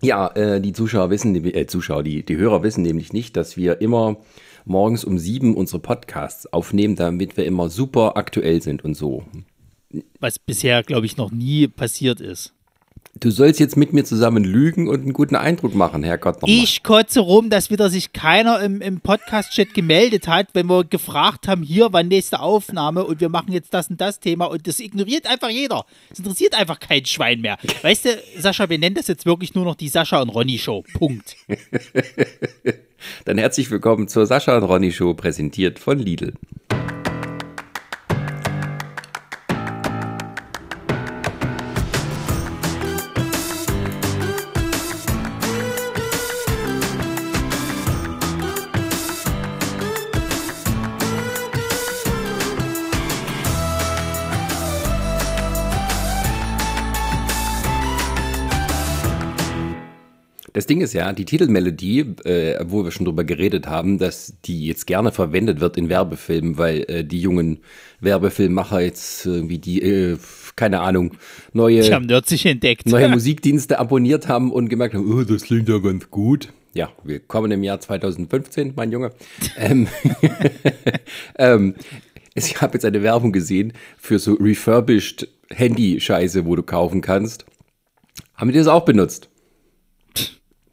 Ja, äh, die Zuschauer wissen, äh, Zuschauer, die, die Hörer wissen nämlich nicht, dass wir immer morgens um sieben unsere Podcasts aufnehmen, damit wir immer super aktuell sind und so. Was bisher, glaube ich, noch nie passiert ist. Du sollst jetzt mit mir zusammen lügen und einen guten Eindruck machen, Herrgott. nochmal. Ich kotze rum, dass wieder sich keiner im, im Podcast-Chat gemeldet hat, wenn wir gefragt haben, hier, wann nächste Aufnahme und wir machen jetzt das und das Thema und das ignoriert einfach jeder. Es interessiert einfach kein Schwein mehr. Weißt du, Sascha, wir nennen das jetzt wirklich nur noch die Sascha und Ronny Show. Punkt. Dann herzlich willkommen zur Sascha und Ronny Show, präsentiert von Lidl. Ding ist ja, die Titelmelodie, äh, wo wir schon drüber geredet haben, dass die jetzt gerne verwendet wird in Werbefilmen, weil äh, die jungen Werbefilmmacher jetzt irgendwie die, äh, keine Ahnung, neue, Die haben sich entdeckt. neue Musikdienste abonniert haben und gemerkt haben, oh, das klingt ja ganz gut. Ja, wir kommen im Jahr 2015, mein Junge. ähm, ähm, ich habe jetzt eine Werbung gesehen für so refurbished Handy-Scheiße, wo du kaufen kannst. Haben die das auch benutzt?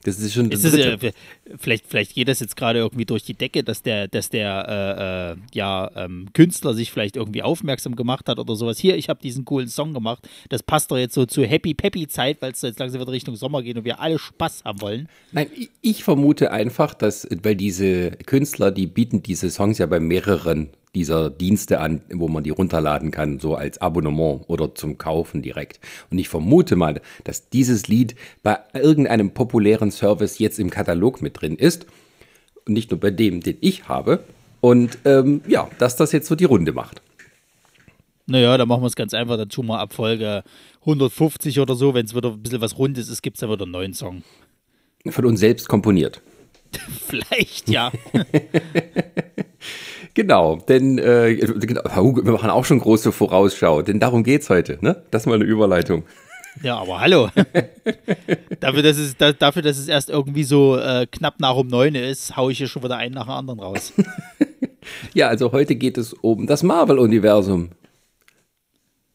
Das ist schon Ist das es, dritte. äh, vielleicht, vielleicht geht das jetzt gerade irgendwie durch die Decke, dass der, dass der äh, äh, ja, ähm, Künstler sich vielleicht irgendwie aufmerksam gemacht hat oder sowas. Hier, ich habe diesen coolen Song gemacht. Das passt doch jetzt so zur Happy Peppy Zeit, weil es jetzt langsam wieder Richtung Sommer geht und wir alle Spaß haben wollen. Nein, ich- ich vermute einfach, dass, weil diese Künstler, die bieten diese Songs ja bei mehreren dieser Dienste an, wo man die runterladen kann, so als Abonnement oder zum Kaufen direkt. Und ich vermute mal, dass dieses Lied bei irgendeinem populären Service jetzt im Katalog mit drin ist. Und nicht nur bei dem, den ich habe. Und ähm, ja, dass das jetzt so die Runde macht. Naja, dann machen wir es ganz einfach. Tun wir ab Folge 150 oder so, wenn es wieder ein bisschen was Rundes ist, gibt es dann wieder einen neuen Song. Von uns selbst komponiert. Vielleicht, ja. Genau, denn äh, genau, wir machen auch schon große Vorausschau, denn darum geht's heute, ne? Das ist mal eine Überleitung. Ja, aber hallo. dafür, dass es, da, dafür, dass es erst irgendwie so äh, knapp nach um neun ist, haue ich hier schon wieder einen nach dem anderen raus. Ja, also heute geht es um das Marvel-Universum.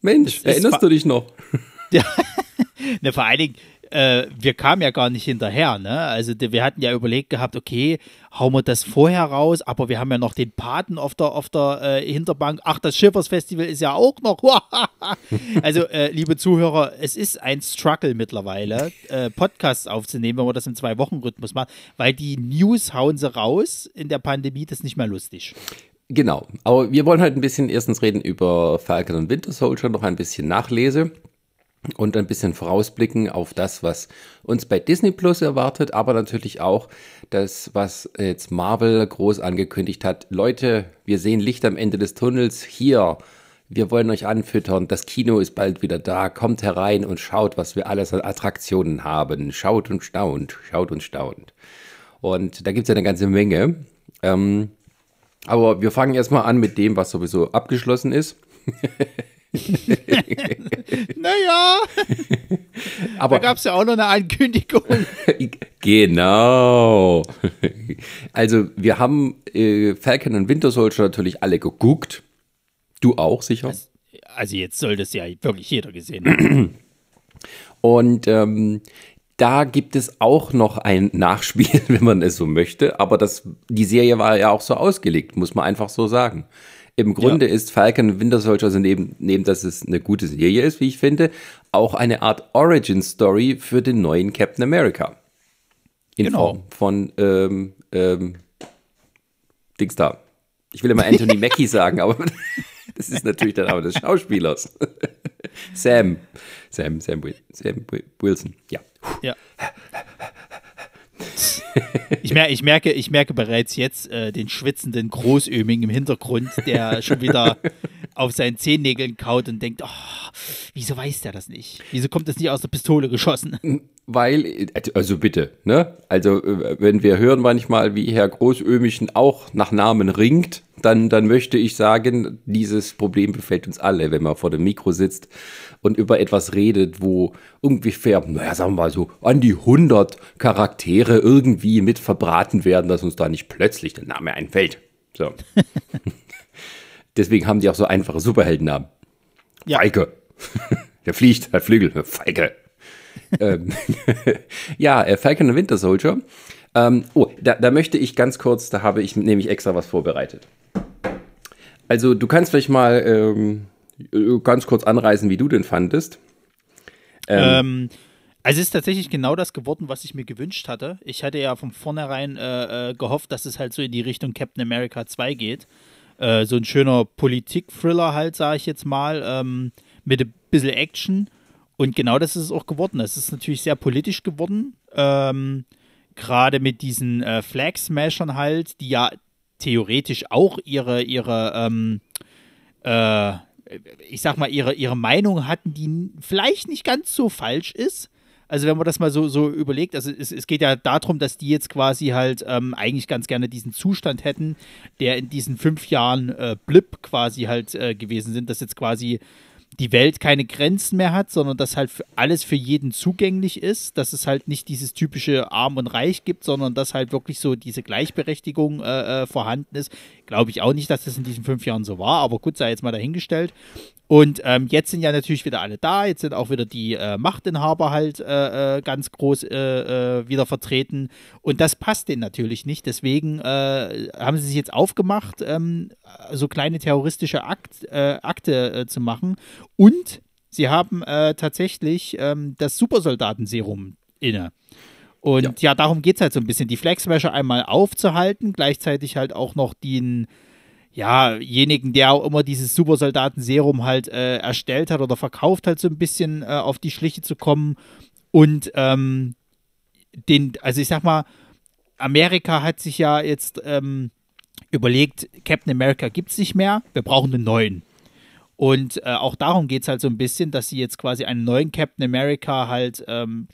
Mensch, erinnerst du dich noch? Ja. ne, vor allen Dingen, äh, wir kamen ja gar nicht hinterher, ne? Also wir hatten ja überlegt gehabt, okay, hauen wir das vorher raus, aber wir haben ja noch den Paten auf der, auf der äh, Hinterbank. Ach, das Schiffers Festival ist ja auch noch. also, äh, liebe Zuhörer, es ist ein Struggle mittlerweile, äh, Podcasts aufzunehmen, wenn man das im Zwei-Wochen-Rhythmus macht, weil die News hauen sie raus. In der Pandemie das ist nicht mehr lustig. Genau, aber wir wollen heute ein bisschen erstens reden über Falcon und Winter Soldier, noch ein bisschen Nachlese und ein bisschen vorausblicken auf das, was uns bei Disney Plus erwartet, aber natürlich auch das, was jetzt Marvel groß angekündigt hat. Leute, wir sehen Licht am Ende des Tunnels hier. Wir wollen euch anfüttern. Das Kino ist bald wieder da. Kommt herein und schaut, was wir alles an Attraktionen haben. Schaut und staunt, schaut und staunt. Und da gibt es ja eine ganze Menge. Ähm, aber wir fangen erstmal an mit dem, was sowieso abgeschlossen ist. Naja, da Aber gab es ja auch noch eine Ankündigung. genau. Also wir haben äh, Falcon und Winter Soldier natürlich alle geguckt. Du auch sicher. Also jetzt soll das ja wirklich jeder gesehen haben. Und ähm, da gibt es auch noch ein Nachspiel, wenn man es so möchte. Aber das, die Serie war ja auch so ausgelegt, muss man einfach so sagen. Im Grunde ist Falcon Winter Soldier, also neben, neben, dass es eine gute Serie ist, wie ich finde, auch eine Art Origin-Story für den neuen Captain America. In Genau. Form von ähm, ähm, Dings da. Ich will immer Anthony Mackie sagen, aber das ist natürlich der Name des Schauspielers. Sam. Sam, Sam, Sam Wi- Wilson. Ja. Ich, mer ich, merke, ich merke bereits jetzt äh, den schwitzenden Großöming im Hintergrund, der schon wieder auf seinen Zehennägeln kaut und denkt, oh, wieso weiß der das nicht? Wieso kommt das nicht aus der Pistole geschossen? Weil, also bitte, ne? Also, äh, wenn wir hören manchmal, wie Herr Großömischen auch nach Namen ringt, dann, dann möchte ich sagen, dieses Problem befällt uns alle, wenn man vor dem Mikro sitzt und über etwas redet, wo ungefähr, naja, sagen wir mal so, an die 100 Charaktere irgendwie mit verbraten werden, dass uns da nicht plötzlich der Name einfällt. So. Deswegen haben die auch so einfache Superheldennamen. Ja. Feige. der fliegt, der Flügel, Feige. ähm, ja, äh, Falcon and Winter Soldier. Ähm, oh, da, da möchte ich ganz kurz, da habe ich nämlich extra was vorbereitet. Also, du kannst vielleicht mal ähm, ganz kurz anreißen, wie du den fandest. Ähm, ähm, also es ist tatsächlich genau das geworden, was ich mir gewünscht hatte. Ich hatte ja von vornherein äh, äh, gehofft, dass es halt so in die Richtung Captain America 2 geht. Äh, so ein schöner Politik-Thriller halt, sage ich jetzt mal, ähm, mit ein bisschen Action. Und genau das ist es auch geworden. Es ist natürlich sehr politisch geworden. Ähm, Gerade mit diesen äh, Flag-Smashern halt, die ja theoretisch auch ihre, ihre ähm, äh, ich sag mal, ihre, ihre Meinung hatten, die vielleicht nicht ganz so falsch ist. Also wenn man das mal so, so überlegt, also es, es geht ja darum, dass die jetzt quasi halt ähm, eigentlich ganz gerne diesen Zustand hätten, der in diesen fünf Jahren äh, Blip quasi halt äh, gewesen sind, dass jetzt quasi die Welt keine Grenzen mehr hat, sondern dass halt alles für jeden zugänglich ist, dass es halt nicht dieses typische Arm und Reich gibt, sondern dass halt wirklich so diese Gleichberechtigung äh, äh, vorhanden ist. Glaube ich auch nicht, dass das in diesen fünf Jahren so war, aber gut, sei jetzt mal dahingestellt. Und ähm, jetzt sind ja natürlich wieder alle da, jetzt sind auch wieder die äh, Machtinhaber halt äh, äh, ganz groß äh, äh, wieder vertreten. Und das passt denen natürlich nicht. Deswegen äh, haben sie sich jetzt aufgemacht, ähm, so kleine terroristische Akt, Akte zu machen. Und sie haben tatsächlich ähm, das Supersoldatenserum inne. Und ja, ja darum geht es halt so ein bisschen, die Flexwäsche einmal aufzuhalten, gleichzeitig halt auch noch den ja, jenigen, der auch immer dieses Supersoldaten-Serum halt äh, erstellt hat oder verkauft hat, so ein bisschen äh, auf die Schliche zu kommen. Und ähm, den, also ich sag mal, Amerika hat sich ja jetzt ähm, überlegt, Captain America gibt es nicht mehr, wir brauchen einen neuen. Und äh, auch darum geht es halt so ein bisschen, dass sie jetzt quasi einen neuen Captain America halt ähm,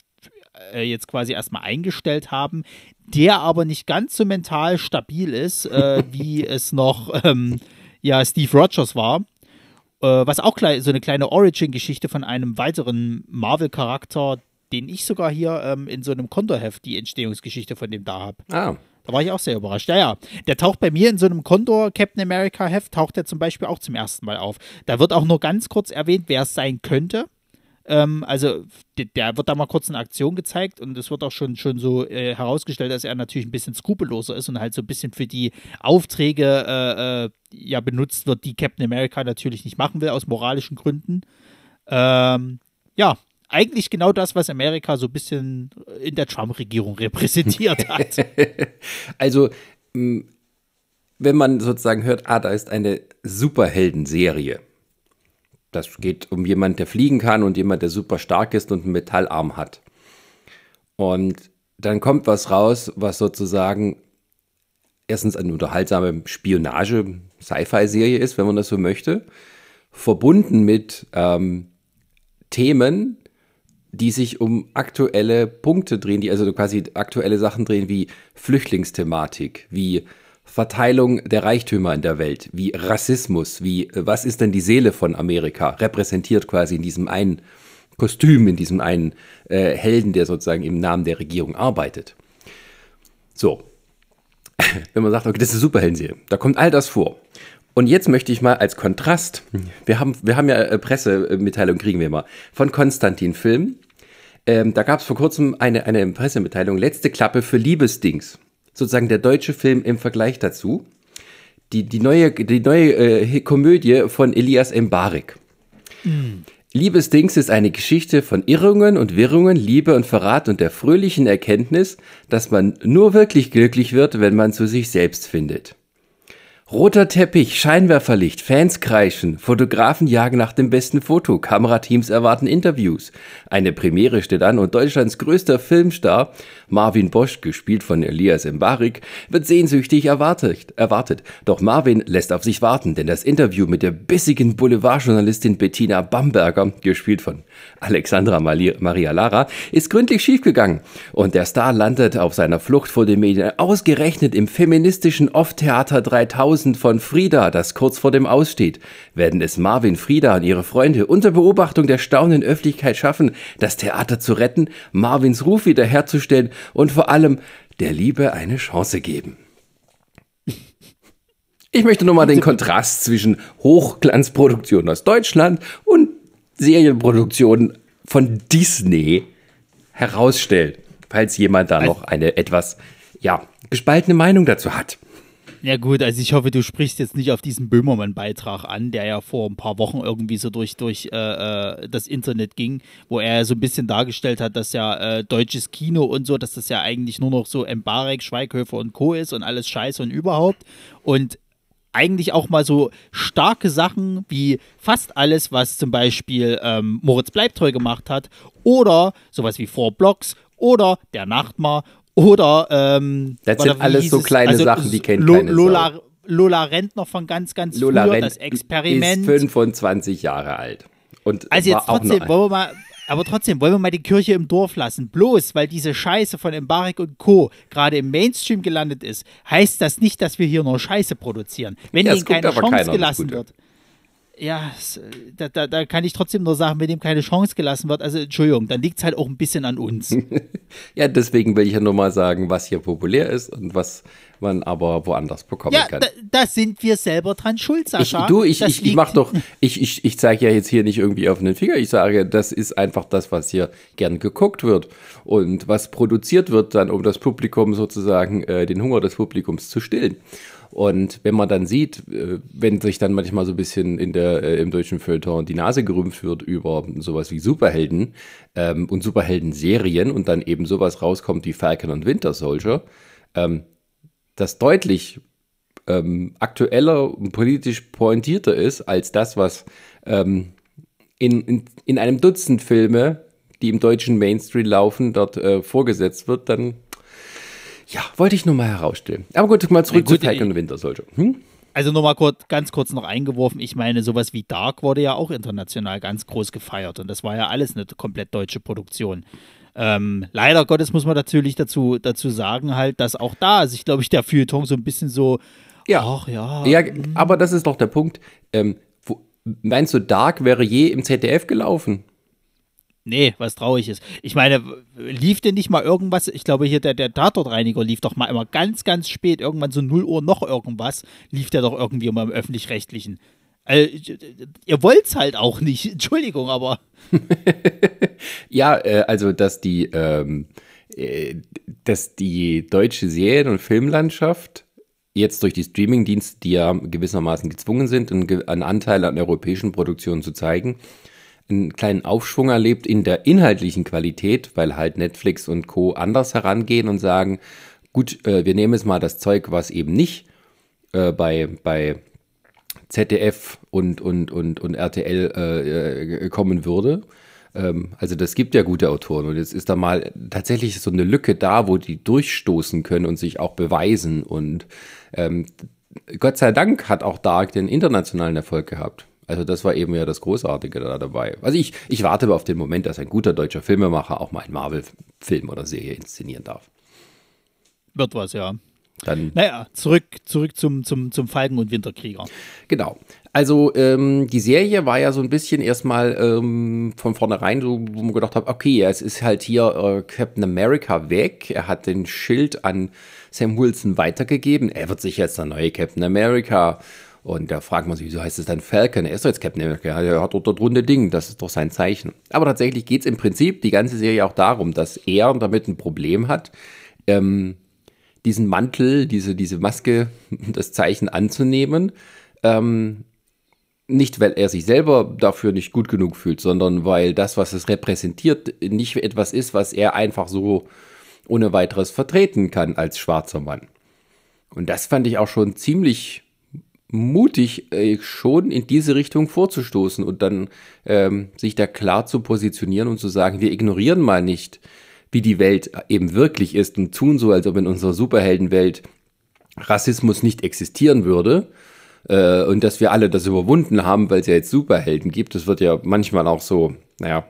äh, jetzt quasi erstmal eingestellt haben, der aber nicht ganz so mental stabil ist, äh, wie es noch ähm, ja, Steve Rogers war. Äh, was auch so eine kleine Origin-Geschichte von einem weiteren Marvel-Charakter, den ich sogar hier ähm, in so einem Kontorheft die Entstehungsgeschichte von dem da habe. Ah. Da war ich auch sehr überrascht. Ja, ja. Der taucht bei mir in so einem Condor Captain America Heft, taucht er zum Beispiel auch zum ersten Mal auf. Da wird auch nur ganz kurz erwähnt, wer es sein könnte. Ähm, also der, wird da mal kurz in Aktion gezeigt und es wird auch schon, schon so äh, herausgestellt, dass er natürlich ein bisschen skrupelloser ist und halt so ein bisschen für die Aufträge äh, äh, ja benutzt wird, die Captain America natürlich nicht machen will, aus moralischen Gründen. Ähm, ja, eigentlich genau das, was Amerika so ein bisschen in der Trump-Regierung repräsentiert hat. also, wenn man sozusagen hört, ah, da ist eine Superhelden-Serie, das geht um jemanden, der fliegen kann und jemand, der super stark ist und einen Metallarm hat. Und dann kommt was raus, was sozusagen erstens eine unterhaltsame Spionage-Sci-Fi-Serie ist, wenn man das so möchte, verbunden mit ähm, Themen, die sich um aktuelle Punkte drehen, die also quasi aktuelle Sachen drehen, wie Flüchtlingsthematik, wie Verteilung der Reichtümer in der Welt, wie Rassismus, wie was ist denn die Seele von Amerika, repräsentiert quasi in diesem einen Kostüm, in diesem einen äh, Helden, der sozusagen im Namen der Regierung arbeitet. So, wenn man sagt, okay, das ist eine Superheldenserie, da kommt all das vor. Und jetzt möchte ich mal als Kontrast, wir haben, wir haben ja äh, Pressemitteilung, kriegen wir immer, von Konstantin Film. Ähm, da gab es vor kurzem eine, eine Pressemitteilung, letzte Klappe für Liebesdings sozusagen der deutsche Film im Vergleich dazu. Die, die neue, die neue äh, Komödie von Elias Mbarek. Mhm. Liebesdings ist eine Geschichte von Irrungen und Wirrungen, Liebe und Verrat und der fröhlichen Erkenntnis, dass man nur wirklich glücklich wird, wenn man zu sich selbst findet. Roter Teppich, Scheinwerferlicht, Fans kreischen, Fotografen jagen nach dem besten Foto, Kamerateams erwarten Interviews. Eine Premiere steht an und Deutschlands größter Filmstar, Marvin Bosch, gespielt von Elias Mbarik, wird sehnsüchtig erwartet, erwartet. Doch Marvin lässt auf sich warten, denn das Interview mit der bissigen Boulevardjournalistin Bettina Bamberger, gespielt von Alexandra Maria Lara, ist gründlich schiefgegangen. Und der Star landet auf seiner Flucht vor den Medien ausgerechnet im feministischen Off-Theater 3000 1000 von Frieda, das kurz vor dem Aussteht, werden es Marvin, Frieda und ihre Freunde unter Beobachtung der staunenden Öffentlichkeit schaffen, das Theater zu retten, Marvins Ruf wiederherzustellen und vor allem der Liebe eine Chance geben. Ich möchte nur mal den Kontrast zwischen Hochglanzproduktionen aus Deutschland und Serienproduktionen von Disney herausstellen, falls jemand da noch eine etwas, ja, gespaltene Meinung dazu hat. Ja gut, also ich hoffe, du sprichst jetzt nicht auf diesen Böhmermann-Beitrag an, der ja vor ein paar Wochen irgendwie so durch, durch äh, äh, das Internet ging, wo er so ein bisschen dargestellt hat, dass ja äh, deutsches Kino und so, dass das ja eigentlich nur noch so Embarek, Schweighöfer und Co. ist und alles Scheiße und überhaupt. Und eigentlich auch mal so starke Sachen wie fast alles, was zum Beispiel ähm, Moritz Bleibtreu gemacht hat oder sowas wie Four Blocks oder Der Nachtmar oder ähm, das sind alles so kleine also, Sachen, die kennt Lo keine Lola, Sau. Lola Rentner von ganz, ganz Lola früher, Rent das Experiment. ist 25 Jahre alt. Und also jetzt trotzdem, wollen wir mal, aber trotzdem, wollen wir mal die Kirche im Dorf lassen. Bloß, weil diese Scheiße von Embarek und Co. gerade im Mainstream gelandet ist, heißt das nicht, dass wir hier nur Scheiße produzieren. Wenn ja, denen keine Chance gelassen wird ja, da, da, da, kann ich trotzdem nur sagen, wenn dem keine Chance gelassen wird, also Entschuldigung, dann liegt es halt auch ein bisschen an uns. ja, deswegen will ich ja nur mal sagen, was hier populär ist und was man aber woanders bekommen ja, kann. Da, da sind wir selber dran schuld, Sascha. Ich, du, ich, ich, ich mach doch, ich, ich, ich zeige ja jetzt hier nicht irgendwie auf den Finger, ich sage, das ist einfach das, was hier gern geguckt wird und was produziert wird dann, um das Publikum sozusagen, äh, den Hunger des Publikums zu stillen. Und wenn man dann sieht, äh, wenn sich dann manchmal so ein bisschen in der, äh, im deutschen Feuilleton die Nase gerümpft wird über sowas wie Superhelden ähm, und Superhelden-Serien und dann eben sowas rauskommt wie Falcon und Winter Soldier, ähm, das deutlich ähm, aktueller und politisch pointierter ist als das, was ähm, in, in, in einem Dutzend Filme, die im deutschen Mainstream laufen, dort äh, vorgesetzt wird, dann ja, wollte ich nur mal herausstellen. Aber gut, mal zurück gut, zu Falcon und Winter Soldier. Hm? Also nochmal kurz, ganz kurz noch eingeworfen. Ich meine, sowas wie Dark wurde ja auch international ganz groß gefeiert und das war ja alles eine komplett deutsche Produktion. Ähm, leider Gottes muss man natürlich dazu, dazu sagen, halt, dass auch da sich, glaube ich, der Feuilleton so ein bisschen so. Ja, ach, ja. ja hm. aber das ist doch der Punkt. Ähm, wo, meinst du, Dark wäre je im ZDF gelaufen? Nee, was traurig ist. Ich meine, lief denn nicht mal irgendwas? Ich glaube, hier der, der Tatortreiniger lief doch mal immer ganz, ganz spät, irgendwann so 0 Uhr noch irgendwas, lief der doch irgendwie immer im Öffentlich-Rechtlichen. Also, ihr wollt's halt auch nicht, Entschuldigung, aber. ja, äh, also, dass die, ähm, äh, dass die deutsche Serien- und Filmlandschaft jetzt durch die Streamingdienste, die ja gewissermaßen gezwungen sind, einen Anteil an europäischen Produktionen zu zeigen, einen kleinen Aufschwung erlebt in der inhaltlichen Qualität, weil halt Netflix und Co. anders herangehen und sagen, gut, äh, wir nehmen jetzt mal das Zeug, was eben nicht äh, bei, bei ZDF und, und, und, und RTL äh, äh, kommen würde. Ähm, also das gibt ja gute Autoren und jetzt ist da mal tatsächlich so eine Lücke da, wo die durchstoßen können und sich auch beweisen und ähm, Gott sei Dank hat auch Dark den internationalen Erfolg gehabt. Also das war eben ja das Großartige da dabei. Also ich, ich warte aber auf den Moment, dass ein guter deutscher Filmemacher auch mal einen Marvel-Film oder Serie inszenieren darf. Wird was, ja. Dann, naja, zurück, zurück zum, zum, zum Falken- und Winterkrieger. Genau. Also ähm, die Serie war ja so ein bisschen erstmal ähm, von vornherein so, wo man gedacht hat, okay, es ist halt hier äh, Captain America weg. Er hat den Schild an Sam Wilson weitergegeben. Er wird sich jetzt der neue Captain America und da fragt man sich, wieso heißt es dann Falcon? Er ist doch jetzt Captain America, er hat dort das runde Ding, das ist doch sein Zeichen. Aber tatsächlich geht es im Prinzip die ganze Serie auch darum, dass er damit ein Problem hat, ähm, diesen Mantel, diese, diese Maske, das Zeichen anzunehmen. Ähm, nicht, weil er sich selber dafür nicht gut genug fühlt, sondern weil das, was es repräsentiert, nicht etwas ist, was er einfach so ohne weiteres vertreten kann als schwarzer Mann. Und das fand ich auch schon ziemlich mutig, äh, schon in diese Richtung vorzustoßen und dann ähm, sich da klar zu positionieren und zu sagen, wir ignorieren mal nicht, wie die Welt eben wirklich ist und tun so, als ob in unserer Superheldenwelt Rassismus nicht existieren würde äh, und dass wir alle das überwunden haben, weil es ja jetzt Superhelden gibt. Das wird ja manchmal auch so, naja,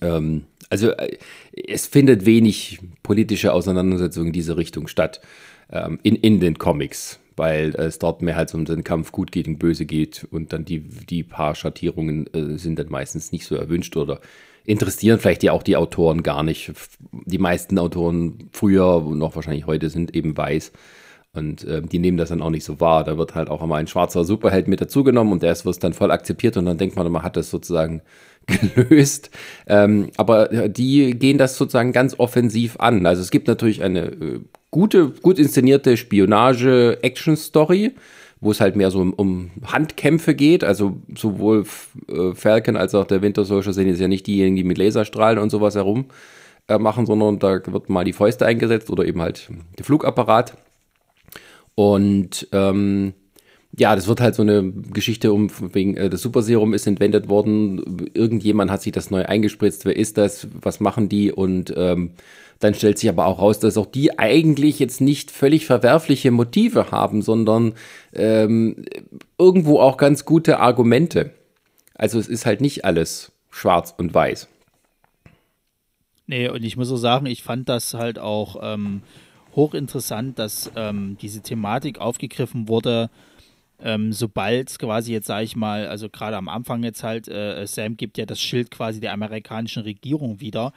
ähm, also äh, es findet wenig politische Auseinandersetzung in diese Richtung statt ähm, in, in den Comics weil es dort mehr halt um den Kampf gut gegen böse geht und dann die, die paar Schattierungen äh, sind dann meistens nicht so erwünscht oder interessieren vielleicht ja auch die Autoren gar nicht. Die meisten Autoren früher und noch wahrscheinlich heute sind eben weiß. Und äh, die nehmen das dann auch nicht so wahr. Da wird halt auch immer ein schwarzer Superheld mit dazugenommen und der wird dann voll akzeptiert und dann denkt man, man hat das sozusagen gelöst. Ähm, aber äh, die gehen das sozusagen ganz offensiv an. Also es gibt natürlich eine äh, gute, gut inszenierte Spionage-Action-Story, wo es halt mehr so um, um Handkämpfe geht. Also sowohl äh, Falcon als auch der Winter Soldier sind jetzt ja nicht diejenigen, die mit Laserstrahlen und sowas herum äh, machen, sondern da wird mal die Fäuste eingesetzt oder eben halt der Flugapparat. Und ähm, ja, das wird halt so eine Geschichte um wegen äh, das Super Serum ist entwendet worden. Irgendjemand hat sich das neu eingespritzt. Wer ist das? Was machen die? Und ähm, dann stellt sich aber auch raus, dass auch die eigentlich jetzt nicht völlig verwerfliche Motive haben, sondern ähm, irgendwo auch ganz gute Argumente. Also es ist halt nicht alles schwarz und weiß. Nee, und ich muss auch sagen, ich fand das halt auch ähm, hochinteressant, dass ähm, diese Thematik aufgegriffen wurde, ähm, sobald quasi jetzt, sage ich mal, also gerade am Anfang jetzt halt, äh, Sam gibt ja das Schild quasi der amerikanischen Regierung wieder.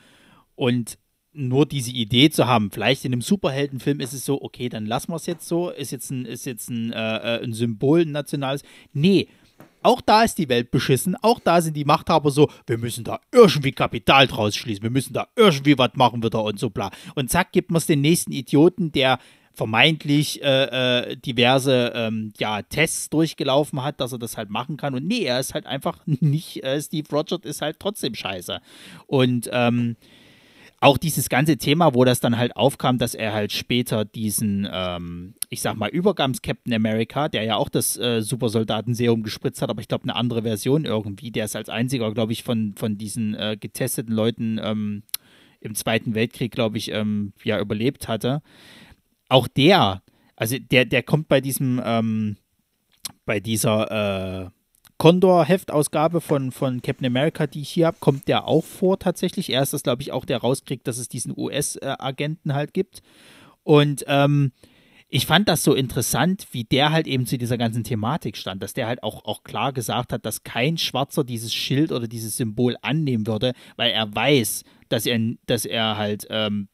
Und nur diese Idee zu haben, vielleicht in einem Superheldenfilm ist es so, okay, dann lassen wir es jetzt so, ist jetzt ein, ist jetzt ein, äh, äh, ein Symbol, ein nationales. Nee, auch da ist die Welt beschissen, auch da sind die Machthaber so, wir müssen da irgendwie Kapital draus schließen, wir müssen da irgendwie was machen wieder und so bla. Und zack, gibt man es den nächsten Idioten, der vermeintlich äh, äh, diverse ähm, ja, Tests durchgelaufen hat, dass er das halt machen kann. Und nee, er ist halt einfach nicht, äh, Steve Rogers ist halt trotzdem scheiße. Und ähm, auch dieses ganze Thema, wo das dann halt aufkam, dass er halt später diesen, ähm, ich sag mal, Übergangs-Captain America, der ja auch das äh, Supersoldaten-Serum gespritzt hat, aber ich glaube eine andere Version irgendwie, der ist als einziger, glaube ich, von, von diesen äh, getesteten Leuten ähm, im Zweiten Weltkrieg, glaube ich, ähm, ja, überlebt hatte. Auch der, also der, der kommt bei diesem, ähm, bei dieser, äh, Condor-Heftausgabe von, von Captain America, die ich hier habe, kommt der auch vor tatsächlich. Er ist das, glaube ich, auch der rauskriegt, dass es diesen US-Agenten halt gibt. Und ähm, ich fand das so interessant, wie der halt eben zu dieser ganzen Thematik stand, dass der halt auch, auch klar gesagt hat, dass kein Schwarzer dieses Schild oder dieses Symbol annehmen würde, weil er weiß, dass er, dass er halt ähm,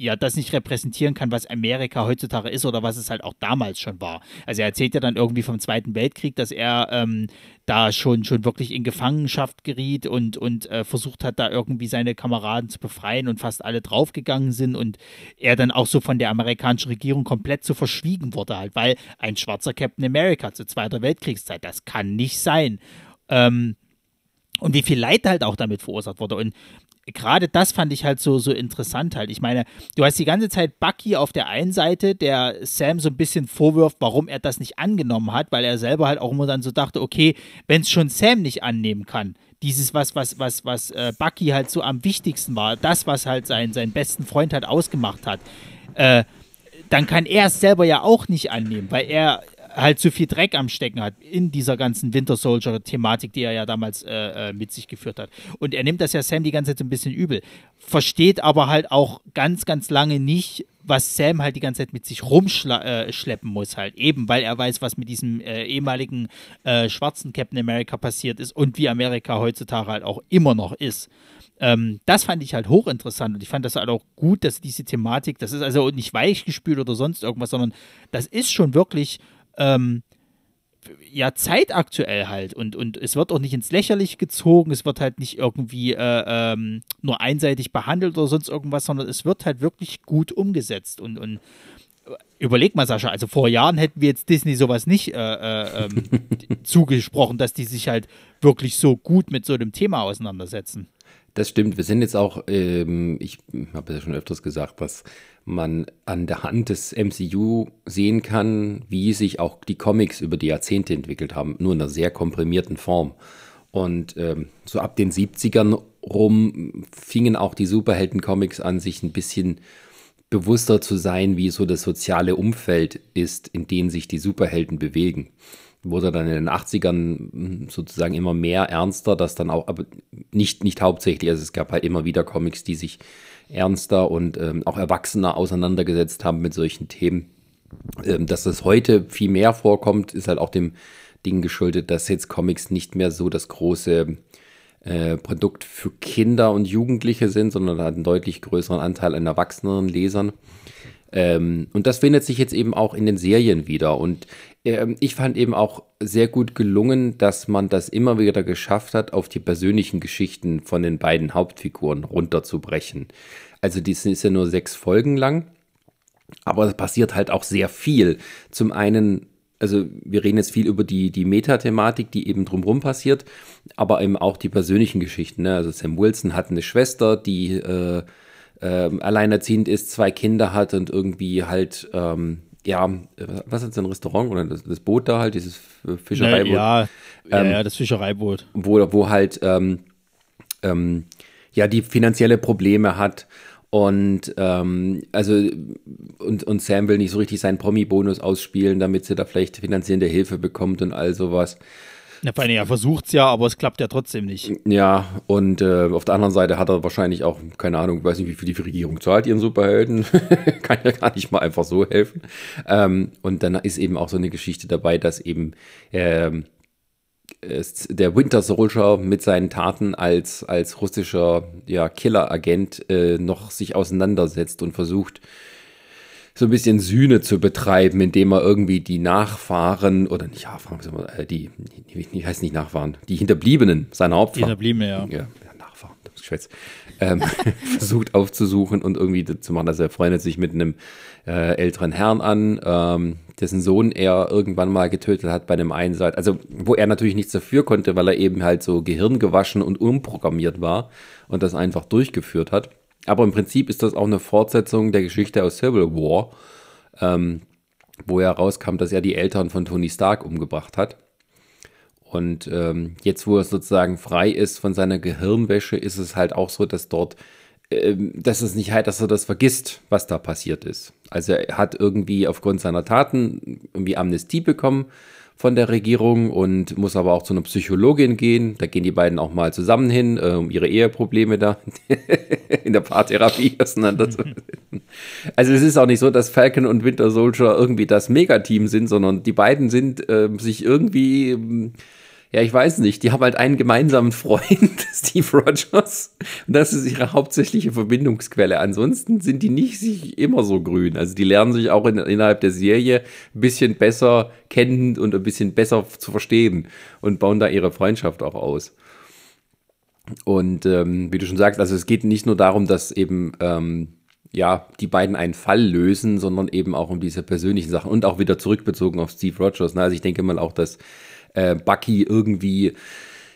ja das nicht repräsentieren kann, was Amerika heutzutage ist oder was es halt auch damals schon war. Also er erzählt ja dann irgendwie vom Zweiten Weltkrieg, dass er ähm, da schon, schon wirklich in Gefangenschaft geriet und, und äh, versucht hat, da irgendwie seine Kameraden zu befreien und fast alle draufgegangen sind und er dann auch so von der amerikanischen Regierung komplett zu verschwiegen wurde, halt, weil ein schwarzer Captain America zur Zweiter Weltkriegszeit, das kann nicht sein. Ähm, und wie viel Leid halt auch damit verursacht wurde. Und gerade das fand ich halt so, so interessant halt. Ich meine, du hast die ganze Zeit Bucky auf der einen Seite, der Sam so ein bisschen vorwirft, warum er das nicht angenommen hat, weil er selber halt auch immer dann so dachte, okay, wenn es schon Sam nicht annehmen kann, dieses, was, was, was, was äh, Bucky halt so am wichtigsten war, das, was halt sein, seinen besten Freund halt ausgemacht hat, äh, dann kann er es selber ja auch nicht annehmen, weil er halt zu viel Dreck am Stecken hat in dieser ganzen Winter Soldier-Thematik, die er ja damals äh, äh, mit sich geführt hat. Und er nimmt das ja Sam die ganze Zeit so ein bisschen übel. Versteht aber halt auch ganz, ganz lange nicht, was Sam halt die ganze Zeit mit sich rumschleppen äh, muss, halt. Eben, weil er weiß, was mit diesem äh, ehemaligen äh, schwarzen Captain America passiert ist und wie Amerika heutzutage halt auch immer noch ist. Ähm, das fand ich halt hochinteressant und ich fand das halt auch gut, dass diese Thematik, das ist also nicht weichgespült oder sonst irgendwas, sondern das ist schon wirklich ähm, ja, zeitaktuell halt. Und, und es wird auch nicht ins Lächerliche gezogen, es wird halt nicht irgendwie äh, ähm, nur einseitig behandelt oder sonst irgendwas, sondern es wird halt wirklich gut umgesetzt. Und, und äh, überleg mal, Sascha, also vor Jahren hätten wir jetzt Disney sowas nicht äh, äh, ähm, zugesprochen, dass die sich halt wirklich so gut mit so einem Thema auseinandersetzen. Das stimmt. Wir sind jetzt auch, ähm, ich habe ja schon öfters gesagt, dass man an der Hand des MCU sehen kann, wie sich auch die Comics über die Jahrzehnte entwickelt haben, nur in einer sehr komprimierten Form. Und ähm, so ab den 70ern rum fingen auch die Superhelden-Comics an, sich ein bisschen bewusster zu sein, wie so das soziale Umfeld ist, in dem sich die Superhelden bewegen. Wurde dann in den 80ern sozusagen immer mehr ernster, das dann auch, aber nicht, nicht hauptsächlich, also es gab halt immer wieder Comics, die sich ernster und ähm, auch erwachsener auseinandergesetzt haben mit solchen Themen. Ähm, dass das heute viel mehr vorkommt, ist halt auch dem Ding geschuldet, dass jetzt Comics nicht mehr so das große äh, Produkt für Kinder und Jugendliche sind, sondern hat einen deutlich größeren Anteil an erwachsenen Lesern. Ähm, und das findet sich jetzt eben auch in den Serien wieder. Und ähm, ich fand eben auch sehr gut gelungen, dass man das immer wieder geschafft hat, auf die persönlichen Geschichten von den beiden Hauptfiguren runterzubrechen. Also die ist ja nur sechs Folgen lang. Aber es passiert halt auch sehr viel. Zum einen also wir reden jetzt viel über die, die Metathematik, die eben drumherum passiert, aber eben auch die persönlichen Geschichten. Ne? Also Sam Wilson hat eine Schwester, die äh, äh, alleinerziehend ist, zwei Kinder hat und irgendwie halt, ähm, ja, was ist ein Restaurant oder das, das, Boot da halt, dieses Fischereiboot? Ne, ja, ähm, ja, das Fischereiboot. Wo, wo halt, ähm, ähm, ja, die finanzielle Probleme hat und ähm, also und, und Sam will nicht so richtig seinen Promi-Bonus ausspielen, damit sie da vielleicht finanzielle Hilfe bekommt und all sowas. Ja, vor allem, er versucht es ja, aber es klappt ja trotzdem nicht. Ja, und äh, auf der anderen Seite hat er wahrscheinlich auch, keine Ahnung, weiß nicht, wie viel die Regierung zahlt, ihren Superhelden. Kann ja gar nicht mal einfach so helfen. Ähm, und dann ist eben auch so eine Geschichte dabei, dass eben ähm, der Winter Soldier mit seinen Taten als, als russischer ja, Killer-Agent äh, noch sich auseinandersetzt und versucht, so ein bisschen Sühne zu betreiben, indem er irgendwie die Nachfahren oder nicht Nachfahren, äh, die, die heißt nicht Nachfahren, die Hinterbliebenen seiner Opfer. Die Hinterbliebenen, ja. ja. Nachfahren, das Geschwätz. Ähm, versucht aufzusuchen und irgendwie zu machen. Also er freundet sich mit einem äh, älteren Herrn an, ähm, dessen Sohn er irgendwann mal getötet hat bei einem Einsatz. Also, wo er natürlich nichts dafür konnte, weil er eben halt so gehirngewaschen und umprogrammiert war und das einfach durchgeführt hat. Aber im Prinzip ist das auch eine Fortsetzung der Geschichte aus Civil War, ähm, wo herauskam, dass er die Eltern von Tony Stark umgebracht hat. Und ähm, jetzt, wo er sozusagen frei ist von seiner Gehirnwäsche, ist es halt auch so, dass dort ähm, dass es nicht halt, dass er das vergisst, was da passiert ist. Also er hat irgendwie aufgrund seiner Taten irgendwie Amnestie bekommen von der Regierung und muss aber auch zu einer Psychologin gehen. Da gehen die beiden auch mal zusammen hin, äh, um ihre Eheprobleme da in der Paartherapie auseinanderzusetzen. Also es ist auch nicht so, dass Falcon und Winter Soldier irgendwie das Megateam sind, sondern die beiden sind äh, sich irgendwie ähm, ja, ich weiß nicht, die haben halt einen gemeinsamen Freund, Steve Rogers. Und das ist ihre hauptsächliche Verbindungsquelle. Ansonsten sind die nicht sich immer so grün. Also die lernen sich auch in, innerhalb der Serie ein bisschen besser kennen und ein bisschen besser zu verstehen und bauen da ihre Freundschaft auch aus. Und ähm, wie du schon sagst, also es geht nicht nur darum, dass eben ähm, ja, die beiden einen Fall lösen, sondern eben auch um diese persönlichen Sachen und auch wieder zurückbezogen auf Steve Rogers. Ne? Also ich denke mal auch, dass äh, Bucky irgendwie,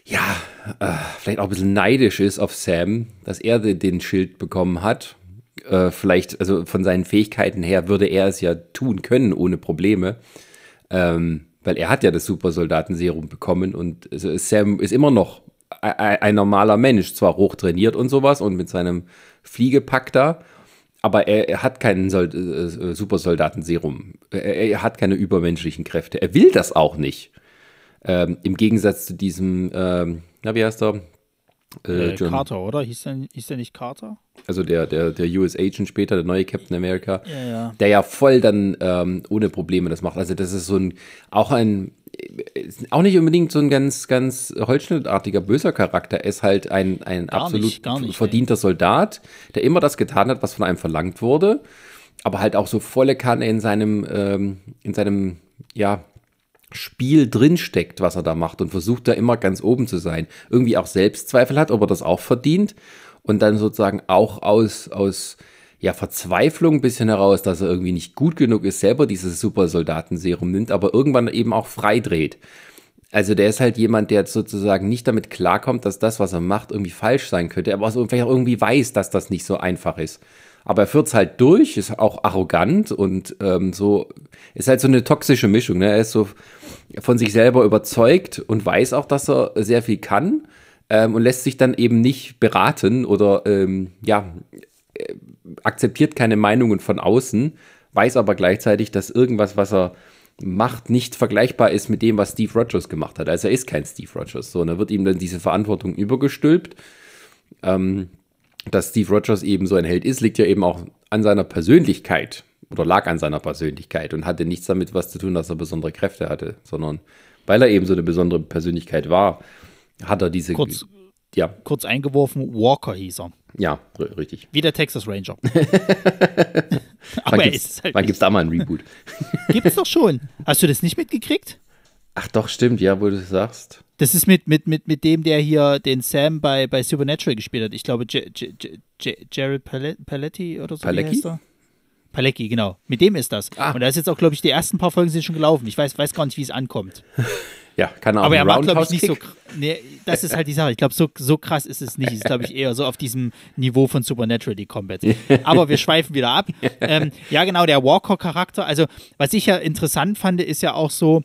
ja, äh, vielleicht auch ein bisschen neidisch ist auf Sam, dass er den Schild bekommen hat. Äh, vielleicht, also von seinen Fähigkeiten her würde er es ja tun können ohne Probleme. Ähm, weil er hat ja das Supersoldatenserum bekommen und also Sam ist immer noch ein, normaler Mensch, zwar hochtrainiert und sowas und mit seinem Fliegepack da, aber er, er hat keinen Sold äh, Supersoldatenserum. Er, er, hat keine übermenschlichen Kräfte. Er will das auch nicht. Ähm, Im Gegensatz zu diesem, ähm, na, wie heißt er? Äh, äh, Carter, oder? Hieß der, hieß der nicht Carter? Also der, der, der US Agent später, der neue Captain America, ja, ja. der ja voll dann ähm, ohne Probleme das macht. Also das ist so ein, auch ein, auch nicht unbedingt so ein ganz, ganz holzschnittartiger, böser Charakter. Er ist halt ein, ein gar absolut nicht, nicht, verdienter ey. Soldat, der immer das getan hat, was von einem verlangt wurde, aber halt auch so volle Kanne in seinem, ähm, in seinem, ja, Spiel drinsteckt, was er da macht und versucht da immer ganz oben zu sein. Irgendwie auch Selbstzweifel hat, ob er das auch verdient und dann sozusagen auch aus, aus ja, Verzweiflung ein bisschen heraus, dass er irgendwie nicht gut genug ist, selber dieses Supersoldatenserum nimmt, aber irgendwann eben auch freidreht. Also der ist halt jemand, der sozusagen nicht damit klarkommt, dass das, was er macht, irgendwie falsch sein könnte, aber auch vielleicht irgendwie weiß, dass das nicht so einfach ist. Aber er führt es halt durch, ist auch arrogant und ähm, so, ist halt so eine toxische Mischung. Ne? Er ist so von sich selber überzeugt und weiß auch, dass er sehr viel kann ähm, und lässt sich dann eben nicht beraten oder ähm, ja, äh, akzeptiert keine Meinungen von außen, weiß aber gleichzeitig, dass irgendwas, was er macht, nicht vergleichbar ist mit dem, was Steve Rogers gemacht hat. Also er ist kein Steve Rogers. So, und da wird ihm dann diese Verantwortung übergestülpt. Ähm, dass Steve Rogers eben so ein Held ist, liegt ja eben auch an seiner Persönlichkeit oder lag an seiner Persönlichkeit und hatte nichts damit was zu tun, dass er besondere Kräfte hatte, sondern weil er eben so eine besondere Persönlichkeit war, hat er diese. Kurz, ja. kurz eingeworfen, Walker hieß er. Ja, richtig. Wie der Texas Ranger. Aber wann ist es halt. Wann gibt es da mal ein Reboot? gibt es doch schon. Hast du das nicht mitgekriegt? Ach doch, stimmt, ja, wo du sagst. Das ist mit, mit, mit, mit dem, der hier den Sam bei, bei Supernatural gespielt hat. Ich glaube, Jared Paletti oder so. Palecki? Palecki, genau. Mit dem ist das. Ah. Und da ist jetzt auch, glaube ich, die ersten paar Folgen sind schon gelaufen. Ich weiß, weiß gar nicht, wie es ankommt. Ja, keine Ahnung. Aber er macht, glaube ich, nicht so. Nee, das ist halt die Sache. Ich glaube, so, so krass ist es nicht. Ist, glaube ich, eher so auf diesem Niveau von Supernatural, die Combat. Aber wir schweifen wieder ab. Ähm, ja, genau, der Walker-Charakter. Also, was ich ja interessant fand, ist ja auch so,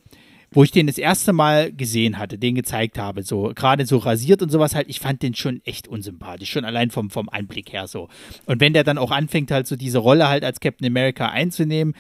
wo ich den das erste Mal gesehen hatte, den gezeigt habe, so gerade so rasiert und sowas halt, ich fand den schon echt unsympathisch, schon allein vom, vom Anblick her so. Und wenn der dann auch anfängt, halt so diese Rolle halt als Captain America einzunehmen,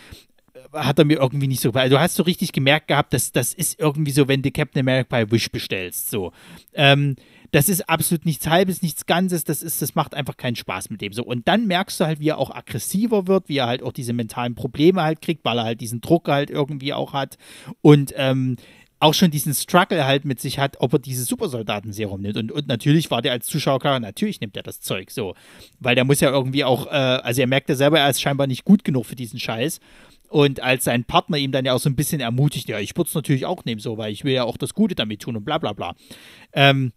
hat er mir irgendwie nicht so, also du hast so richtig gemerkt gehabt, dass das ist irgendwie so, wenn du Captain America bei Wish bestellst, so. Ähm, das ist absolut nichts Halbes, nichts Ganzes, das ist, das macht einfach keinen Spaß mit dem so. Und dann merkst du halt, wie er auch aggressiver wird, wie er halt auch diese mentalen Probleme halt kriegt, weil er halt diesen Druck halt irgendwie auch hat und ähm, auch schon diesen Struggle halt mit sich hat, ob er dieses Supersoldatenserum nimmt. Und, und natürlich war der als Zuschauer klar, natürlich nimmt er das Zeug so. Weil der muss ja irgendwie auch, äh, also er merkt ja selber, er ist scheinbar nicht gut genug für diesen Scheiß. Und als sein Partner ihm dann ja auch so ein bisschen ermutigt, ja, ich würde es natürlich auch nehmen, so, weil ich will ja auch das Gute damit tun und bla bla bla. Ähm,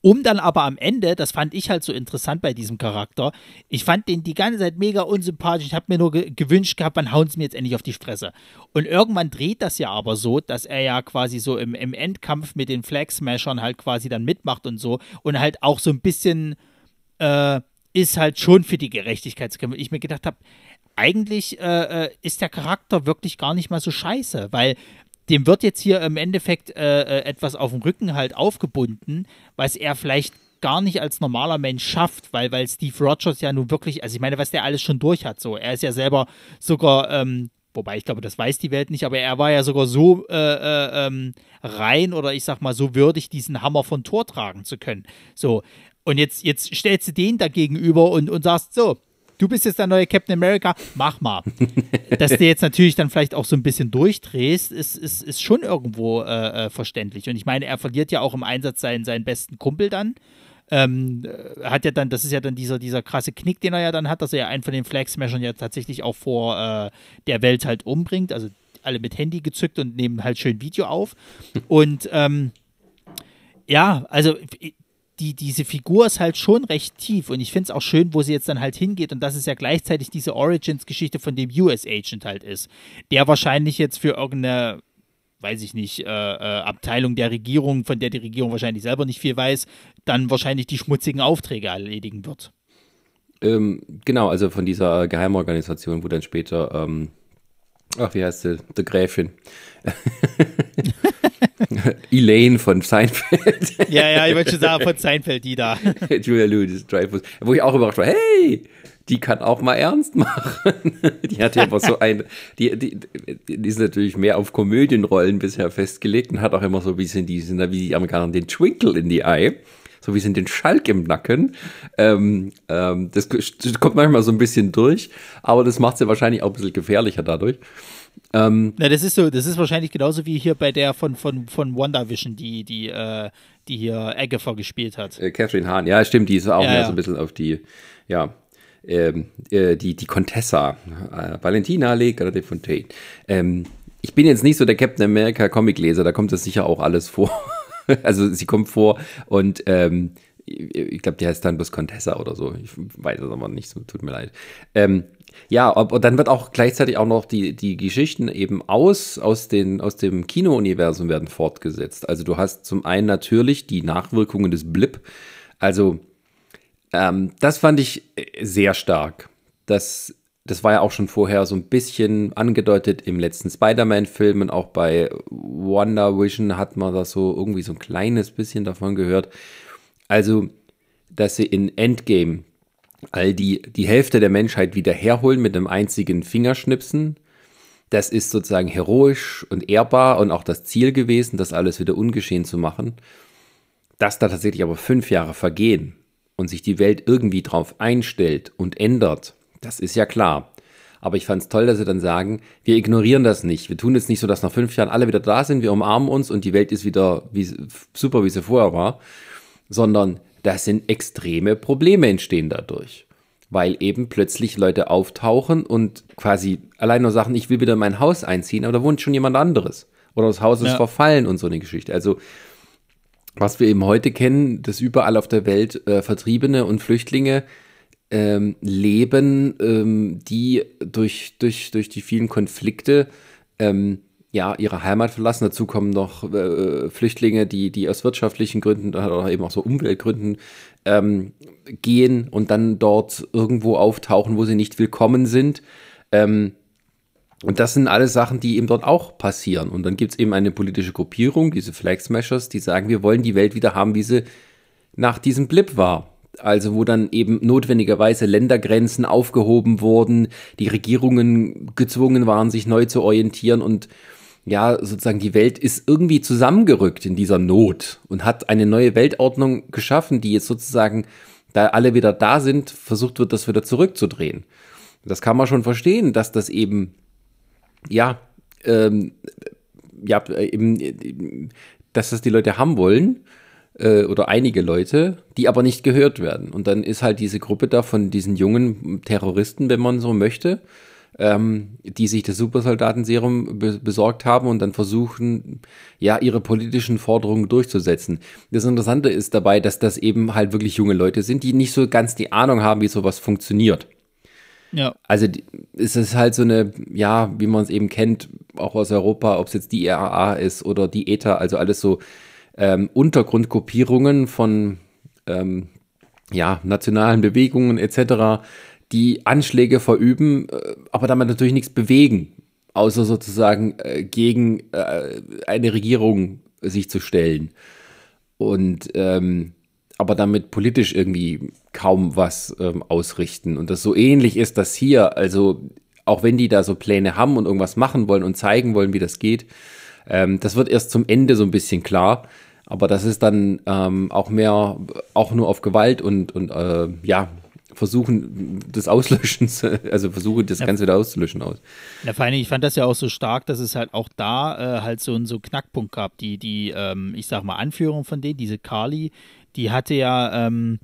um dann aber am Ende, das fand ich halt so interessant bei diesem Charakter, ich fand den die ganze Zeit mega unsympathisch. Ich habe mir nur ge gewünscht gehabt, wann hauen sie mir jetzt endlich auf die Fresse. Und irgendwann dreht das ja aber so, dass er ja quasi so im, im Endkampf mit den Flag Smashern halt quasi dann mitmacht und so und halt auch so ein bisschen äh, ist halt schon für die Gerechtigkeitskämpfe. Ich mir gedacht habe, eigentlich äh, äh, ist der Charakter wirklich gar nicht mal so scheiße, weil dem wird jetzt hier im Endeffekt äh, äh, etwas auf dem Rücken halt aufgebunden, was er vielleicht gar nicht als normaler Mensch schafft, weil, weil Steve Rogers ja nun wirklich, also ich meine, was der alles schon durch hat, so. Er ist ja selber sogar, ähm, wobei ich glaube, das weiß die Welt nicht, aber er war ja sogar so äh, äh, ähm, rein oder ich sag mal so würdig, diesen Hammer von Tor tragen zu können. So. Und jetzt, jetzt stellst du den dagegenüber und, und sagst, so, du bist jetzt der neue Captain America, mach mal. Dass du jetzt natürlich dann vielleicht auch so ein bisschen durchdrehst, ist, ist, ist schon irgendwo äh, äh, verständlich. Und ich meine, er verliert ja auch im Einsatz seinen, seinen besten Kumpel dann. Ähm, äh, hat ja dann, das ist ja dann dieser, dieser krasse Knick, den er ja dann hat, dass er ja einen von den Flag Smashern ja tatsächlich auch vor äh, der Welt halt umbringt. Also alle mit Handy gezückt und nehmen halt schön Video auf. Und ähm, ja, also die, diese Figur ist halt schon recht tief und ich finde es auch schön, wo sie jetzt dann halt hingeht und dass es ja gleichzeitig diese Origins-Geschichte von dem US-Agent halt ist, der wahrscheinlich jetzt für irgendeine, weiß ich nicht, äh, äh, Abteilung der Regierung, von der die Regierung wahrscheinlich selber nicht viel weiß, dann wahrscheinlich die schmutzigen Aufträge erledigen wird. Ähm, genau, also von dieser Geheimorganisation, wo dann später, ähm, ach, wie heißt sie, die Gräfin. Elaine von Seinfeld. ja, ja, ich wollte schon sagen, von Seinfeld, die da. Julia Louis Dreyfus. Wo ich auch überrascht war, hey, die kann auch mal ernst machen. die hat ja immer so ein, die, die, die ist natürlich mehr auf Komödienrollen bisher festgelegt und hat auch immer so ein bisschen diesen, wie die Amerikaner, den Twinkle in die Eye. So wie sie den Schalk im Nacken. Ähm, ähm, das, das kommt manchmal so ein bisschen durch, aber das macht sie wahrscheinlich auch ein bisschen gefährlicher dadurch. Ähm, Na, das ist so, das ist wahrscheinlich genauso wie hier bei der von, von, von WandaVision, die, die, äh, die hier Agatha gespielt hat. Äh, Catherine Hahn, ja, stimmt, die ist auch ja, mehr ja. so ein bisschen auf die, ja, ähm, äh, die, die Contessa, äh, Valentina Lega de Fontaine. Ähm, ich bin jetzt nicht so der Captain America Comicleser, da kommt das sicher auch alles vor. also sie kommt vor und ähm, ich glaube, die heißt dann bloß Contessa oder so. Ich weiß es aber nicht, so, tut mir leid. Ähm, ja, und dann wird auch gleichzeitig auch noch die, die Geschichten eben aus, aus, den, aus dem Kino-Universum werden fortgesetzt. Also du hast zum einen natürlich die Nachwirkungen des Blip. Also ähm, das fand ich sehr stark. Das, das war ja auch schon vorher so ein bisschen angedeutet im letzten Spider-Man-Film und auch bei Wonder Vision hat man das so irgendwie so ein kleines bisschen davon gehört. Also, dass sie in Endgame all die, die Hälfte der Menschheit wieder herholen mit einem einzigen Fingerschnipsen. Das ist sozusagen heroisch und ehrbar und auch das Ziel gewesen, das alles wieder ungeschehen zu machen. Dass da tatsächlich aber fünf Jahre vergehen und sich die Welt irgendwie drauf einstellt und ändert, das ist ja klar. Aber ich fand es toll, dass sie dann sagen, wir ignorieren das nicht. Wir tun es nicht so, dass nach fünf Jahren alle wieder da sind, wir umarmen uns und die Welt ist wieder wie, super, wie sie vorher war, sondern da sind extreme Probleme entstehen dadurch. Weil eben plötzlich Leute auftauchen und quasi allein nur sagen, ich will wieder in mein Haus einziehen, aber da wohnt schon jemand anderes. Oder das Haus ist ja. verfallen und so eine Geschichte. Also, was wir eben heute kennen, dass überall auf der Welt äh, Vertriebene und Flüchtlinge ähm, leben, ähm, die durch, durch, durch die vielen Konflikte ähm, ja, ihre Heimat verlassen. Dazu kommen noch äh, Flüchtlinge, die, die aus wirtschaftlichen Gründen oder eben auch so Umweltgründen ähm, gehen und dann dort irgendwo auftauchen, wo sie nicht willkommen sind. Ähm, und das sind alles Sachen, die eben dort auch passieren. Und dann gibt es eben eine politische Gruppierung, diese Flag Smashers, die sagen, wir wollen die Welt wieder haben, wie sie nach diesem Blip war. Also wo dann eben notwendigerweise Ländergrenzen aufgehoben wurden, die Regierungen gezwungen waren, sich neu zu orientieren und ja, sozusagen die Welt ist irgendwie zusammengerückt in dieser Not und hat eine neue Weltordnung geschaffen, die jetzt sozusagen, da alle wieder da sind, versucht wird, das wieder zurückzudrehen. Das kann man schon verstehen, dass das eben, ja, ähm, ja, eben, dass das die Leute haben wollen äh, oder einige Leute, die aber nicht gehört werden. Und dann ist halt diese Gruppe da von diesen jungen Terroristen, wenn man so möchte, ähm, die sich das Supersoldatenserum be besorgt haben und dann versuchen, ja, ihre politischen Forderungen durchzusetzen. Das Interessante ist dabei, dass das eben halt wirklich junge Leute sind, die nicht so ganz die Ahnung haben, wie sowas funktioniert. Ja. Also es ist halt so eine, ja, wie man es eben kennt, auch aus Europa, ob es jetzt die IAA ist oder die ETA, also alles so ähm, Untergrundgruppierungen von ähm, ja, nationalen Bewegungen etc., die Anschläge verüben, äh, aber damit natürlich nichts bewegen, außer sozusagen äh, gegen äh, eine Regierung sich zu stellen. Und ähm, aber damit politisch irgendwie kaum was ähm, ausrichten. Und das so ähnlich ist das hier. Also, auch wenn die da so Pläne haben und irgendwas machen wollen und zeigen wollen, wie das geht, ähm, das wird erst zum Ende so ein bisschen klar. Aber das ist dann ähm, auch mehr, auch nur auf Gewalt und, und äh, ja, versuchen des Auslöschens, also versuche das ja. Ganze wieder auszulöschen aus. Ja, vor allem, ich fand das ja auch so stark, dass es halt auch da äh, halt so einen so Knackpunkt gab. Die, die, ähm, ich sag mal, Anführung von denen, diese Carly, die hatte ja ähm,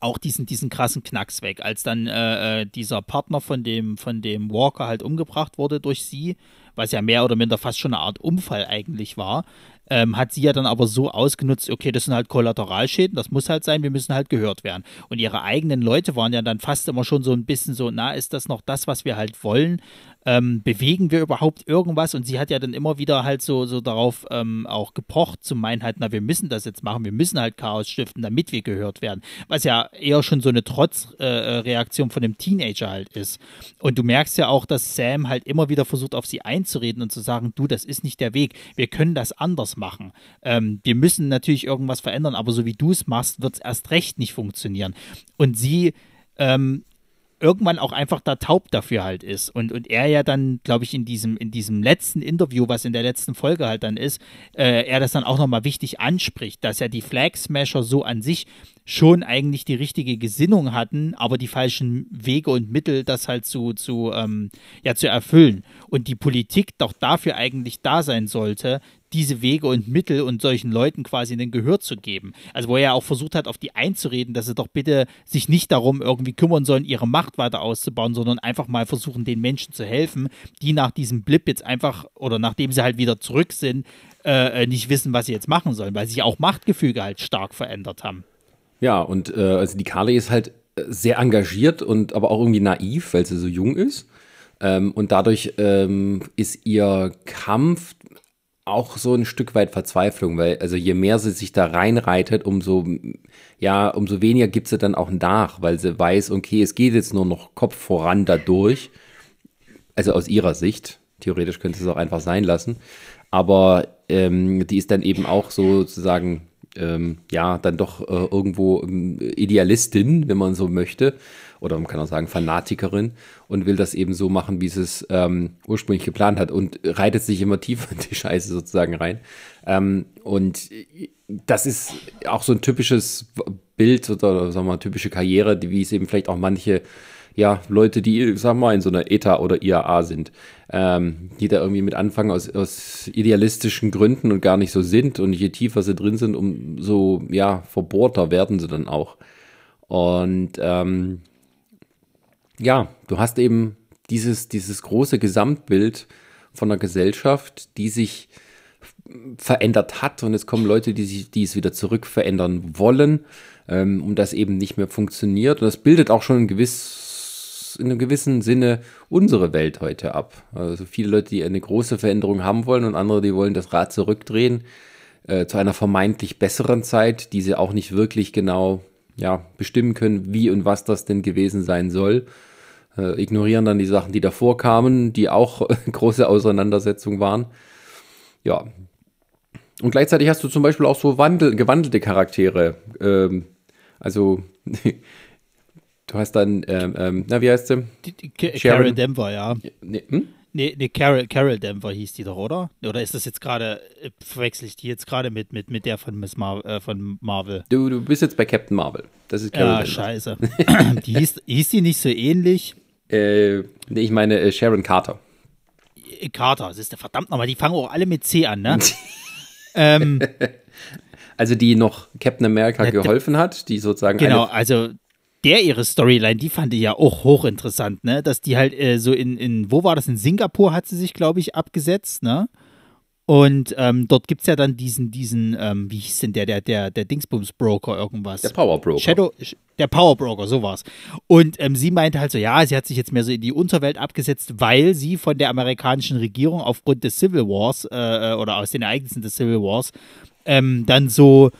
auch diesen, diesen krassen Knacks weg, als dann äh, äh, dieser Partner von dem, von dem Walker halt umgebracht wurde durch sie, was ja mehr oder minder fast schon eine Art Unfall eigentlich war ähm, hat sie ja dann aber so ausgenutzt, okay, das sind halt Kollateralschäden, das muss halt sein, wir müssen halt gehört werden. Und ihre eigenen Leute waren ja dann fast immer schon so ein bisschen so, na, ist das noch das, was wir halt wollen? Ähm, bewegen wir überhaupt irgendwas? Und sie hat ja dann immer wieder halt so, so darauf ähm, auch gepocht, zu meinen halt, na, wir müssen das jetzt machen, wir müssen halt Chaos stiften, damit wir gehört werden. Was ja eher schon so eine Trotzreaktion äh, von dem Teenager halt ist. Und du merkst ja auch, dass Sam halt immer wieder versucht, auf sie einzureden und zu sagen, du, das ist nicht der Weg, wir können das anders machen. Ähm, wir müssen natürlich irgendwas verändern, aber so wie du es machst, wird es erst recht nicht funktionieren. Und sie ähm, irgendwann auch einfach da taub dafür halt ist. Und, und er ja dann, glaube ich, in diesem, in diesem letzten Interview, was in der letzten Folge halt dann ist, äh, er das dann auch nochmal wichtig anspricht, dass ja die Flag Smasher so an sich schon eigentlich die richtige Gesinnung hatten, aber die falschen Wege und Mittel, das halt zu, zu, ähm, ja, zu erfüllen. Und die Politik doch dafür eigentlich da sein sollte, diese Wege und Mittel und solchen Leuten quasi ein Gehör zu geben. Also wo er auch versucht hat, auf die einzureden, dass sie doch bitte sich nicht darum irgendwie kümmern sollen, ihre Macht weiter auszubauen, sondern einfach mal versuchen, den Menschen zu helfen, die nach diesem Blip jetzt einfach oder nachdem sie halt wieder zurück sind, äh, nicht wissen, was sie jetzt machen sollen, weil sich auch Machtgefüge halt stark verändert haben. Ja, und äh, also die Carly ist halt sehr engagiert und aber auch irgendwie naiv, weil sie so jung ist. Ähm, und dadurch ähm, ist ihr Kampf auch so ein Stück weit Verzweiflung, weil also je mehr sie sich da reinreitet, umso ja, umso weniger gibt sie dann auch nach, weil sie weiß, okay, es geht jetzt nur noch Kopf voran dadurch. Also aus ihrer Sicht. Theoretisch könnte sie es auch einfach sein lassen. Aber ähm, die ist dann eben auch sozusagen, ähm, ja, dann doch äh, irgendwo ähm, Idealistin, wenn man so möchte oder man kann auch sagen Fanatikerin und will das eben so machen, wie sie es ähm, ursprünglich geplant hat und reitet sich immer tiefer in die Scheiße sozusagen rein. Ähm, und das ist auch so ein typisches Bild oder sagen wir mal typische Karriere, die, wie es eben vielleicht auch manche ja, Leute, die, wir mal, in so einer ETA oder IAA sind, ähm, die da irgendwie mit anfangen aus, aus idealistischen Gründen und gar nicht so sind. Und je tiefer sie drin sind, umso, ja, verbohrter werden sie dann auch. Und ähm, ja, du hast eben dieses, dieses große Gesamtbild von einer Gesellschaft, die sich verändert hat und es kommen Leute, die, sich, die es wieder zurück verändern wollen ähm, und das eben nicht mehr funktioniert. Und das bildet auch schon ein gewiss, in einem gewissen Sinne unsere Welt heute ab. Also viele Leute, die eine große Veränderung haben wollen und andere, die wollen das Rad zurückdrehen äh, zu einer vermeintlich besseren Zeit, die sie auch nicht wirklich genau ja, bestimmen können, wie und was das denn gewesen sein soll äh, ignorieren dann die Sachen, die davor kamen, die auch große Auseinandersetzungen waren. Ja. Und gleichzeitig hast du zum Beispiel auch so wandel, gewandelte Charaktere. Ähm, also, du hast dann, ähm, ähm, na, wie heißt sie? Carol Denver, ja. Nee, hm? Nee, nee Carol, Carol Denver hieß die doch, oder? Oder ist das jetzt gerade, äh, verwechsel ich die jetzt gerade mit, mit, mit der von, Miss Mar äh, von Marvel? Du, du bist jetzt bei Captain Marvel. Das ist Carol Ja, Denver. scheiße. die hieß, hieß die nicht so ähnlich? Äh, nee, ich meine äh, Sharon Carter. Äh, Carter, das ist der verdammt nochmal, die fangen auch alle mit C an, ne? ähm, also die noch Captain America ne, geholfen hat, die sozusagen. Genau, also der ihre Storyline, die fand ich ja auch hochinteressant, ne? Dass die halt äh, so in, in, wo war das? In Singapur hat sie sich, glaube ich, abgesetzt, ne? Und ähm, dort gibt es ja dann diesen, diesen, ähm, wie hieß denn der, der, der, der Dingsbums-Broker irgendwas? Der Power Broker. Shadow, der Power Broker, so war's. Und ähm, sie meinte halt so, ja, sie hat sich jetzt mehr so in die Unterwelt abgesetzt, weil sie von der amerikanischen Regierung aufgrund des Civil Wars äh, äh oder aus den Ereignissen des Civil Wars ähm, dann so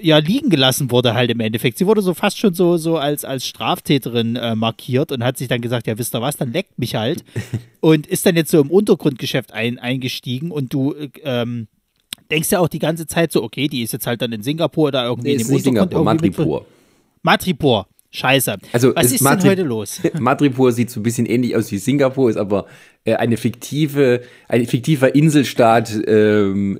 ja liegen gelassen wurde halt im Endeffekt. Sie wurde so fast schon so, so als, als Straftäterin äh, markiert und hat sich dann gesagt, ja wisst ihr was, dann leckt mich halt und ist dann jetzt so im Untergrundgeschäft ein, eingestiegen und du ähm, denkst ja auch die ganze Zeit so, okay, die ist jetzt halt dann in Singapur oder irgendwie nee, in dem Untergrund. Singapur, Madripur. Madripur. Scheiße. Also Was ist Madri denn heute los? Madripur sieht so ein bisschen ähnlich aus wie Singapur, ist aber äh, eine fiktive, ein fiktiver Inselstaat, ähm,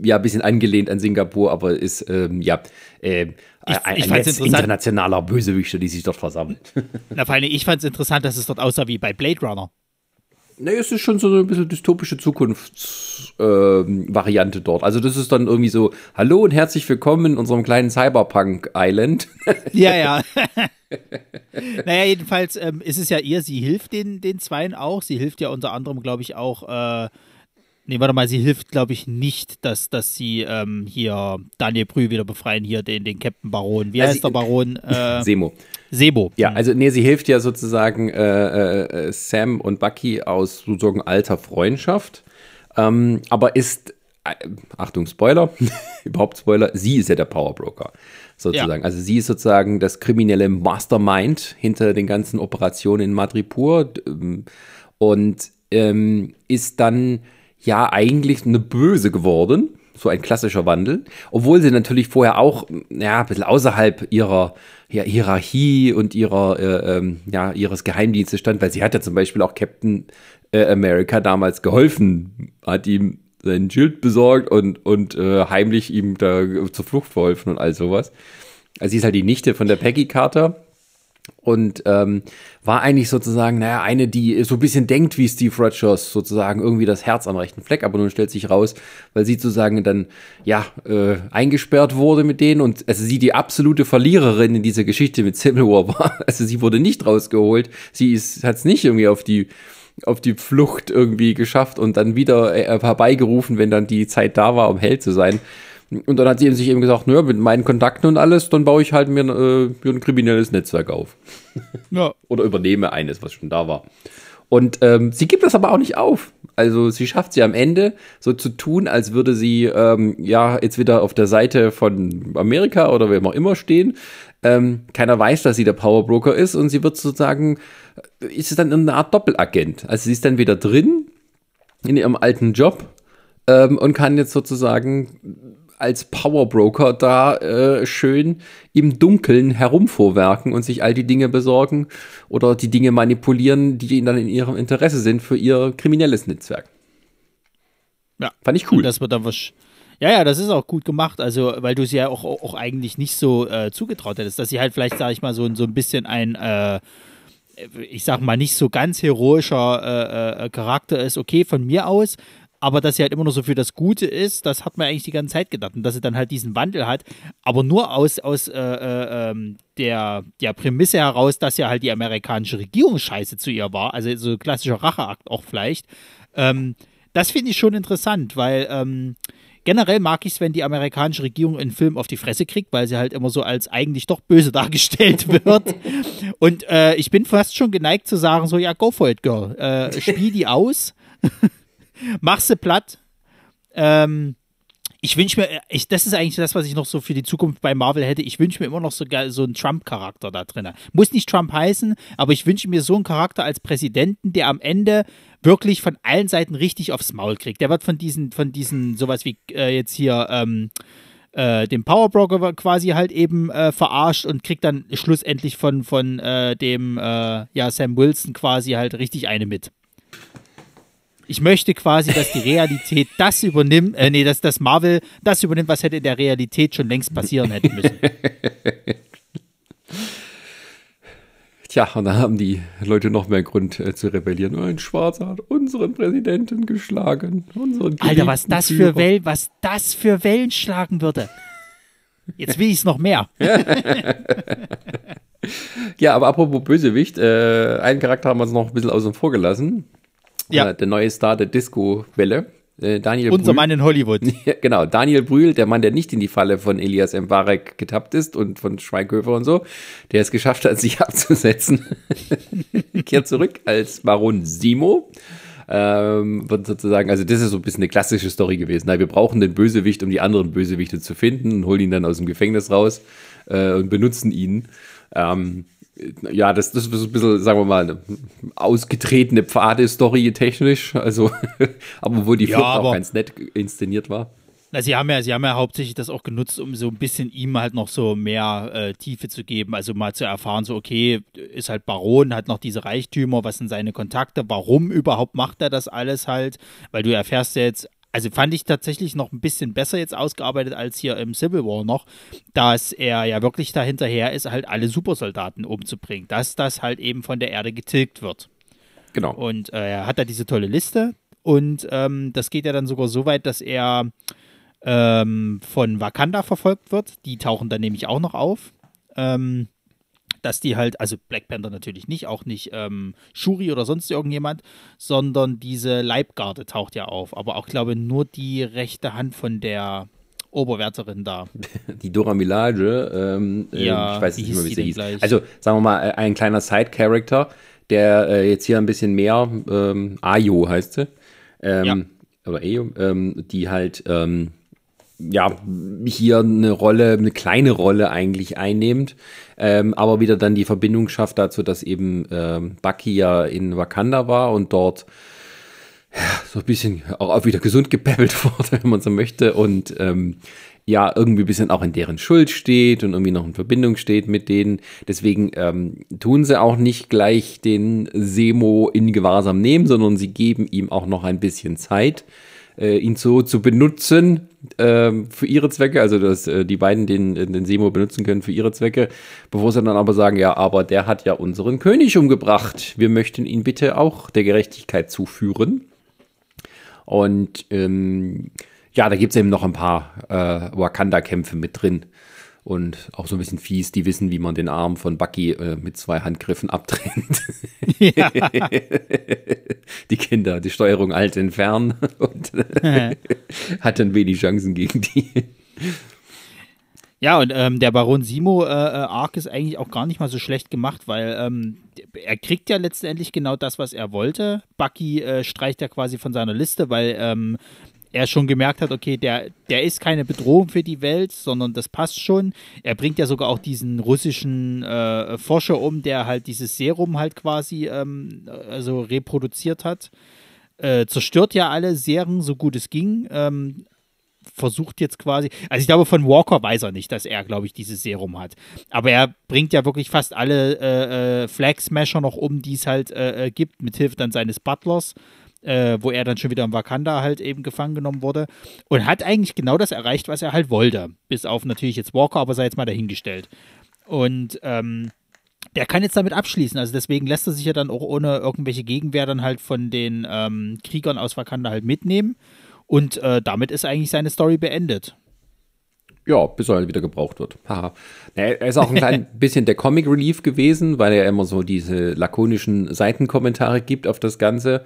ja, ein bisschen angelehnt an Singapur, aber ist, ähm, ja, äh, ich, ein, ich ein internationaler Bösewichter, die sich dort versammelt. Na, vor allem, ich fand es interessant, dass es dort aussah wie bei Blade Runner. Ne, es ist schon so eine bisschen dystopische Zukunftsvariante äh, dort. Also das ist dann irgendwie so, hallo und herzlich willkommen in unserem kleinen Cyberpunk-Island. ja, ja. naja, jedenfalls ähm, ist es ja ihr, sie hilft den, den Zweien auch. Sie hilft ja unter anderem, glaube ich, auch äh, Nee, warte mal, sie hilft, glaube ich, nicht, dass, dass sie ähm, hier Daniel Brühl wieder befreien, hier den, den Captain Baron. Wie also heißt der Baron? Äh, Semo. Sebo. Ja, also nee, sie hilft ja sozusagen äh, äh, Sam und Bucky aus sozusagen alter Freundschaft, ähm, aber ist, äh, Achtung, Spoiler, überhaupt Spoiler, sie ist ja der Powerbroker sozusagen. Ja. Also sie ist sozusagen das kriminelle Mastermind hinter den ganzen Operationen in Madripur ähm, und ähm, ist dann ja eigentlich eine Böse geworden. So ein klassischer Wandel. Obwohl sie natürlich vorher auch, ja, ein bisschen außerhalb ihrer ja, Hierarchie und ihrer, äh, ähm, ja, ihres Geheimdienstes stand, weil sie hat ja zum Beispiel auch Captain äh, America damals geholfen, hat ihm sein Schild besorgt und, und äh, heimlich ihm da zur Flucht verholfen und all sowas. Also sie ist halt die Nichte von der Peggy Carter, und ähm, war eigentlich sozusagen, naja, eine, die so ein bisschen denkt wie Steve Rogers, sozusagen irgendwie das Herz am rechten Fleck, aber nun stellt sich raus, weil sie sozusagen dann, ja, äh, eingesperrt wurde mit denen und also sie die absolute Verliererin in dieser Geschichte mit Civil War war. Also sie wurde nicht rausgeholt, sie hat es nicht irgendwie auf die auf die Flucht irgendwie geschafft und dann wieder äh, herbeigerufen, wenn dann die Zeit da war, um Held zu sein. Und dann hat sie sich eben gesagt, naja, mit meinen Kontakten und alles, dann baue ich halt mir, äh, mir ein kriminelles Netzwerk auf. Ja. Oder übernehme eines, was schon da war. Und ähm, sie gibt das aber auch nicht auf. Also sie schafft sie am Ende so zu tun, als würde sie ähm, ja jetzt wieder auf der Seite von Amerika oder wem auch immer stehen. Ähm, keiner weiß, dass sie der Powerbroker ist und sie wird sozusagen, ist es dann eine Art Doppelagent. Also sie ist dann wieder drin in ihrem alten Job ähm, und kann jetzt sozusagen als Powerbroker da äh, schön im Dunkeln herumvorwerken und sich all die Dinge besorgen oder die Dinge manipulieren, die ihnen dann in ihrem Interesse sind für ihr kriminelles Netzwerk. Ja. Fand ich cool. Das wird dann was. Ja, ja, das ist auch gut gemacht. Also, weil du sie ja auch, auch eigentlich nicht so äh, zugetraut hättest, dass sie halt vielleicht, sag ich mal, so, so ein bisschen ein, äh, ich sag mal, nicht so ganz heroischer äh, äh Charakter ist. Okay, von mir aus aber dass sie halt immer nur so für das Gute ist, das hat man eigentlich die ganze Zeit gedacht. Und dass sie dann halt diesen Wandel hat, aber nur aus, aus äh, äh, ähm, der, der Prämisse heraus, dass ja halt die amerikanische Regierung scheiße zu ihr war, also so klassischer Racheakt auch vielleicht. Ähm, das finde ich schon interessant, weil ähm, generell mag ich es, wenn die amerikanische Regierung einen Film auf die Fresse kriegt, weil sie halt immer so als eigentlich doch böse dargestellt wird. Und äh, ich bin fast schon geneigt zu sagen, so ja, go for it, girl. Äh, spiel die aus. machst du platt. Ähm, ich wünsche mir, ich, das ist eigentlich das, was ich noch so für die Zukunft bei Marvel hätte. Ich wünsche mir immer noch so, so einen Trump-Charakter da drin. Muss nicht Trump heißen, aber ich wünsche mir so einen Charakter als Präsidenten, der am Ende wirklich von allen Seiten richtig aufs Maul kriegt. Der wird von diesen, von diesen, sowas wie äh, jetzt hier, ähm, äh, dem Powerbroker quasi halt eben äh, verarscht und kriegt dann schlussendlich von, von äh, dem äh, ja, Sam Wilson quasi halt richtig eine mit. Ich möchte quasi, dass die Realität das übernimmt, äh, nee, dass das Marvel das übernimmt, was hätte in der Realität schon längst passieren hätten müssen. Tja, und da haben die Leute noch mehr Grund äh, zu rebellieren. Ein Schwarzer hat unseren Präsidenten geschlagen. Unseren Alter, was das für Wellen, was das für Wellen schlagen würde. Jetzt will ich es noch mehr. ja, aber apropos Bösewicht, äh, einen Charakter haben wir uns noch ein bisschen außen vor gelassen ja. der neue Star der Disco-Welle. Äh, Daniel Unser Brühl. Mann in Hollywood. Genau, Daniel Brühl, der Mann, der nicht in die Falle von Elias Mbarek getappt ist und von Schweighöfer und so, der es geschafft hat, sich abzusetzen, kehrt zurück als Baron Simo. Ähm, wird sozusagen, also das ist so ein bisschen eine klassische Story gewesen. Na, wir brauchen den Bösewicht, um die anderen Bösewichte zu finden und holen ihn dann aus dem Gefängnis raus äh, und benutzen ihn. Ähm, ja, das, das ist ein bisschen, sagen wir mal, eine ausgetretene Pfade-Story technisch. Also, aber wo die Flucht ja, auch ganz nett inszeniert war. Na, sie haben ja, sie haben ja hauptsächlich das auch genutzt, um so ein bisschen ihm halt noch so mehr äh, Tiefe zu geben. Also mal zu erfahren, so okay, ist halt Baron, hat noch diese Reichtümer, was sind seine Kontakte, warum überhaupt macht er das alles halt? Weil du erfährst ja jetzt also fand ich tatsächlich noch ein bisschen besser jetzt ausgearbeitet als hier im Civil War noch, dass er ja wirklich dahinterher ist, halt alle Supersoldaten umzubringen, dass das halt eben von der Erde getilgt wird. Genau. Und äh, er hat da diese tolle Liste und ähm, das geht ja dann sogar so weit, dass er ähm, von Wakanda verfolgt wird. Die tauchen dann nämlich auch noch auf. Ähm, dass die halt, also Black Panther natürlich nicht, auch nicht ähm, Shuri oder sonst irgendjemand, sondern diese Leibgarde taucht ja auf. Aber auch, glaube ich, nur die rechte Hand von der Oberwärterin da. Die Dora Milage, ähm, ähm ja, ich weiß nicht mehr, wie sie hieß. Gleich? Also, sagen wir mal, ein kleiner Side-Character, der äh, jetzt hier ein bisschen mehr, ähm, Ayo heißt sie, ähm, ja. oder Ayo, ähm, die halt, ähm, ja, hier eine Rolle, eine kleine Rolle eigentlich einnimmt, ähm, aber wieder dann die Verbindung schafft dazu, dass eben ähm, Bucky ja in Wakanda war und dort ja, so ein bisschen auch wieder gesund gepäppelt wurde, wenn man so möchte, und ähm, ja, irgendwie ein bisschen auch in deren Schuld steht und irgendwie noch in Verbindung steht mit denen. Deswegen ähm, tun sie auch nicht gleich den Semo in Gewahrsam nehmen, sondern sie geben ihm auch noch ein bisschen Zeit äh, ihn so zu benutzen äh, für ihre Zwecke, also dass äh, die beiden den, den Semo benutzen können für ihre Zwecke, bevor sie dann aber sagen, ja, aber der hat ja unseren König umgebracht. Wir möchten ihn bitte auch der Gerechtigkeit zuführen. Und ähm, ja, da gibt es eben noch ein paar äh, Wakanda-Kämpfe mit drin. Und auch so ein bisschen fies, die wissen, wie man den Arm von Bucky äh, mit zwei Handgriffen abtrennt. Ja. die Kinder, die Steuerung alt entfernen und hat dann wenig Chancen gegen die. Ja, und ähm, der Baron Simo äh, äh, Arc ist eigentlich auch gar nicht mal so schlecht gemacht, weil ähm, er kriegt ja letztendlich genau das, was er wollte. Bucky äh, streicht ja quasi von seiner Liste, weil ähm, er schon gemerkt hat, okay, der, der ist keine Bedrohung für die Welt, sondern das passt schon. Er bringt ja sogar auch diesen russischen äh, Forscher um, der halt dieses Serum halt quasi ähm, also reproduziert hat. Äh, zerstört ja alle Serien, so gut es ging. Ähm, versucht jetzt quasi, also ich glaube, von Walker weiß er nicht, dass er, glaube ich, dieses Serum hat. Aber er bringt ja wirklich fast alle äh, äh, Flag Smasher noch um, die es halt äh, äh gibt, mithilfe dann seines Butlers. Äh, wo er dann schon wieder in Wakanda halt eben gefangen genommen wurde und hat eigentlich genau das erreicht, was er halt wollte. Bis auf natürlich jetzt Walker, aber sei jetzt mal dahingestellt. Und ähm, der kann jetzt damit abschließen. Also deswegen lässt er sich ja dann auch ohne irgendwelche Gegenwehr dann halt von den ähm, Kriegern aus Wakanda halt mitnehmen. Und äh, damit ist eigentlich seine Story beendet. Ja, bis er halt wieder gebraucht wird. Haha. Er ist auch ein klein bisschen der Comic Relief gewesen, weil er immer so diese lakonischen Seitenkommentare gibt auf das Ganze.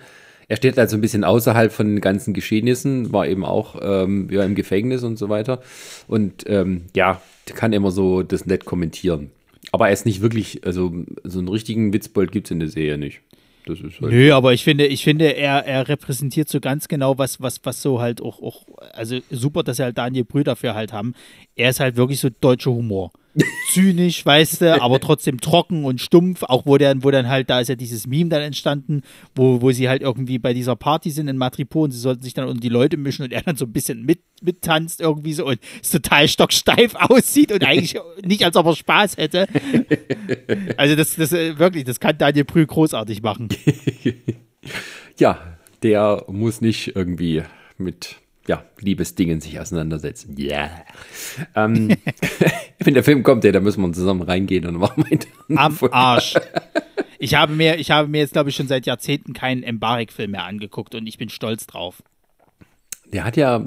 Er steht also ein bisschen außerhalb von den ganzen Geschehnissen, war eben auch ähm, ja, im Gefängnis und so weiter. Und ähm, ja, kann immer so das nett kommentieren. Aber er ist nicht wirklich, also so einen richtigen Witzbold gibt es in der Serie nicht. Das ist halt Nö, aber ich finde, ich finde, er, er repräsentiert so ganz genau, was, was, was so halt auch, auch, also super, dass er halt Daniel Brüder dafür halt haben. Er ist halt wirklich so deutscher Humor zynisch, weißt du, aber trotzdem trocken und stumpf. Auch wo dann, wo dann halt, da ist ja dieses Meme dann entstanden, wo, wo sie halt irgendwie bei dieser Party sind in Matripo und sie sollten sich dann unter die Leute mischen und er dann so ein bisschen mit, mittanzt irgendwie so und es total stocksteif aussieht und eigentlich nicht, als ob er Spaß hätte. Also das, das äh, wirklich, das kann Daniel Brühl großartig machen. Ja, der muss nicht irgendwie mit ja, Liebesdingen sich auseinandersetzen. Ja. Yeah. Ähm, wenn der Film kommt, ja, da müssen wir zusammen reingehen und machen wir Am Arsch. Ich habe mir, ich habe mir jetzt, glaube ich, schon seit Jahrzehnten keinen Embarek-Film mehr angeguckt und ich bin stolz drauf. Der hat ja,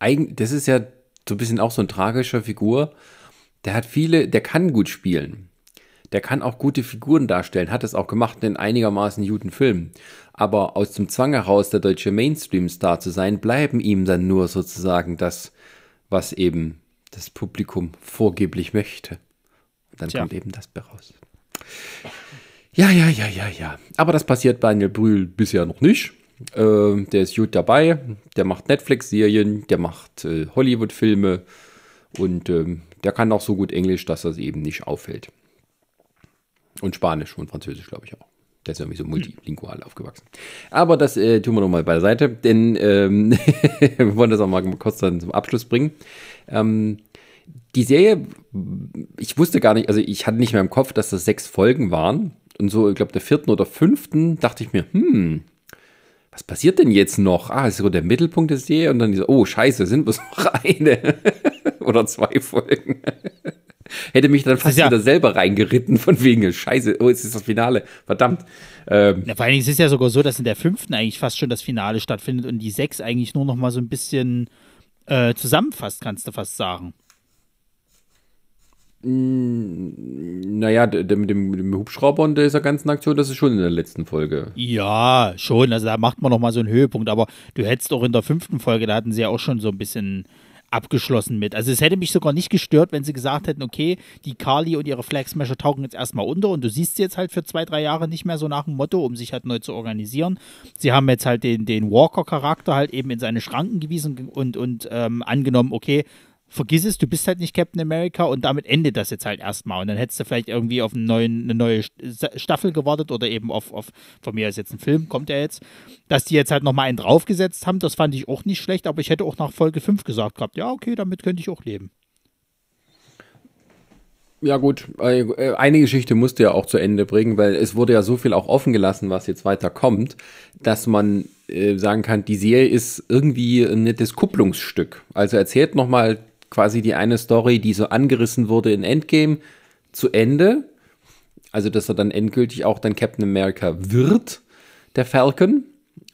das ist ja so ein bisschen auch so ein tragischer Figur. Der hat viele, der kann gut spielen. Der kann auch gute Figuren darstellen, hat es auch gemacht in einigermaßen guten Filmen aber aus dem Zwang heraus der deutsche Mainstream-Star zu sein, bleiben ihm dann nur sozusagen das, was eben das Publikum vorgeblich möchte. Und dann Tja. kommt eben das raus. Ja, ja, ja, ja, ja. Aber das passiert bei Daniel Brühl bisher noch nicht. Äh, der ist gut dabei. Der macht Netflix-Serien, der macht äh, Hollywood-Filme und äh, der kann auch so gut Englisch, dass das eben nicht auffällt. Und Spanisch und Französisch, glaube ich auch. Der ist irgendwie so multilingual aufgewachsen. Aber das äh, tun wir nochmal beiseite, denn ähm, wir wollen das auch mal kurz dann zum Abschluss bringen. Ähm, die Serie, ich wusste gar nicht, also ich hatte nicht mehr im Kopf, dass das sechs Folgen waren. Und so, ich glaube, der vierten oder fünften dachte ich mir, hm, was passiert denn jetzt noch? Ah, ist so der Mittelpunkt der Serie und dann diese, oh, scheiße, sind wir noch eine oder zwei Folgen. Hätte mich dann fast ja, wieder selber reingeritten, von wegen, scheiße, oh, jetzt ist das Finale, verdammt. Ähm, ja, vor allen Dingen ist es ja sogar so, dass in der fünften eigentlich fast schon das Finale stattfindet und die sechs eigentlich nur noch mal so ein bisschen äh, zusammenfasst, kannst du fast sagen. Mm, naja, der mit dem, dem Hubschrauber und dieser ganzen Aktion, das ist schon in der letzten Folge. Ja, schon. Also da macht man noch mal so einen Höhepunkt. Aber du hättest auch in der fünften Folge, da hatten sie ja auch schon so ein bisschen abgeschlossen mit. Also es hätte mich sogar nicht gestört, wenn sie gesagt hätten, okay, die Carly und ihre Flag Smasher tauchen jetzt erstmal unter und du siehst sie jetzt halt für zwei, drei Jahre nicht mehr so nach dem Motto, um sich halt neu zu organisieren. Sie haben jetzt halt den, den Walker-Charakter halt eben in seine Schranken gewiesen und, und ähm, angenommen, okay, vergiss es, du bist halt nicht Captain America und damit endet das jetzt halt erstmal. Und dann hättest du vielleicht irgendwie auf neuen, eine neue Staffel gewartet oder eben auf, auf, von mir ist jetzt ein Film, kommt ja jetzt, dass die jetzt halt nochmal einen draufgesetzt haben. Das fand ich auch nicht schlecht, aber ich hätte auch nach Folge 5 gesagt gehabt, ja, okay, damit könnte ich auch leben. Ja gut, äh, eine Geschichte musste ja auch zu Ende bringen, weil es wurde ja so viel auch offen gelassen, was jetzt weiter kommt, dass man äh, sagen kann, die Serie ist irgendwie ein nettes Kupplungsstück. Also erzählt nochmal quasi die eine Story, die so angerissen wurde in Endgame, zu Ende. Also, dass er dann endgültig auch dann Captain America wird, der Falcon.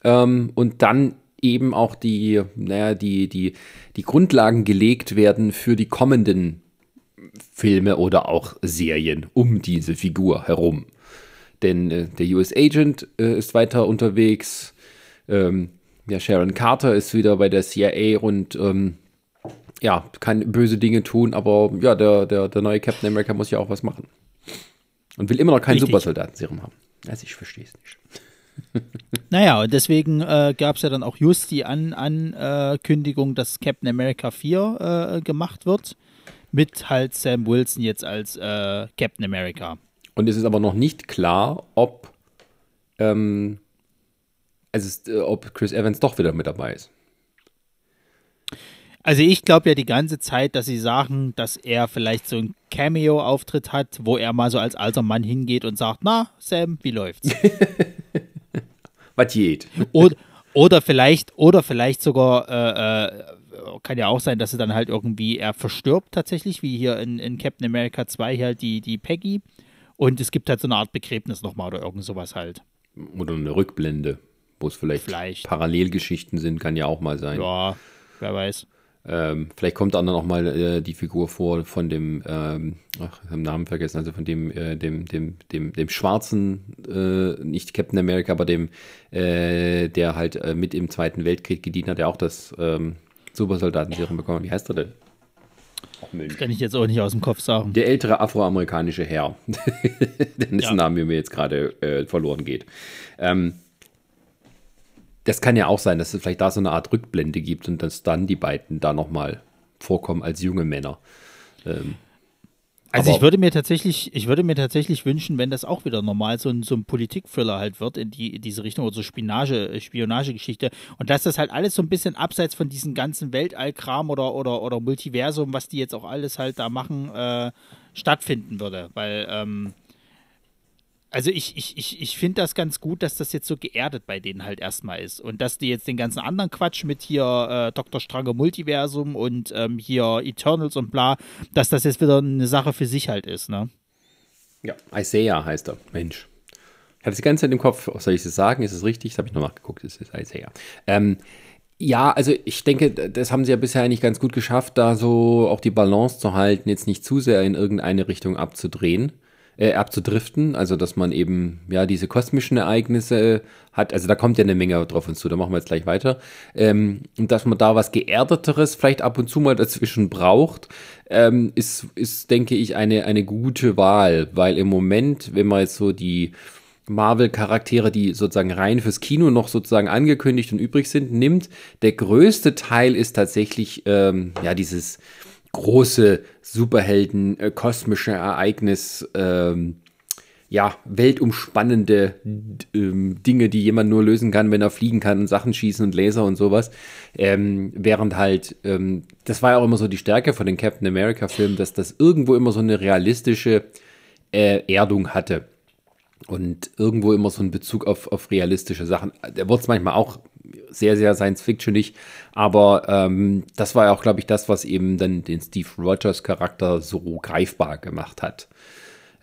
Ähm, und dann eben auch die, naja, die, die, die Grundlagen gelegt werden für die kommenden Filme oder auch Serien um diese Figur herum. Denn äh, der US Agent äh, ist weiter unterwegs. Ähm, ja, Sharon Carter ist wieder bei der CIA und ähm, ja, kann böse Dinge tun, aber ja, der, der, der neue Captain America muss ja auch was machen. Und will immer noch kein. Supersoldatenserum haben. Also ich verstehe es nicht. Naja, und deswegen äh, gab es ja dann auch just die An Ankündigung, dass Captain America 4 äh, gemacht wird. Mit halt Sam Wilson jetzt als äh, Captain America. Und es ist aber noch nicht klar, ob, ähm, äh, ob Chris Evans doch wieder mit dabei ist. Also ich glaube ja die ganze Zeit, dass sie sagen, dass er vielleicht so einen Cameo-Auftritt hat, wo er mal so als alter Mann hingeht und sagt, na, Sam, wie läuft's? Was geht? oder, oder vielleicht, oder vielleicht sogar, äh, äh, kann ja auch sein, dass er dann halt irgendwie, er verstirbt tatsächlich, wie hier in, in Captain America 2 halt die, die Peggy. Und es gibt halt so eine Art Begräbnis nochmal oder irgend sowas halt. Oder eine Rückblende, wo es vielleicht, Vielleicht. Parallelgeschichten sind, kann ja auch mal sein. Ja, wer weiß. Ähm, vielleicht kommt dann noch mal äh, die Figur vor von dem, ähm, ach, ich habe den Namen vergessen, also von dem, äh, dem, dem, dem, dem schwarzen, äh, nicht Captain America, aber dem, äh, der halt äh, mit im Zweiten Weltkrieg gedient hat, der auch das ähm, Supersoldatenserum bekommen. hat. Wie heißt er denn? Ach, Mensch. Kann ich jetzt auch nicht aus dem Kopf sagen. Der ältere afroamerikanische Herr, dessen Ja. Name mir jetzt gerade äh, verloren geht. Ähm, das kann ja auch sein, dass es vielleicht da so eine Art Rückblende gibt und dass dann die beiden da nochmal vorkommen als junge Männer. Ähm, Also ich würde mir tatsächlich, ich würde mir tatsächlich wünschen, wenn das auch wieder normal so ein, so ein Politik-Thriller halt wird in, die, in diese Richtung oder so Spionage, äh, Spionagegeschichte und dass das halt alles so ein bisschen abseits von diesem ganzen Weltallkram oder, oder, oder Multiversum, was die jetzt auch alles halt da machen, äh, stattfinden würde. Weil, ähm, also ich, ich, ich, ich finde das ganz gut, dass das jetzt so geerdet bei denen halt erstmal ist. Und dass die jetzt den ganzen anderen Quatsch mit hier äh, Dr. Strange Multiversum und ähm, hier Eternals und bla, dass das jetzt wieder eine Sache für sich halt ist, ne? ja, Isaiah heißt er. Mensch. Ich hatte die ganze Zeit im Kopf, soll ich es sagen? Ist es richtig? Das habe ich noch nachgeguckt, es ist Isaiah. Ähm, ja, also ich denke, das haben sie ja bisher eigentlich ganz gut geschafft, da so auch die Balance zu halten, jetzt nicht zu sehr in irgendeine Richtung abzudrehen, äh, abzudriften. Also, dass man eben, ja, diese kosmischen Ereignisse hat. Also, da kommt ja eine Menge drauf uns zu, da machen wir jetzt gleich weiter. Ähm, und dass man da was Geerdeteres vielleicht ab und zu mal dazwischen braucht, ähm, ist, ist, denke ich, eine, eine gute Wahl, weil im Moment, wenn man jetzt so die Marvel-Charaktere, die sozusagen rein fürs Kino noch sozusagen angekündigt und übrig sind, nimmt. Der größte Teil ist tatsächlich ähm, ja dieses große Superhelden, äh, kosmische Ereignis, ähm, ja, weltumspannende ähm, Dinge, die jemand nur lösen kann, wenn er fliegen kann und Sachen schießen und Laser und sowas. Ähm, während halt, ähm, das war ja auch immer so die Stärke von den Captain America-Filmen, dass das irgendwo immer so eine realistische äh, Erdung hatte und irgendwo immer so einen Bezug auf, auf realistische Sachen. Der wird es manchmal auch sehr, sehr Science-Fictionig, aber ähm, das war ja auch, glaube ich, das, was eben dann den Steve Rogers-Charakter so greifbar gemacht hat.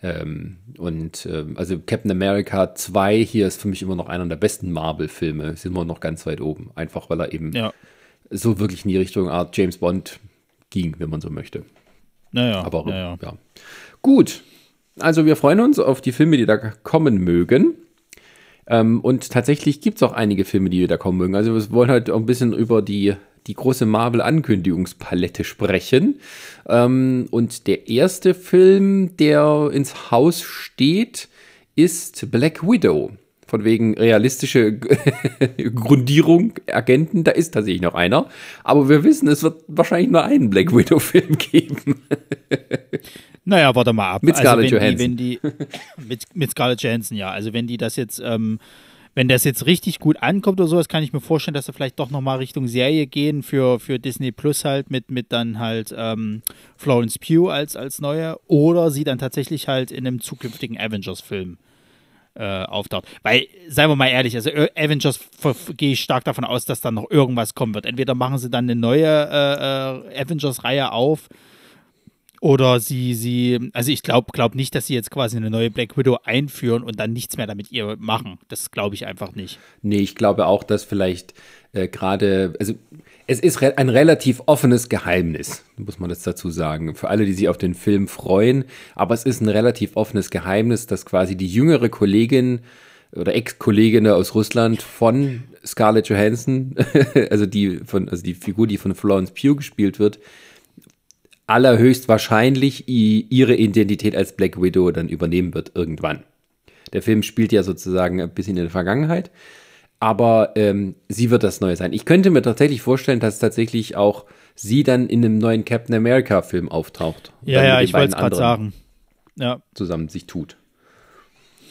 Ähm, und ähm, also Captain America 2 hier ist für mich immer noch einer der besten Marvel-Filme, sind wir noch ganz weit oben, einfach weil er eben Ja. so wirklich in die Richtung Art James Bond ging, wenn man so möchte. Naja, Aber naja. ja. Gut. Also wir freuen uns auf die Filme, die da kommen mögen. Ähm, und tatsächlich gibt es auch einige Filme, die da kommen mögen. Also wir wollen halt auch ein bisschen über die, die große Marvel-Ankündigungspalette sprechen. Ähm, und der erste Film, der ins Haus steht, ist Black Widow. Von wegen realistische Grundierung, Agenten, da ist tatsächlich noch einer. Aber wir wissen, es wird wahrscheinlich nur einen Black Widow-Film geben. Naja, warte mal ab. Mit Scarlett also Johansson. Die, wenn die, mit, mit Scarlett Johansson, ja. Also wenn die das jetzt, ähm, wenn das jetzt richtig gut ankommt oder sowas, kann ich mir vorstellen, dass sie vielleicht doch nochmal Richtung Serie gehen für, für Disney Plus halt mit, mit dann halt ähm, Florence Pugh als, als neue oder sie dann tatsächlich halt in einem zukünftigen Avengers-Film äh, auftaucht. Weil, seien wir mal ehrlich, also Avengers gehe ich stark davon aus, dass dann noch irgendwas kommen wird. Entweder machen sie dann eine neue äh, äh, Avengers-Reihe auf oder sie, sie, also ich glaube glaub nicht, dass sie jetzt quasi eine neue Black Widow einführen und dann nichts mehr damit ihr machen. Das glaube ich einfach nicht. Nee, ich glaube auch, dass vielleicht äh, gerade, also es ist re ein relativ offenes Geheimnis, muss man das dazu sagen. Für alle, die sich auf den Film freuen, aber es ist ein relativ offenes Geheimnis, dass quasi die jüngere Kollegin oder Ex-Kollegin aus Russland von Scarlett Johansson, also die von, also die Figur, die von Florence Pugh gespielt wird, allerhöchstwahrscheinlich ihre Identität als Black Widow dann übernehmen wird irgendwann. Der Film spielt ja sozusagen ein bisschen in der Vergangenheit, aber ähm, sie wird das Neue sein. Ich könnte mir tatsächlich vorstellen, dass tatsächlich auch sie dann in einem neuen Captain America Film auftaucht. Ja, ja, ich wollte es gerade sagen. Ja. Zusammen sich tut.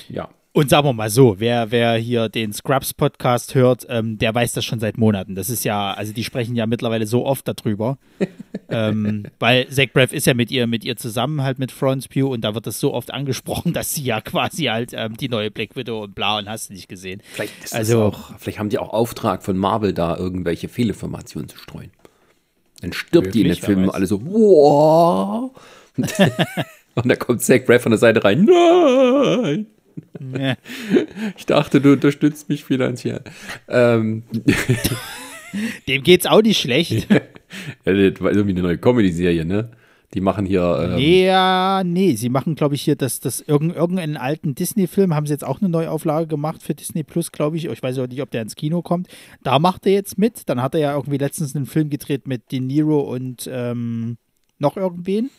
Ja. Und sagen wir mal so, wer, wer hier den Scrubs Podcast hört, ähm, der weiß das schon seit Monaten. Das ist ja, also die sprechen ja mittlerweile so oft darüber. ähm, weil Zach Braff ist ja mit ihr, mit ihr zusammen halt mit Florence Pugh und da wird das so oft angesprochen, dass sie ja quasi halt ähm, die neue Black Widow und bla und hast du nicht gesehen. Vielleicht ist also, auch, vielleicht haben die auch Auftrag von Marvel da, irgendwelche Fehlinformationen zu streuen. Dann stirbt wirklich, die in den Filmen alle so, wow. und da kommt Zach Braff von der Seite rein, nein. Ich dachte, du unterstützt mich finanziell. Ähm. Dem geht's auch nicht schlecht. ja, das war irgendwie eine neue Comedy-Serie, ne? Die machen hier. Ähm nee, ja, nee, sie machen, glaube ich, hier das, das irgend, irgendeinen alten Disney-Film, haben sie jetzt auch eine Neuauflage gemacht für Disney Plus, glaube ich. Ich weiß auch nicht, ob der ins Kino kommt. Da macht er jetzt mit. Dann hat er ja irgendwie letztens einen Film gedreht mit De Niro und ähm, noch irgendwen.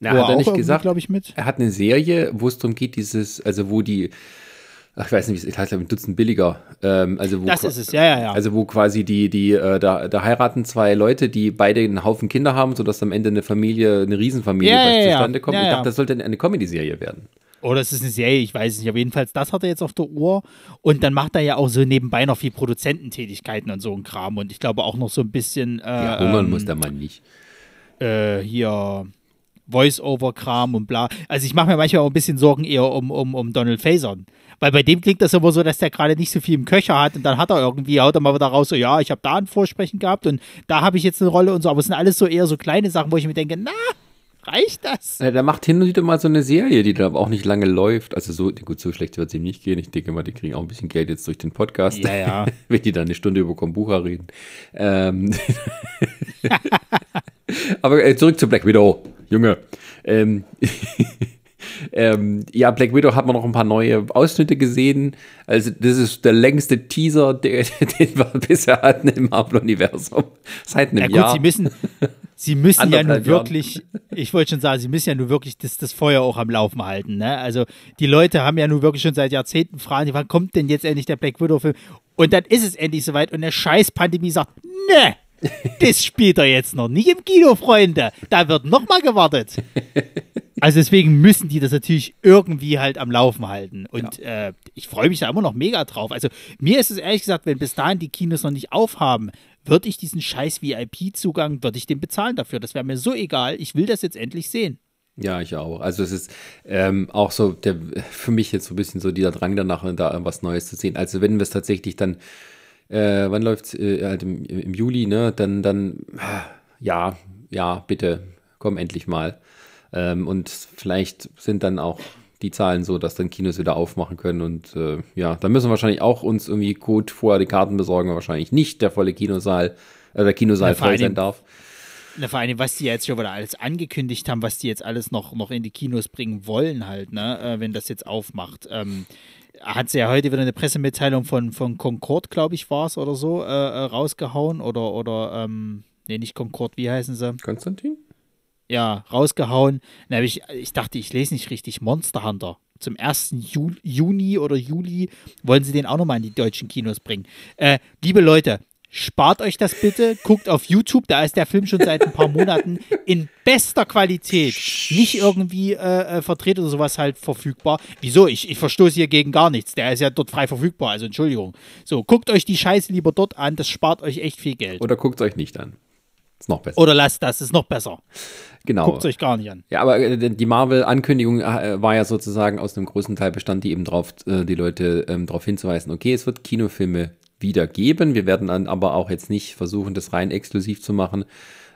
Na, hat er nicht gesagt, glaube ich, mit. Er hat eine Serie, wo es darum geht, dieses, also wo die, ach, ich weiß nicht, wie es heißt, ein Dutzend billiger. Ähm, also wo das ist es, ja, ja, ja. Also wo quasi die, die, äh, da, da heiraten zwei Leute, die beide einen Haufen Kinder haben, sodass am Ende eine Familie, eine Riesenfamilie ja, ja, zustande kommt. Ja, ich dachte, das sollte eine Comedy-Serie werden. Oder es ist eine Serie, ich weiß es nicht. Aber jedenfalls, das hat er jetzt auf der Uhr. Und dann macht er ja auch so nebenbei noch viel Produzententätigkeiten und so ein Kram. Und ich glaube auch noch so ein bisschen. Äh, ja, hungern ähm, muss der Mann nicht. Äh, hier Voice-Over-Kram und bla. Also ich mache mir manchmal auch ein bisschen Sorgen eher um, um, um Donald Faison. Weil bei dem klingt das immer so, dass der gerade nicht so viel im Köcher hat und dann hat er irgendwie, haut er mal wieder raus, so ja, ich habe da ein Vorsprechen gehabt und da habe ich jetzt eine Rolle und so, aber es sind alles so eher so kleine Sachen, wo ich mir denke, na, reicht das? Ja, der macht hin und wieder mal so eine Serie, die da aber auch nicht lange läuft. Also so, gut, so schlecht wird es ihm nicht gehen. Ich denke mal, die kriegen auch ein bisschen Geld jetzt durch den Podcast. Ja, ja. Wenn die dann eine Stunde über Kombucha reden. Ähm aber äh, zurück zu Black Widow. Junge. Ähm, ähm, ja, Black Widow hat man noch ein paar neue Ausschnitte gesehen. Also, das ist der längste Teaser, den, den wir bisher hatten im Marvel-Universum. Seit einem ja, gut, Jahr. Sie müssen, sie müssen ja nur wirklich, ich wollte schon sagen, sie müssen ja nur wirklich das, das Feuer auch am Laufen halten. Ne? Also, die Leute haben ja nur wirklich schon seit Jahrzehnten Fragen, wann kommt denn jetzt endlich der Black Widow-Film? Und dann ist es endlich soweit und der scheiß Pandemie sagt, ne, das spielt er jetzt noch nicht im Kino, Freunde. Da wird noch mal gewartet. Also deswegen müssen die das natürlich irgendwie halt am Laufen halten. Und ja. äh, ich freue mich da immer noch mega drauf. Also mir ist es ehrlich gesagt, wenn bis dahin die Kinos noch nicht aufhaben, würde ich diesen scheiß VIP-Zugang, würde ich den bezahlen dafür. Das wäre mir so egal. Ich will das jetzt endlich sehen. Ja, ich auch. Also es ist ähm, auch so der, für mich jetzt so ein bisschen so dieser Drang danach, da was Neues zu sehen. Also wenn wir es tatsächlich dann äh, wann läuft es? Äh, halt im, im, Juli, ne? Dann, dann, ja, ja, bitte, komm endlich mal. Ähm, und vielleicht sind dann auch die Zahlen so, dass dann Kinos wieder aufmachen können. Und äh, ja, dann müssen wir wahrscheinlich auch uns irgendwie gut vorher die Karten besorgen, wahrscheinlich nicht der volle Kinosaal, äh, der Kinosaal ja, voll sein darf. Na, vor allem, was die jetzt schon wieder alles angekündigt haben, was die jetzt alles noch, noch in die Kinos bringen wollen, halt, ne, äh, wenn das jetzt aufmacht. Ähm, hat sie ja heute wieder eine Pressemitteilung von, von Concord, glaube ich, war es oder so, äh, äh, rausgehauen. Oder, oder, ähm, nee, nicht Concord, wie heißen sie? Konstantin? Ja, rausgehauen. Dann ich, ich dachte, ich lese nicht richtig, Monster Hunter. Zum 1. Ju Juni oder Juli wollen sie den auch nochmal in die deutschen Kinos bringen. Äh, liebe Leute, Spart euch das bitte, guckt auf YouTube, da ist der Film schon seit ein paar Monaten in bester Qualität. Nicht irgendwie äh, äh, verdreht oder sowas halt verfügbar. Wieso? Ich, ich verstoße hier gegen gar nichts. Der ist ja dort frei verfügbar, also Entschuldigung. So, guckt euch die Scheiße lieber dort an, das spart euch echt viel Geld. Oder guckt es euch nicht an. Ist noch besser. Oder lasst das, ist noch besser. Genau. Guckt es euch gar nicht an. Ja, aber äh, die Marvel-Ankündigung äh, war ja sozusagen aus einem großen Teil bestand, die eben drauf, die Leute ähm, darauf hinzuweisen, okay, es wird Kinofilme wieder geben. Wir werden dann aber auch jetzt nicht versuchen, das rein exklusiv zu machen.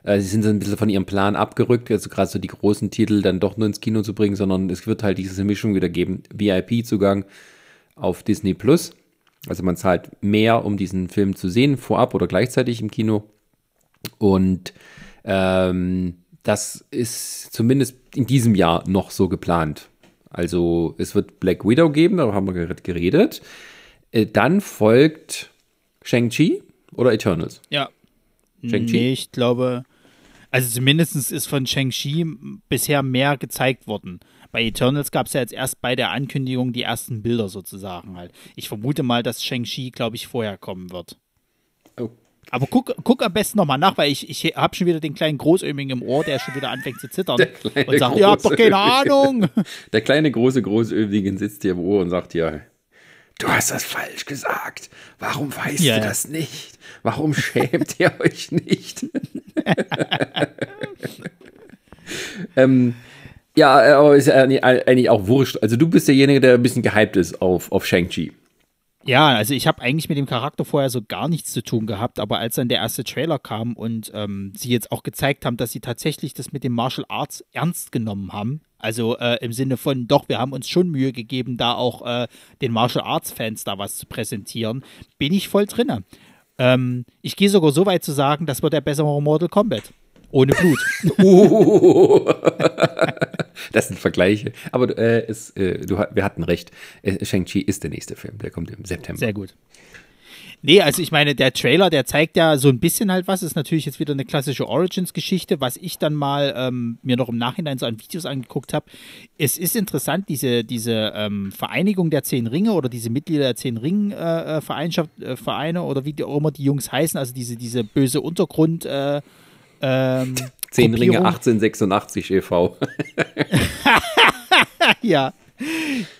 Äh, sie sind ein bisschen von ihrem Plan abgerückt, also gerade so die großen Titel dann doch nur ins Kino zu bringen, sondern es wird halt diese Mischung wieder geben. VIP-Zugang auf Disney Plus. Also man zahlt mehr, um diesen Film zu sehen, vorab oder gleichzeitig im Kino. Und ähm, das ist zumindest in diesem Jahr noch so geplant. Also es wird Black Widow geben, darüber haben wir geredet. Äh, dann folgt Shang-Chi oder Eternals? Ja. Nee, ich glaube, also zumindest ist von Shang-Chi bisher mehr gezeigt worden. Bei Eternals gab es ja jetzt erst bei der Ankündigung die ersten Bilder sozusagen halt. Ich vermute mal, dass Shang-Chi, glaube ich, vorher kommen wird. Oh. Aber guck, guck am besten nochmal nach, weil ich, ich habe schon wieder den kleinen Großöming im Ohr, der schon wieder anfängt zu zittern und sagt, ihr habt doch keine Ahnung. Der kleine große Großöming sitzt hier im Ohr und sagt, ja, du hast das falsch gesagt. Warum weißt ja, du das nicht? Warum schämt ihr euch nicht? ähm, ja, aber ist ja eigentlich auch wurscht. Also du bist derjenige, der ein bisschen gehypt ist auf, auf Shang-Chi. Ja, also ich habe eigentlich mit dem Charakter vorher so gar nichts zu tun gehabt, aber als dann der erste Trailer kam und ähm, sie jetzt auch gezeigt haben, dass sie tatsächlich das mit dem Martial Arts ernst genommen haben, also äh, im Sinne von, doch, wir haben uns schon Mühe gegeben, da auch äh, den Martial Arts Fans da was zu präsentieren, bin ich voll drinne. Ähm, ich gehe sogar so weit zu sagen, das wird der bessere Mortal Kombat. Ohne Blut. das sind Vergleiche. Aber äh, es, äh, du, wir hatten recht. Äh, Shang-Chi ist der nächste Film. Der kommt im September. Sehr gut. Nee, also ich meine, der Trailer, der zeigt ja so ein bisschen halt was. Ist natürlich jetzt wieder eine klassische Origins-Geschichte, was ich dann mal ähm, mir noch im Nachhinein so an Videos angeguckt habe. Es ist interessant, diese, diese ähm, Vereinigung der Zehn Ringe oder diese Mitglieder der Zehn Ring-Vereine äh, äh, Vereine oder wie die auch immer die Jungs heißen, also diese, diese böse Untergrund- äh, ähm, Zehn Ringe 1886 e.V. ja.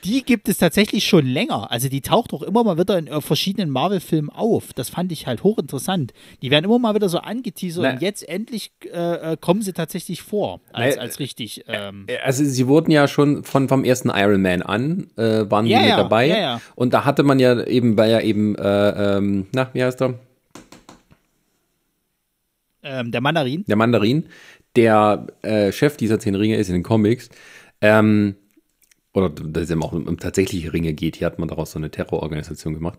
Die gibt es tatsächlich schon länger. Also die taucht auch immer mal wieder in äh, verschiedenen Marvel-Filmen auf. Das fand ich halt hochinteressant. Die werden immer mal wieder so angeteasert und jetzt endlich äh, äh, kommen sie tatsächlich vor als, als richtig. Ähm also sie wurden ja schon von vom ersten Iron Man an, äh, waren ja, die mit ja, dabei. Ja, und da hatte man ja eben, weil ja eben, äh, ähm, na, wie heißt er? Ähm, der Mandarin. Der Mandarin, der äh, Chef dieser zehn Ringe ist in den Comics. Ähm, oder dass es eben auch um, tatsächliche Ringe geht. Hier hat man daraus so eine Terrororganisation gemacht.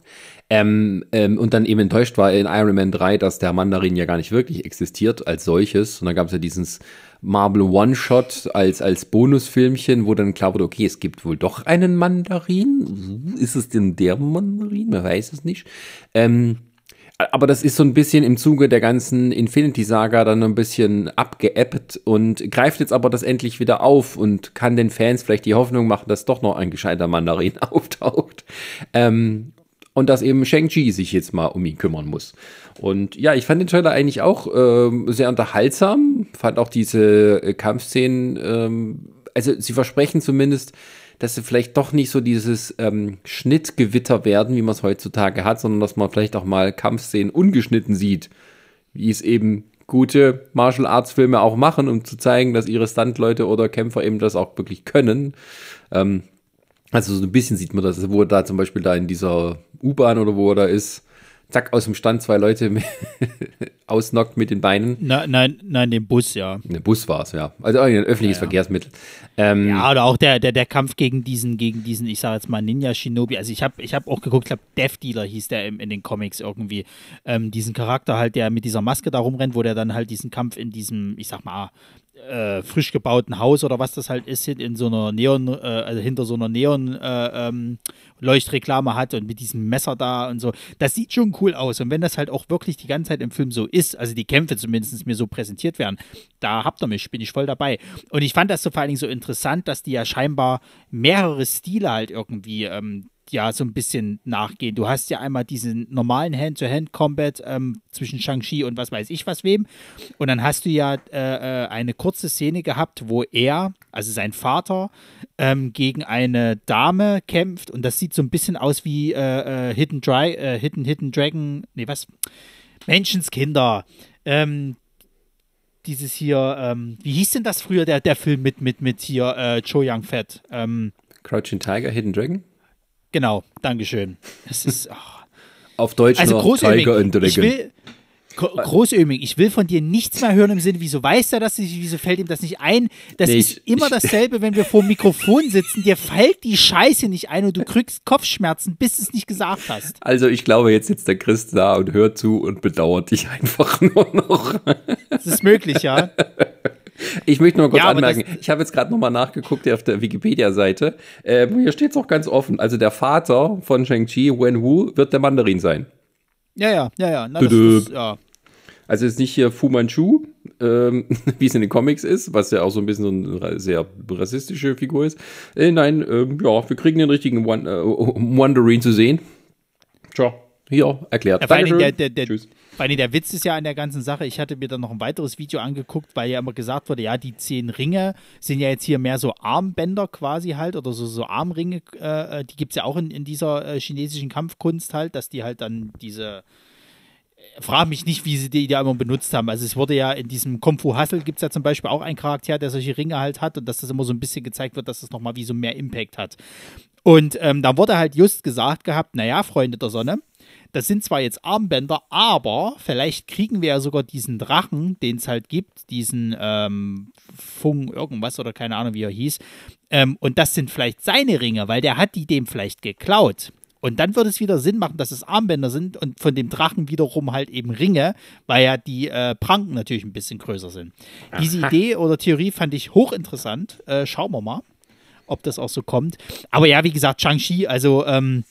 Ähm, ähm, und dann eben enttäuscht war in Iron Man 3, dass der Mandarin ja gar nicht wirklich existiert als solches. Und dann gab es ja dieses Marble One-Shot als, als Bonusfilmchen, wo dann klar wurde, okay, es gibt wohl doch einen Mandarin. Ist es denn der Mandarin? Man weiß es nicht. Ähm, aber das ist so ein bisschen im Zuge der ganzen Infinity-Saga dann ein bisschen abgeappt und greift jetzt aber das endlich wieder auf und kann den Fans vielleicht die Hoffnung machen, dass doch noch ein gescheiter Mandarin auftaucht. Ähm, und dass eben Shang-Chi sich jetzt mal um ihn kümmern muss. Und ja, ich fand den Trailer eigentlich auch ähm, sehr unterhaltsam, fand auch diese äh, Kampfszenen, ähm, also sie versprechen zumindest, dass sie vielleicht doch nicht so dieses ähm, Schnittgewitter werden, wie man es heutzutage hat, sondern dass man vielleicht auch mal Kampfszenen ungeschnitten sieht, wie es eben gute Martial Arts Filme auch machen, um zu zeigen, dass ihre Stuntleute oder Kämpfer eben das auch wirklich können. Ähm, also so ein bisschen sieht man das, wo er da zum Beispiel da in dieser U-Bahn oder wo er da ist, zack, aus dem Stand zwei Leute ausnockt mit den Beinen. Na, nein, nein, den Bus, ja. Der Bus war es, ja. Also ein öffentliches ja, ja. Verkehrsmittel. Ähm, ja, oder auch der, der, der Kampf gegen diesen, gegen diesen, ich sage jetzt mal Ninja Shinobi. Also ich habe ich hab auch geguckt, ich glaube, Death Dealer hieß der in, in den Comics irgendwie. Ähm, diesen Charakter halt, der mit dieser Maske da rumrennt, wo der dann halt diesen Kampf in diesem, ich sag mal, äh, frisch gebauten Haus oder was das halt ist, in so einer Neon, äh, also hinter so einer Neon äh, ähm, Leuchtreklame hat und mit diesem Messer da und so. Das sieht schon cool aus. Und wenn das halt auch wirklich die ganze Zeit im Film so ist, also die Kämpfe zumindest mir so präsentiert werden, da habt ihr mich, bin ich voll dabei. Und ich fand das so vor allen Dingen so interessant, dass die ja scheinbar mehrere Stile halt irgendwie ähm, ja so ein bisschen nachgehen. Du hast ja einmal diesen normalen Hand-to-Hand-Combat ähm, zwischen Shang-Chi und was weiß ich was wem. Und dann hast du ja äh, äh, eine kurze Szene gehabt, wo er, also sein Vater, ähm, gegen eine Dame kämpft. Und das sieht so ein bisschen aus wie äh, äh Hidden, Dry, äh, Hidden, Hidden Dragon, nee, was? Menschenskinder. Ähm, dieses hier, ähm, wie hieß denn das früher, der, der Film mit, mit, mit hier äh, Cho Young Fett? Ähm, Crouching Tiger, Hidden Dragon? Genau, Dankeschön. Es ist. Oh. Auf Deutsch also noch Tiger and Dragon. Ich will, Großöming, ich will von dir nichts mehr hören im Sinne, wieso weiß er das nicht, wieso fällt ihm das nicht ein? Das nee, ist ich, immer dasselbe, wenn wir vor dem Mikrofon sitzen. Dir fällt die Scheiße nicht ein und du kriegst Kopfschmerzen, bis du es nicht gesagt hast. Also ich glaube, jetzt sitzt der Christ da und hört zu und bedauert dich einfach nur noch. Das ist möglich, ja. Ich möchte nur kurz ja, anmerken, ich habe jetzt gerade nochmal nachgeguckt auf der Wikipedia-Seite. Äh, hier steht es auch ganz offen. Also der Vater von Shang-Chi, Wen Wu, wird der Mandarin sein. Ja, ja, ja, ja. Na, das, das, ja. Also ist nicht hier Fu Manchu, ähm, wie es in den Comics ist, was ja auch so ein bisschen so eine sehr rassistische Figur ist. Äh, nein, äh, ja, wir kriegen den richtigen One, äh, Mandarin zu sehen. Tja, hier, erklärt. Ja, Dankeschön. Der, der, der, Tschüss. Allem der Witz ist ja an der ganzen Sache, ich hatte mir dann noch ein weiteres Video angeguckt, weil ja immer gesagt wurde, ja, die zehn Ringe sind ja jetzt hier mehr so Armbänder quasi halt oder so, so Armringe, äh, die gibt es ja auch in, in dieser äh, chinesischen Kampfkunst halt, dass die halt dann diese äh, frage mich nicht, wie sie die da immer benutzt haben. Also es wurde ja in diesem Kung Fu Hustle gibt es ja zum Beispiel auch einen Charakter, der solche Ringe halt hat und dass das immer so ein bisschen gezeigt wird, dass das nochmal wie so mehr Impact hat. Und ähm, da wurde halt just gesagt gehabt, naja, Freunde der Sonne, das sind zwar jetzt Armbänder, aber vielleicht kriegen wir ja sogar diesen Drachen, den es halt gibt, diesen ähm, Fung irgendwas oder keine Ahnung, wie er hieß. Ähm, und das sind vielleicht seine Ringe, weil der hat die dem vielleicht geklaut. Und dann würde es wieder Sinn machen, dass es Armbänder sind und von dem Drachen wiederum halt eben Ringe, weil ja die äh, Pranken natürlich ein bisschen größer sind. Aha. Diese Idee oder Theorie fand ich hochinteressant. Äh, schauen wir mal, ob das auch so kommt. Aber ja, wie gesagt, Shang-Chi, also ähm,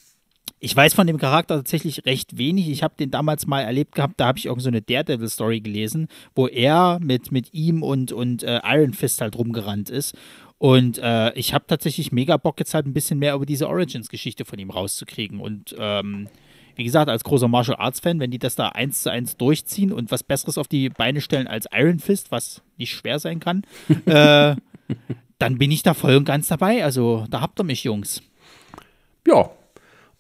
ich weiß von dem Charakter tatsächlich recht wenig. Ich habe den damals mal erlebt gehabt, da habe ich irgendeine so Daredevil-Story gelesen, wo er mit, mit ihm und, und äh, Iron Fist halt rumgerannt ist. Und äh, ich habe tatsächlich mega Bock, jetzt halt ein bisschen mehr über diese Origins-Geschichte von ihm rauszukriegen. Und ähm, wie gesagt, als großer Martial Arts-Fan, wenn die das da eins zu eins durchziehen und was Besseres auf die Beine stellen als Iron Fist, was nicht schwer sein kann, äh, dann bin ich da voll und ganz dabei. Also da habt ihr mich, Jungs. Ja,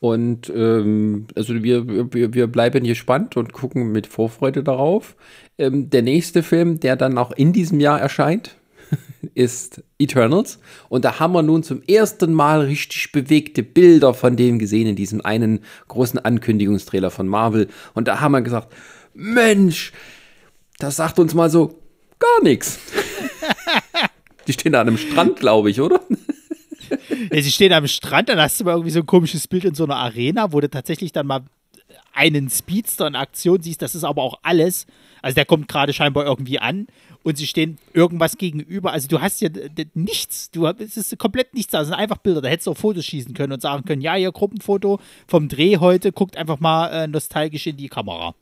und ähm, also wir, wir, wir bleiben gespannt und gucken mit Vorfreude darauf. Ähm, der nächste Film, der dann auch in diesem Jahr erscheint, ist Eternals. Und da haben wir nun zum ersten Mal richtig bewegte Bilder von dem gesehen in diesem einen großen Ankündigungstrailer von Marvel. Und da haben wir gesagt, Mensch, das sagt uns mal so gar nichts. Die stehen da an einem Strand, glaube ich, oder? Ja, sie stehen am Strand, dann hast du mal irgendwie so ein komisches Bild in so einer Arena, wo du tatsächlich dann mal einen Speedster in Aktion siehst. Das ist aber auch alles. Also der kommt gerade scheinbar irgendwie an und sie stehen irgendwas gegenüber. Also du hast ja nichts. Du, es ist komplett nichts da. Es sind einfach Bilder. Da hättest du auch Fotos schießen können und sagen können, ja, ihr Gruppenfoto vom Dreh heute, guckt einfach mal äh, nostalgisch in die Kamera.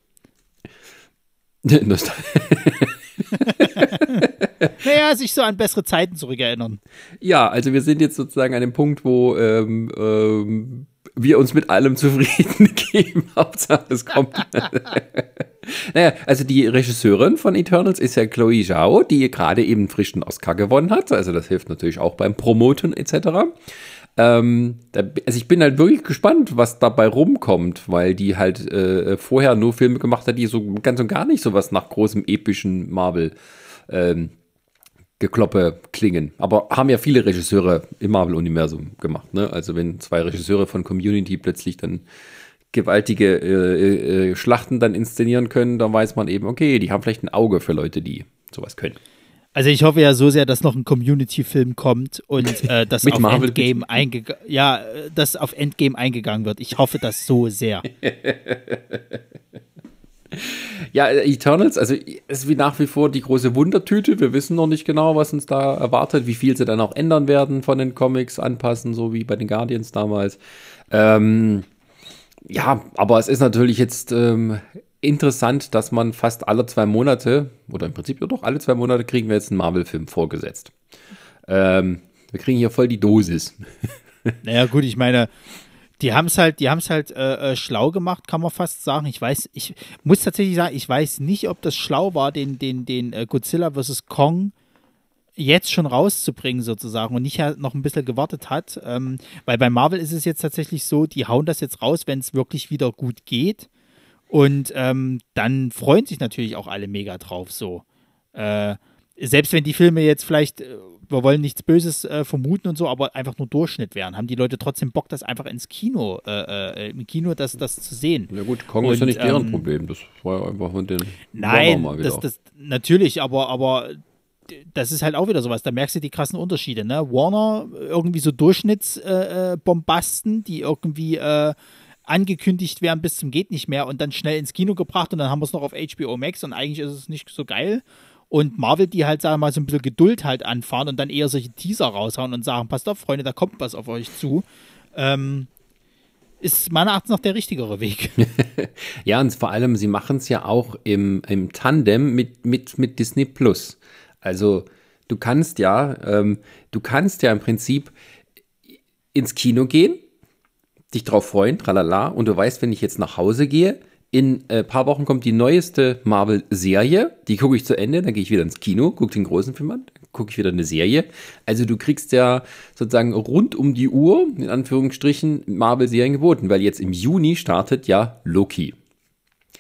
Nostalgisch. naja, sich so an bessere Zeiten zurückerinnern. Ja, also wir sind jetzt sozusagen an dem Punkt, wo ähm, ähm, wir uns mit allem zufrieden geben. Hauptsache es kommt. naja, also die Regisseurin von Eternals ist ja Chloe Zhao, die gerade eben frischen Oscar gewonnen hat. Also das hilft natürlich auch beim Promoten etc. Ähm, also ich bin halt wirklich gespannt, was dabei rumkommt, weil die halt äh, vorher nur Filme gemacht hat, die so ganz und gar nicht so was nach großem epischen Marvel ähm, Gekloppe klingen. Aber haben ja viele Regisseure im Marvel-Universum gemacht. Ne? Also wenn zwei Regisseure von Community plötzlich dann gewaltige äh, äh, Schlachten dann inszenieren können, dann weiß man eben, okay, die haben vielleicht ein Auge für Leute, die sowas können. Also ich hoffe ja so sehr, dass noch ein Community-Film kommt und äh, das auf Marvel Endgame eingegangen, ja, das auf Endgame eingegangen wird. Ich hoffe das so sehr. ja, Eternals, also ist wie nach wie vor die große Wundertüte. Wir wissen noch nicht genau, was uns da erwartet, wie viel sie dann auch ändern werden von den Comics, anpassen, so wie bei den Guardians damals. Ähm, ja, aber es ist natürlich jetzt ähm, interessant, dass man fast alle zwei Monate, oder im Prinzip ja doch alle zwei Monate, kriegen wir jetzt einen Marvel-Film vorgesetzt. Ähm, wir kriegen hier voll die Dosis. Naja, gut, ich meine, die haben es halt, die haben halt äh, äh, schlau gemacht, kann man fast sagen. Ich weiß, ich muss tatsächlich sagen, ich weiß nicht, ob das schlau war, den, den, den äh, Godzilla vs. Kong jetzt schon rauszubringen sozusagen und nicht noch ein bisschen gewartet hat. Ähm, weil bei Marvel ist es jetzt tatsächlich so, die hauen das jetzt raus, wenn es wirklich wieder gut geht. Und ähm, dann freuen sich natürlich auch alle mega drauf so. Äh, selbst wenn die Filme jetzt vielleicht, äh, wir wollen nichts Böses äh, vermuten und so, aber einfach nur Durchschnitt wären, haben die Leute trotzdem Bock, das einfach ins Kino, äh, äh im Kino das, das zu sehen. Ja gut, Kong und, ist ja nicht deren ähm, Problem, das war ja einfach von den Nein, das, das, natürlich, aber, aber das ist halt auch wieder sowas, da merkst du die krassen Unterschiede, ne? Warner, irgendwie so Durchschnittsbombasten, äh, die irgendwie angekündigt werden bis zum geht nicht mehr und dann schnell ins Kino gebracht und dann haben wir es noch auf HBO Max und eigentlich ist es nicht so geil. und Marvel, die halt, sagen wir mal, so ein bisschen Geduld halt anfahren und dann eher solche Teaser raushauen und sagen, passt auf, Freunde, da kommt was auf euch zu. Ähm, ist meiner Achtung nach der richtigere Weg. ja, und vor allem, sie machen es ja auch im, im Tandem mit, mit, mit Disney Plus. Also du kannst ja, ähm, du kannst ja im Prinzip ins Kino gehen, dich drauf freuen, tralala, und du weißt, wenn ich jetzt nach Hause gehe, in ein äh, paar Wochen kommt die neueste Marvel-Serie, die gucke ich zu Ende, dann gehe ich wieder ins Kino, gucke den großen Film an, gucke ich wieder eine Serie. Also du kriegst ja sozusagen rund um die Uhr, in Anführungsstrichen, Marvel-Serien geboten, weil jetzt im Juni startet ja Loki.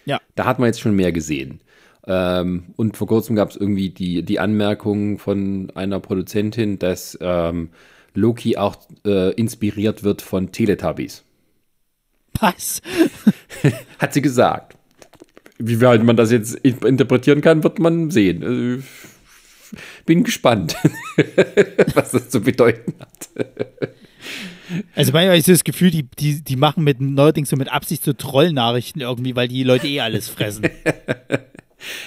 Ja. Da hat man jetzt schon mehr gesehen. Ähm, und vor kurzem gab es irgendwie die, die Anmerkung von einer Produzentin, dass ähm, Loki auch äh, inspiriert wird von Teletubbies. Was? Hat sie gesagt. Wie weit man das jetzt interpretieren kann, wird man sehen. Also, bin gespannt, was das zu bedeuten hat. Also manchmal ist das Gefühl, die, die, die machen mit neuerdings so mit Absicht so Trollnachrichten irgendwie, weil die Leute eh alles fressen.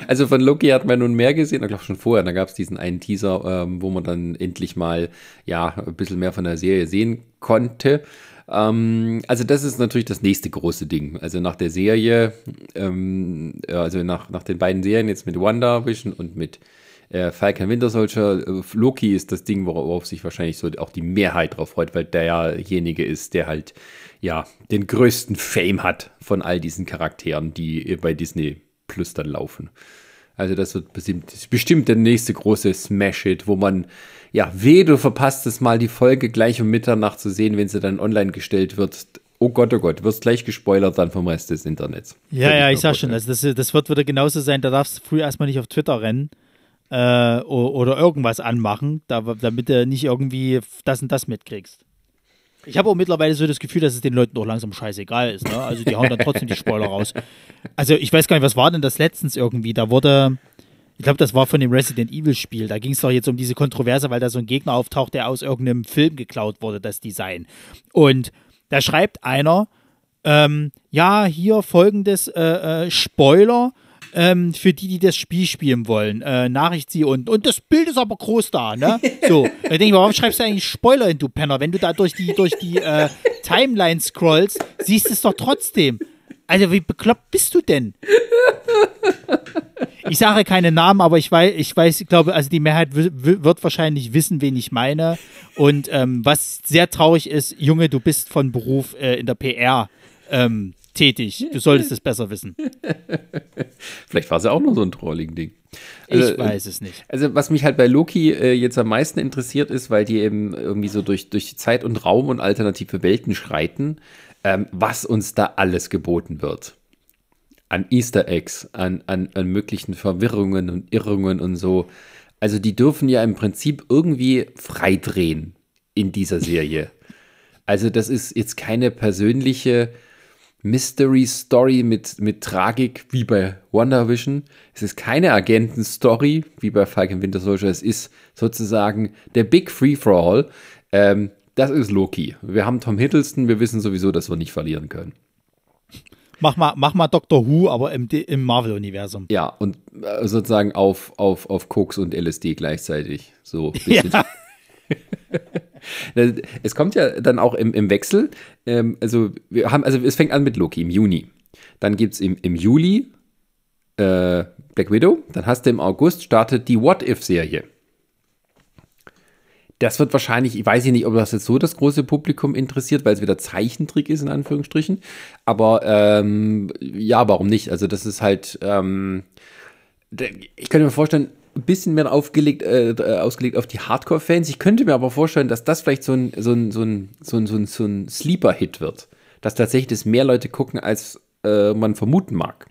Also von Loki hat man nun mehr gesehen, ich glaube schon vorher, da gab es diesen einen Teaser, ähm, wo man dann endlich mal ja ein bisschen mehr von der Serie sehen konnte. Ähm, also das ist natürlich das nächste große Ding. Also nach der Serie, ähm, also nach, nach den beiden Serien jetzt mit WandaVision und mit äh, Falcon Winter Soldier, äh, Loki ist das Ding, worauf sich wahrscheinlich so auch die Mehrheit drauf freut, weil derjenige ist, der halt ja den größten Fame hat von all diesen Charakteren, die bei Disney Plus dann laufen. Also das wird bestimmt, bestimmt der nächste große Smash-Hit, wo man, ja, weh, du verpasst es mal, die Folge gleich um Mitternacht zu sehen, wenn sie dann online gestellt wird. Oh Gott, oh Gott, wirst gleich gespoilert dann vom Rest des Internets. Ja, ja, ich sag schon, also das, das wird wieder genauso sein, da darfst du früh erstmal nicht auf Twitter rennen äh, oder irgendwas anmachen, damit du nicht irgendwie das und das mitkriegst. Ich habe auch mittlerweile so das Gefühl, dass es den Leuten doch langsam scheißegal ist. Ne? Also die hauen dann trotzdem die Spoiler raus. Also ich weiß gar nicht, was war denn das letztens irgendwie? Da wurde, ich glaube, das war von dem Resident Evil Spiel. Da ging es doch jetzt um diese Kontroverse, weil da so ein Gegner auftaucht, der aus irgendeinem Film geklaut wurde, das Design. Und da schreibt einer, ähm, ja, hier folgendes äh, äh, Spoiler ähm, für die, die das Spiel spielen wollen. Äh, Nachricht sie unten. Und das Bild ist aber groß da, ne? So. Da denke ich, warum schreibst du eigentlich Spoiler hin, du Penner? Wenn du da durch die, durch die äh, Timeline scrollst, siehst du es doch trotzdem. Also, wie bekloppt bist du denn? Ich sage keine Namen, aber ich weiß, ich weiß, ich glaube, also die Mehrheit wird wahrscheinlich wissen, wen ich meine. Und ähm, was sehr traurig ist, Junge, du bist von Beruf äh, in der PR ähm, tätig. Du solltest es besser wissen. Vielleicht war es ja auch nur so ein trolligen Ding. Also, ich weiß es nicht. Also, was mich halt bei Loki äh, jetzt am meisten interessiert ist, weil die eben irgendwie so durch, durch Zeit und Raum und alternative Welten schreiten, ähm, was uns da alles geboten wird. An Easter Eggs, an, an, an möglichen Verwirrungen und Irrungen und so. Also, die dürfen ja im Prinzip irgendwie freidrehen in dieser Serie. Also, das ist jetzt keine persönliche Mystery Story mit, mit Tragik wie bei WandaVision. Es ist keine Agenten-Story wie bei Falcon Winter Soldier. Es ist sozusagen der Big Free for All. Ähm, das ist Loki. Wir haben Tom Hiddleston. Wir wissen sowieso, dass wir nicht verlieren können. Mach mal, mach mal Doctor Who, aber im, im Marvel-Universum. Ja, und äh, sozusagen auf, auf, auf Koks und LSD gleichzeitig. So ein bisschen. Ja. es kommt ja dann auch im, im Wechsel. Ähm, also, wir haben, also es fängt an mit Loki im Juni. Dann gibt es im, im Juli äh, Black Widow. Dann hast du im August startet die What If-Serie. Das wird wahrscheinlich, ich weiß nicht, ob das jetzt so das große Publikum interessiert, weil es wieder Zeichentrick ist, in Anführungsstrichen. Aber ähm, ja, warum nicht? Also, das ist halt, ähm, ich könnte mir vorstellen, ein bisschen mehr aufgelegt, äh, äh, ausgelegt auf die Hardcore-Fans. Ich könnte mir aber vorstellen, dass das vielleicht so ein, so ein, so ein, so ein, so ein, so ein Sleeper-Hit wird. Dass tatsächlich das mehr Leute gucken, als äh, man vermuten mag.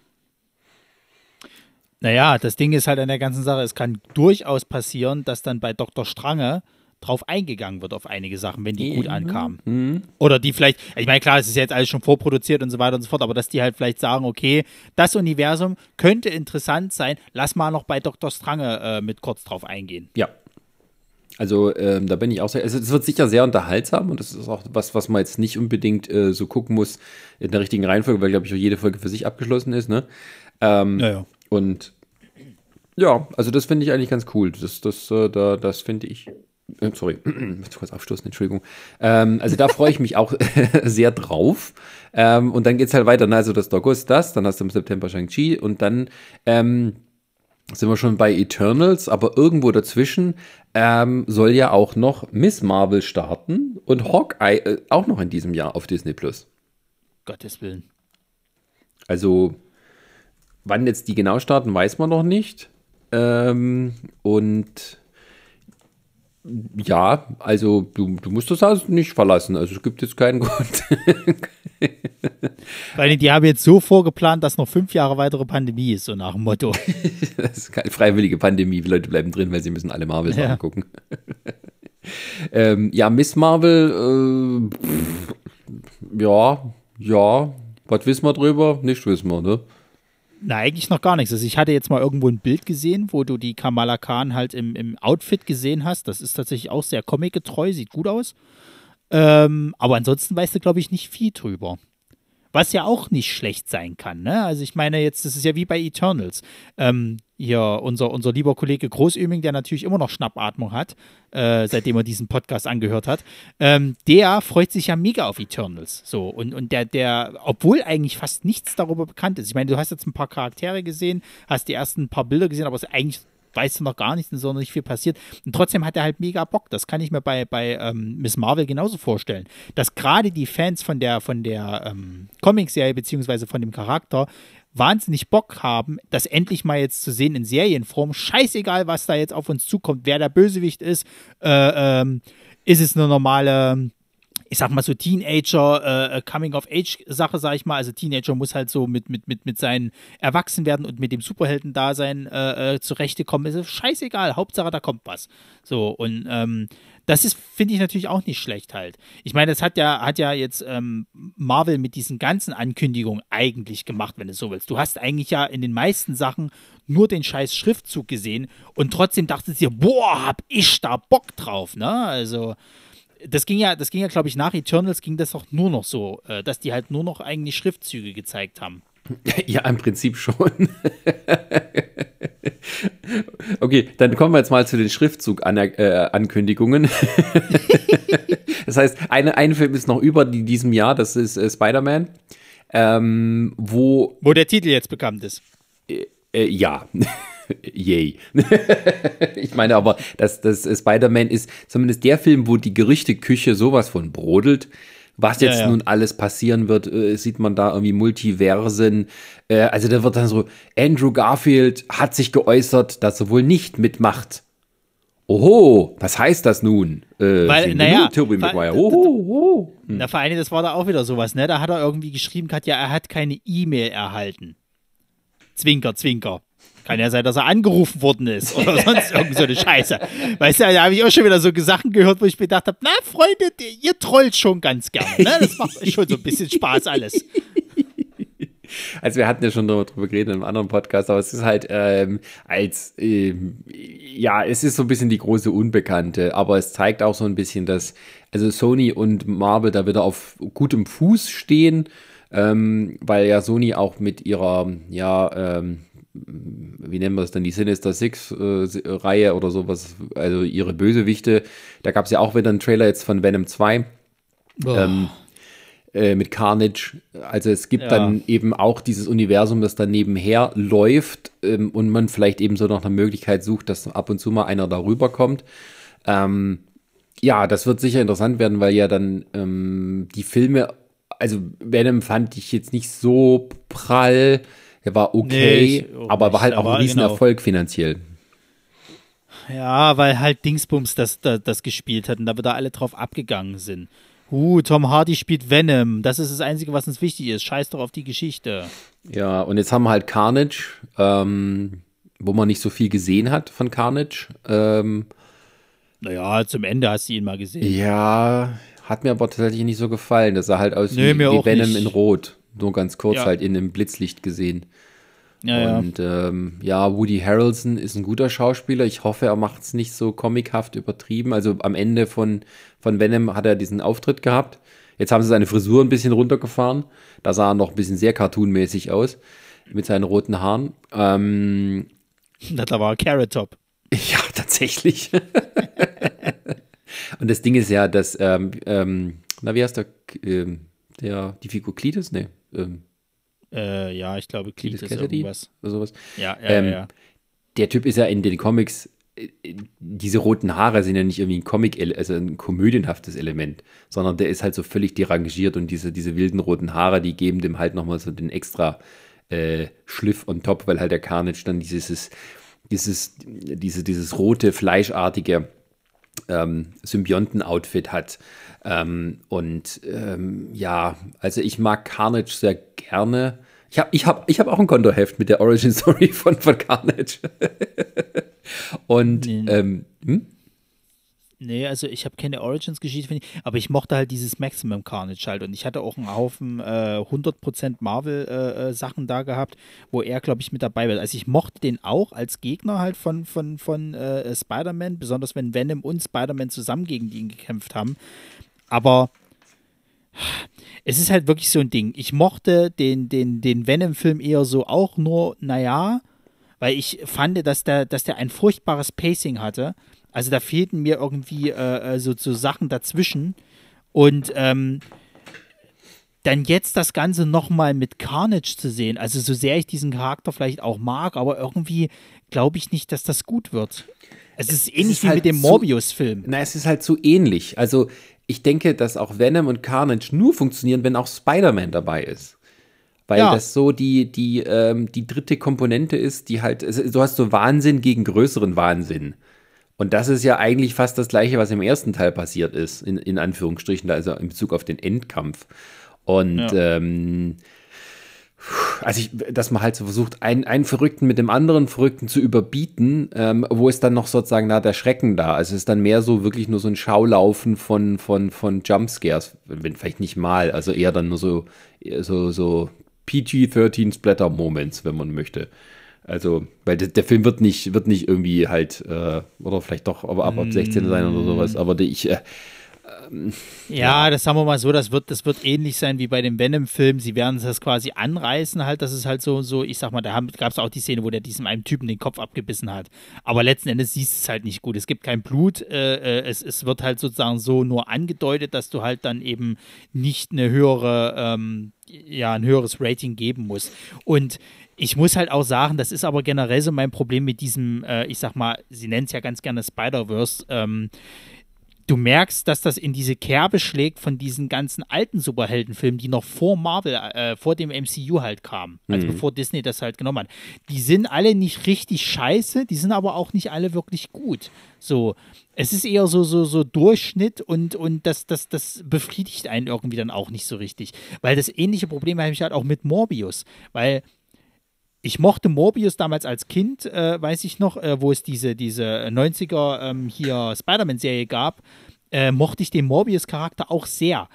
Naja, das Ding ist halt an der ganzen Sache, es kann durchaus passieren, dass dann bei Dr. Strange drauf eingegangen wird auf einige Sachen, wenn die mhm. gut ankamen. Mhm. Oder die vielleicht, ich meine, klar, es ist jetzt alles schon vorproduziert und so weiter und so fort, aber dass die halt vielleicht sagen, okay, das Universum könnte interessant sein, lass mal noch bei Dr. Strange äh, mit kurz drauf eingehen. Ja. Also ähm, da bin ich auch sehr, also es wird sicher sehr unterhaltsam und das ist auch was, was man jetzt nicht unbedingt äh, so gucken muss in der richtigen Reihenfolge, weil glaube ich auch jede Folge für sich abgeschlossen ist, ne? Ähm, ja, ja. Und Ja, also das finde ich eigentlich ganz cool. Das, das, äh, da, das finde ich. Äh, sorry, ich muss kurz aufstoßen, Entschuldigung. Ähm, also da freue ich mich auch sehr drauf. Ähm, und dann geht es halt weiter. Ne? Also das ist August das, dann hast du im September Shang-Chi und dann ähm, sind wir schon bei Eternals, aber irgendwo dazwischen ähm, soll ja auch noch Miss Marvel starten und Hawkeye äh, auch noch in diesem Jahr auf Disney Plus. Gottes Willen. Also, wann jetzt die genau starten, weiß man noch nicht. Ähm, und ja, also du, du musst das Haus nicht verlassen. Also es gibt jetzt keinen Grund. Weil die haben jetzt so vorgeplant, dass noch fünf Jahre weitere Pandemie ist, so nach dem Motto. das ist keine freiwillige Pandemie. Die Leute bleiben drin, weil sie müssen alle Marvels ja. angucken. ähm, ja, Miss Marvel, äh, pff, ja, ja. Was wissen wir drüber? Nicht wissen wir, ne? Na, eigentlich noch gar nichts. Also ich hatte jetzt mal irgendwo ein Bild gesehen, wo du die Kamala Khan halt im, im Outfit gesehen hast. Das ist tatsächlich auch sehr comic-getreu, sieht gut aus. Ähm, aber ansonsten weißt du, glaube ich, nicht viel drüber. Was ja auch nicht schlecht sein kann. Ne? Also ich meine jetzt, das ist ja wie bei Eternals. Ähm, hier unser, unser lieber Kollege Großöming, der natürlich immer noch Schnappatmung hat, äh, seitdem er diesen Podcast angehört hat, ähm, der freut sich ja mega auf Eternals. So, und, und der, der, obwohl eigentlich fast nichts darüber bekannt ist. Ich meine, du hast jetzt ein paar Charaktere gesehen, hast die ersten paar Bilder gesehen, aber es ist eigentlich weißt du noch gar nichts, sondern nicht viel passiert. Und trotzdem hat er halt mega Bock. Das kann ich mir bei, bei ähm, Miss Marvel genauso vorstellen. Dass gerade die Fans von der, von der ähm, Comic-Serie beziehungsweise von dem Charakter wahnsinnig Bock haben, das endlich mal jetzt zu sehen in Serienform. Scheißegal, was da jetzt auf uns zukommt, wer der Bösewicht ist. Äh, ähm, ist es eine normale ich sag mal so Teenager äh, Coming of Age Sache, sag ich mal. Also Teenager muss halt so mit mit mit mit seinen Erwachsenwerden und mit dem Superhelden-Dasein äh, äh, zurechtkommen. Ist scheißegal. Hauptsache da kommt was. So und ähm, das ist finde ich natürlich auch nicht schlecht halt. Ich meine, das hat ja hat ja jetzt ähm, Marvel mit diesen ganzen Ankündigungen eigentlich gemacht, wenn du so willst. Du hast eigentlich ja in den meisten Sachen nur den scheiß Schriftzug gesehen und trotzdem dachtest du dir, boah, hab ich da Bock drauf, ne? Also das ging ja, das ging ja, glaube ich, nach Eternals ging das auch nur noch so, äh, dass die halt nur noch eigentlich Schriftzüge gezeigt haben. Ja, im Prinzip schon. okay, dann kommen wir jetzt mal zu den Schriftzug-Ankündigungen. das heißt, eine, ein Film ist noch über diesem Jahr, das ist äh, Spider-Man. Ähm, wo, wo der Titel jetzt bekannt ist. Äh, äh, ja. Yay. ich meine aber, dass das Spider-Man ist zumindest der Film, wo die Gerüchteküche sowas von brodelt. Was jetzt ja, ja. nun alles passieren wird, äh, sieht man da irgendwie Multiversen. Äh, also da wird dann so, Andrew Garfield hat sich geäußert, dass er wohl nicht mitmacht. Oho, was heißt das nun? Äh, Weil, naja, Tobey Maguire. Oho, oho. Hm. Na, vor allem, das war da auch wieder sowas, ne? Da hat er irgendwie geschrieben, hat ja, er hat keine E-Mail erhalten. Zwinker, zwinker. Kann ja sein, dass er angerufen worden ist oder sonst irgend so eine Scheiße. Weißt du, da habe ich auch schon wieder so Sachen gehört, wo ich mir gedacht habe, na Freunde, ihr trollt schon ganz gerne. Ne? Das macht schon so ein bisschen Spaß alles. Also wir hatten ja schon darüber geredet in einem anderen Podcast, aber es ist halt ähm, als, ähm, ja, es ist so ein bisschen die große Unbekannte, aber es zeigt auch so ein bisschen, dass also Sony und Marvel da wieder auf gutem Fuß stehen, ähm, weil ja Sony auch mit ihrer, ja, ähm, wie nennen wir es dann, die Sinister Six-Reihe äh, oder sowas, also ihre Bösewichte. Da gab es ja auch wieder einen Trailer jetzt von Venom 2 ähm, äh, mit Carnage. Also es gibt ja. dann eben auch dieses Universum, das dann nebenher läuft ähm, und man vielleicht eben so noch eine Möglichkeit sucht, dass ab und zu mal einer darüber kommt. Ähm, ja, das wird sicher interessant werden, weil ja dann ähm, die Filme, also Venom fand ich jetzt nicht so prall der war okay, nee, aber war halt auch ein Riesenerfolg genau. finanziell. Ja, weil halt Dingsbums das, das, das gespielt hat und da wir da alle drauf abgegangen sind. Uh, Tom Hardy spielt Venom. Das ist das Einzige, was uns wichtig ist. Scheiß doch auf die Geschichte. Ja, und jetzt haben wir halt Carnage, ähm, wo man nicht so viel gesehen hat von Carnage. Ähm, naja, zum Ende hast du ihn mal gesehen. Ja, hat mir aber tatsächlich nicht so gefallen. Das sah halt aus nee, wie, wie Venom nicht. in Rot. Nur ganz kurz ja. halt in dem Blitzlicht gesehen. Ja, und ja. Ähm, ja, Woody Harrelson ist ein guter Schauspieler. Ich hoffe, er macht es nicht so comichaft übertrieben. Also am Ende von, von Venom hat er diesen Auftritt gehabt. Jetzt haben sie seine Frisur ein bisschen runtergefahren. Da sah er noch ein bisschen sehr cartoonmäßig aus mit seinen roten Haaren. Ähm, Da war Carrot Top. Ja, tatsächlich. Und das Ding ist ja, dass, ähm, ähm, na, wie heißt der, ähm, der, die Figur Cletus? Nee. Ähm, äh, ja, ich glaube, Cletus, Cletus irgendwas. Oder sowas. Ja, ja, ähm, ja. Der Typ ist ja in den Comics, äh, diese roten Haare sind ja nicht irgendwie ein Comic, also ein komödienhaftes Element, sondern der ist halt so völlig derangiert und diese, diese wilden roten Haare, die geben dem halt nochmal so den extra äh, Schliff on top, weil halt der Carnage dann dieses, dieses, diese, dieses rote, fleischartige ähm, Symbionten-Outfit hat. Ähm, und ähm, ja, also ich mag Carnage sehr gerne. Ich habe ich hab, ich hab auch ein Kontoheft mit der Origin Story von, von Carnage. und nee. ähm, hm? Nee, also ich habe keine Origins-Geschichte, aber ich mochte halt dieses Maximum Carnage halt und ich hatte auch einen Haufen äh, 100% Marvel-Sachen äh, äh da gehabt, wo er, glaube ich, mit dabei war. Also ich mochte den auch als Gegner halt von, von, von äh, Spider-Man, besonders wenn Venom und Spider-Man zusammen gegen ihn gekämpft haben. Aber es ist halt wirklich so ein Ding. Ich mochte den, den, den Venom-Film eher so auch nur, naja, weil ich fand, dass der, dass der ein furchtbares Pacing hatte also da fehlten mir irgendwie äh, äh, so, so Sachen dazwischen. Und ähm, dann jetzt das Ganze nochmal mit Carnage zu sehen, also so sehr ich diesen Charakter vielleicht auch mag, aber irgendwie glaube ich nicht, dass das gut wird. Es ist ähnlich es ist wie halt mit dem Morbius-Film. Na, es ist halt zu ähnlich. Also ich denke, dass auch Venom und Carnage nur funktionieren, wenn auch Spider-Man dabei ist. Weil ja. das so die, die, ähm, die dritte Komponente ist, die halt, du hast so Wahnsinn gegen größeren Wahnsinn. Und das ist ja eigentlich fast das Gleiche, was im ersten Teil passiert ist, in, in Anführungsstrichen, also in Bezug auf den Endkampf. Und ja. ähm, also ich, dass man halt so versucht, einen, einen Verrückten mit dem anderen Verrückten zu überbieten, ähm, wo ist dann noch sozusagen da der Schrecken da? Also es ist dann mehr so wirklich nur so ein Schaulaufen von, von, von Jumpscares, wenn vielleicht nicht mal, also eher dann nur so, so, so PG-13 Splatter-Moments, wenn man möchte. Also, weil der, der, Film wird nicht, wird nicht irgendwie halt, äh, oder vielleicht doch, aber ab, ab 16 sein oder sowas. Aber die, ich, äh, ähm, ja, ja, das sagen wir mal so, das wird, das wird ähnlich sein wie bei dem Venom-Film. Sie werden das quasi anreißen, halt, das ist halt so, so, ich sag mal, da gab es auch die Szene, wo der diesem einen Typen den Kopf abgebissen hat. Aber letzten Endes siehst du es halt nicht gut. Es gibt kein Blut, äh, äh, es, es wird halt sozusagen so nur angedeutet, dass du halt dann eben nicht eine höhere, ähm, ja, ein höheres Rating geben musst. Und ich muss halt auch sagen, das ist aber generell so mein Problem mit diesem, äh, ich sag mal, sie nennt es ja ganz gerne Spider-Verse. Ähm, du merkst, dass das in diese Kerbe schlägt von diesen ganzen alten Superheldenfilmen, die noch vor Marvel, äh, vor dem MCU halt kamen. Also mhm. bevor Disney das halt genommen hat. Die sind alle nicht richtig scheiße, die sind aber auch nicht alle wirklich gut. So, es ist eher so, so, so Durchschnitt und, und das, das, das befriedigt einen irgendwie dann auch nicht so richtig. Weil das ähnliche Problem habe ich halt auch mit Morbius. Weil ich mochte Morbius damals als Kind, äh, weiß ich noch, äh, wo es diese, diese 90er ähm, hier Spider-Man-Serie gab, äh, mochte ich den Morbius-Charakter auch sehr.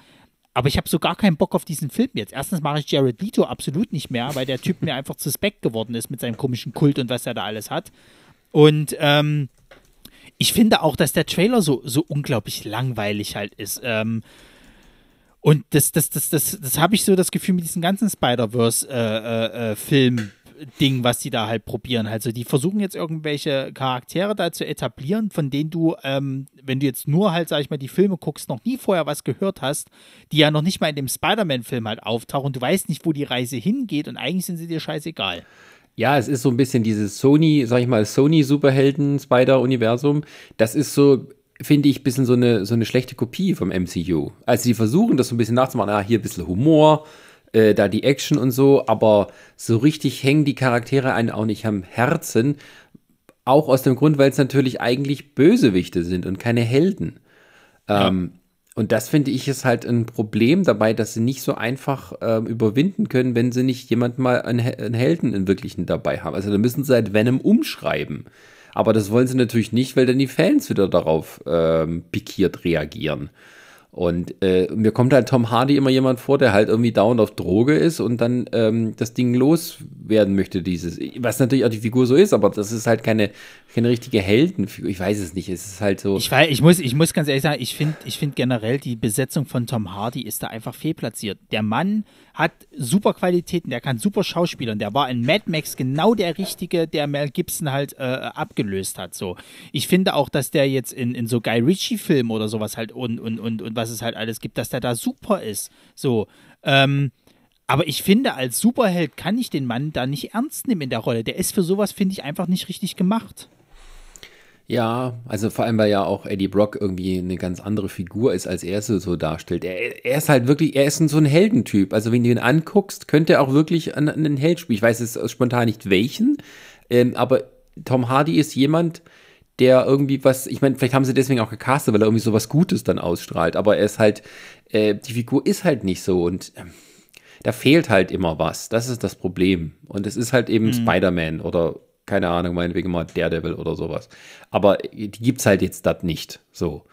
Aber ich habe so gar keinen Bock auf diesen Film jetzt. Erstens mache ich Jared Leto absolut nicht mehr, weil der Typ mir einfach suspekt geworden ist mit seinem komischen Kult und was er da alles hat. Und ähm, ich finde auch, dass der Trailer so, so unglaublich langweilig halt ist. Ähm, und das, das, das, das, das habe ich so das Gefühl mit diesen ganzen Spider-Verse-Filmen. Ding, was die da halt probieren. Also die versuchen jetzt irgendwelche Charaktere da zu etablieren, von denen du, ähm, wenn du jetzt nur halt, sag ich mal, die Filme guckst, noch nie vorher was gehört hast, die ja noch nicht mal in dem Spider-Man-Film halt auftauchen. Du weißt nicht, wo die Reise hingeht und eigentlich sind sie dir scheißegal. Ja, es ist so ein bisschen dieses Sony, sag ich mal, Sony-Superhelden-Spider-Universum. Das ist so, finde ich, ein bisschen so eine, so eine schlechte Kopie vom MCU. Also sie versuchen das so ein bisschen nachzumachen, ah, hier ein bisschen Humor, äh, da die Action und so, aber so richtig hängen die Charaktere einen auch nicht am Herzen. Auch aus dem Grund, weil es natürlich eigentlich Bösewichte sind und keine Helden. Ja. Ähm, und das finde ich ist halt ein Problem dabei, dass sie nicht so einfach ähm, überwinden können, wenn sie nicht jemand mal einen, einen Helden in wirklichen dabei haben. Also da müssen sie halt Venom umschreiben. Aber das wollen sie natürlich nicht, weil dann die Fans wieder darauf ähm, pikiert reagieren. Und äh, mir kommt halt Tom Hardy immer jemand vor, der halt irgendwie dauernd auf Droge ist und dann ähm, das Ding los werden möchte, dieses, was natürlich auch die Figur so ist, aber das ist halt keine, keine richtige Heldenfigur. Ich weiß es nicht. Es ist halt so. Ich, weiß, ich, muss, ich muss ganz ehrlich sagen, ich finde ich find generell die Besetzung von Tom Hardy ist da einfach fehlplatziert. Der Mann hat super Qualitäten, der kann super Schauspielern. Der war in Mad Max genau der Richtige, der Mel Gibson halt äh, abgelöst hat. So. Ich finde auch, dass der jetzt in, in so Guy Ritchie-Filmen oder sowas halt und, und, und, und was es halt alles gibt, dass der da super ist. So. Ähm, aber ich finde, als Superheld kann ich den Mann da nicht ernst nehmen in der Rolle. Der ist für sowas, finde ich, einfach nicht richtig gemacht. Ja, also vor allem, weil ja auch Eddie Brock irgendwie eine ganz andere Figur ist, als er es so darstellt. Er, er ist halt wirklich, er ist so ein Heldentyp. Also wenn du ihn anguckst, könnte er auch wirklich einen Held spielen. Ich weiß jetzt spontan nicht welchen, ähm, aber Tom Hardy ist jemand, der irgendwie was, ich meine, vielleicht haben sie deswegen auch gecastet, weil er irgendwie so was Gutes dann ausstrahlt, aber er ist halt, äh, die Figur ist halt nicht so und äh, da fehlt halt immer was. Das ist das Problem. Und es ist halt eben mhm. Spider-Man oder keine Ahnung, meinetwegen mal Daredevil oder sowas. Aber die gibt es halt jetzt das nicht. So.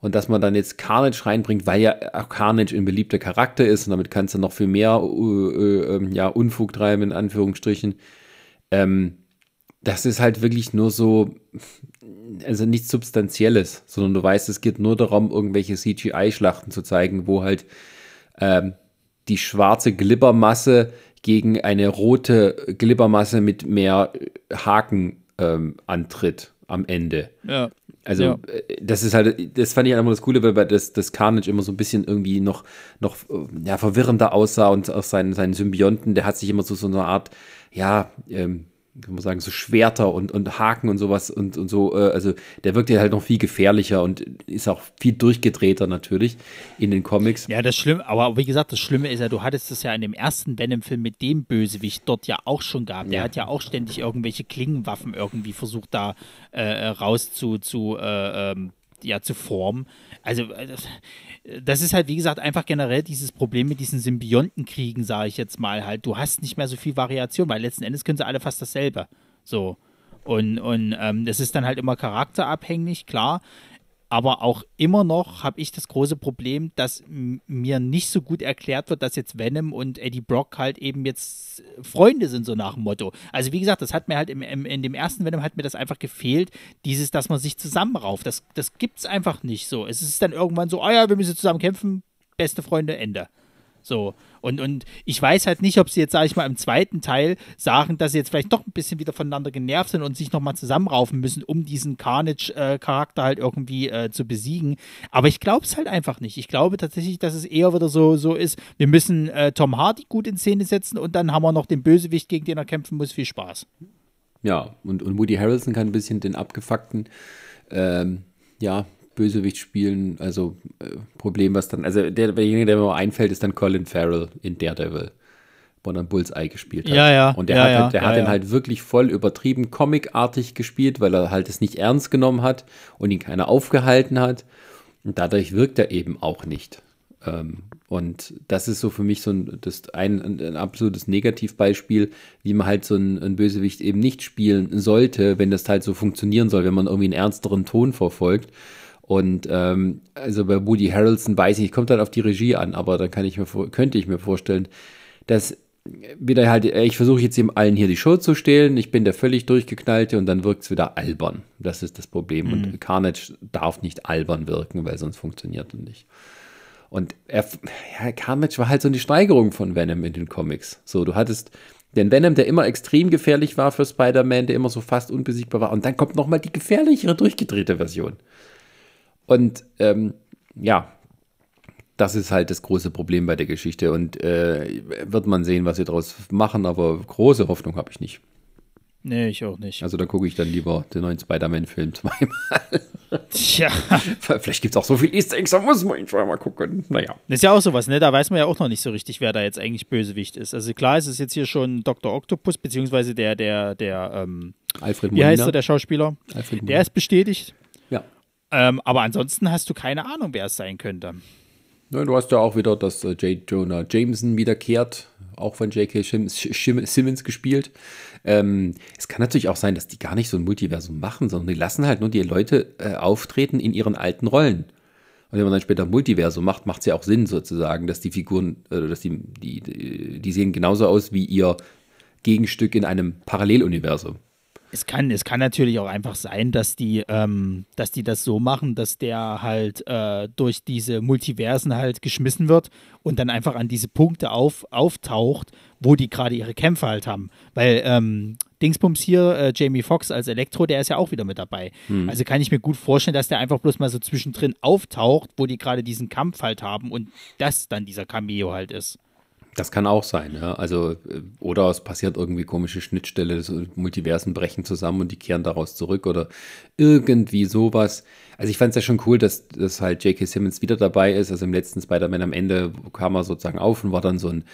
Und dass man dann jetzt Carnage reinbringt, weil ja auch Carnage ein beliebter Charakter ist und damit kannst du noch viel mehr äh, äh, ja, Unfug treiben, in Anführungsstrichen. Ähm, das ist halt wirklich nur so, also nichts Substanzielles, sondern du weißt, es geht nur darum, irgendwelche CGI-Schlachten zu zeigen, wo halt ähm, die schwarze Glibbermasse gegen eine rote Glibbermasse mit mehr Haken ähm, antritt am Ende. Ja. Also ja. Äh, das ist halt, das fand ich einfach das Coole, weil das, das Carnage immer so ein bisschen irgendwie noch, noch äh, ja, verwirrender aussah und aus seinen, seinen Symbionten, der hat sich immer so, so eine Art, ja, ähm, kann man sagen, so Schwerter und, und Haken und sowas und, und so. Äh, also der wirkt ja halt noch viel gefährlicher und ist auch viel durchgedrehter natürlich in den Comics. Ja, das Schlimme, aber wie gesagt, das Schlimme ist ja, du hattest es ja in dem ersten Venom-Film mit dem Bösewicht dort ja auch schon gehabt. Der ja. hat ja auch ständig irgendwelche Klingenwaffen irgendwie versucht da äh, raus zu, zu, äh, ähm, ja, zu formen. Also äh, das ist halt, wie gesagt, einfach generell dieses Problem mit diesen Symbiontenkriegen, sage ich jetzt mal halt. Du hast nicht mehr so viel Variation, weil letzten Endes können sie alle fast dasselbe. So. Und, und ähm, das ist dann halt immer charakterabhängig, klar aber auch immer noch habe ich das große Problem, dass mir nicht so gut erklärt wird, dass jetzt Venom und Eddie Brock halt eben jetzt Freunde sind, so nach dem Motto. Also wie gesagt, das hat mir halt im, im, in dem ersten Venom hat mir das einfach gefehlt, dieses, dass man sich zusammenrauft. Das, das es einfach nicht so. Es ist dann irgendwann so, oh ja, wir müssen zusammen kämpfen, beste Freunde, Ende. So. Und, und ich weiß halt nicht, ob sie jetzt, sage ich mal, im zweiten Teil sagen, dass sie jetzt vielleicht doch ein bisschen wieder voneinander genervt sind und sich nochmal zusammenraufen müssen, um diesen Carnage-Charakter halt irgendwie äh, zu besiegen. Aber ich glaube es halt einfach nicht. Ich glaube tatsächlich, dass es eher wieder so, so ist, wir müssen äh, Tom Hardy gut in Szene setzen und dann haben wir noch den Bösewicht, gegen den er kämpfen muss. Viel Spaß. Ja, und, und Woody Harrelson kann ein bisschen den abgefuckten ähm, ja, Bösewicht spielen. Also äh, Problem, was dann, also der, derjenige, der mir einfällt, ist dann Colin Farrell in Daredevil, wo er dann Bullseye gespielt hat. Ja, ja. Und der ja, hat, ja, der ja, hat den halt wirklich voll übertrieben comicartig gespielt, weil er halt es nicht ernst genommen hat und ihn keiner aufgehalten hat. Und dadurch wirkt er eben auch nicht. Ähm, und das ist so für mich so ein, das ein, ein, ein absolutes Negativbeispiel, wie man halt so ein, ein, Bösewicht eben nicht spielen sollte, wenn das halt so funktionieren soll, wenn man irgendwie einen ernsteren Ton verfolgt. Und ähm, also bei Woody Harrelson weiß ich, kommt dann auf die Regie an, aber da kann ich mir könnte ich mir vorstellen, dass wieder halt, ich versuche jetzt eben allen hier die Show zu stehlen, ich bin der völlig durchgeknallte und dann wirkt es wieder albern. Das ist das Problem. Mhm. Und Carnage darf nicht albern wirken, weil sonst funktioniert er nicht. Und er, ja, Carnage war halt so eine Steigerung von Venom in den Comics. So, du hattest den Venom, der immer extrem gefährlich war für Spider-Man, der immer so fast unbesiegbar war. Und dann kommt nochmal die gefährlichere, durchgedrehte Version. Und ähm, ja, das ist halt das große Problem bei der Geschichte. Und äh, wird man sehen, was sie daraus machen, aber große Hoffnung habe ich nicht. Nee, ich auch nicht. Also da gucke ich dann lieber den neuen Spider-Man-Film zweimal. Tja. Vielleicht gibt es auch so viel Easter Eggs, da muss man ihn zweimal gucken. Naja. Das ist ja auch sowas, ne? Da weiß man ja auch noch nicht so richtig, wer da jetzt eigentlich Bösewicht ist. Also klar ist es jetzt hier schon Dr. Octopus, beziehungsweise der, der, der, ähm, Alfred Molina. Wie heißt er, der Schauspieler? Alfred der ist bestätigt. Ähm, aber ansonsten hast du keine Ahnung, wer es sein könnte. Ja, du hast ja auch wieder, dass äh, J. Jonah Jameson wiederkehrt, auch von J.K. Simmons gespielt. Ähm, es kann natürlich auch sein, dass die gar nicht so ein Multiversum machen, sondern die lassen halt nur die Leute äh, auftreten in ihren alten Rollen. Und wenn man dann später Multiversum macht, macht es ja auch Sinn sozusagen, dass die Figuren, äh, dass die, die, die sehen genauso aus wie ihr Gegenstück in einem Paralleluniversum. Es kann, es kann natürlich auch einfach sein, dass die, ähm, dass die das so machen, dass der halt äh, durch diese Multiversen halt geschmissen wird und dann einfach an diese Punkte auf, auftaucht, wo die gerade ihre Kämpfe halt haben. Weil ähm, Dingsbums hier, äh, Jamie Foxx als Elektro, der ist ja auch wieder mit dabei. Hm. Also kann ich mir gut vorstellen, dass der einfach bloß mal so zwischendrin auftaucht, wo die gerade diesen Kampf halt haben und das dann dieser Cameo halt ist. Das kann auch sein, ja. Also, äh, oder es passiert irgendwie komische Schnittstelle, so Multiversen brechen zusammen und die kehren daraus zurück oder irgendwie sowas. Also ich fand es ja schon cool, dass, dass halt J.K. Simmons wieder dabei ist. Also im letzten Spider-Man am Ende kam er sozusagen auf und war dann so ein,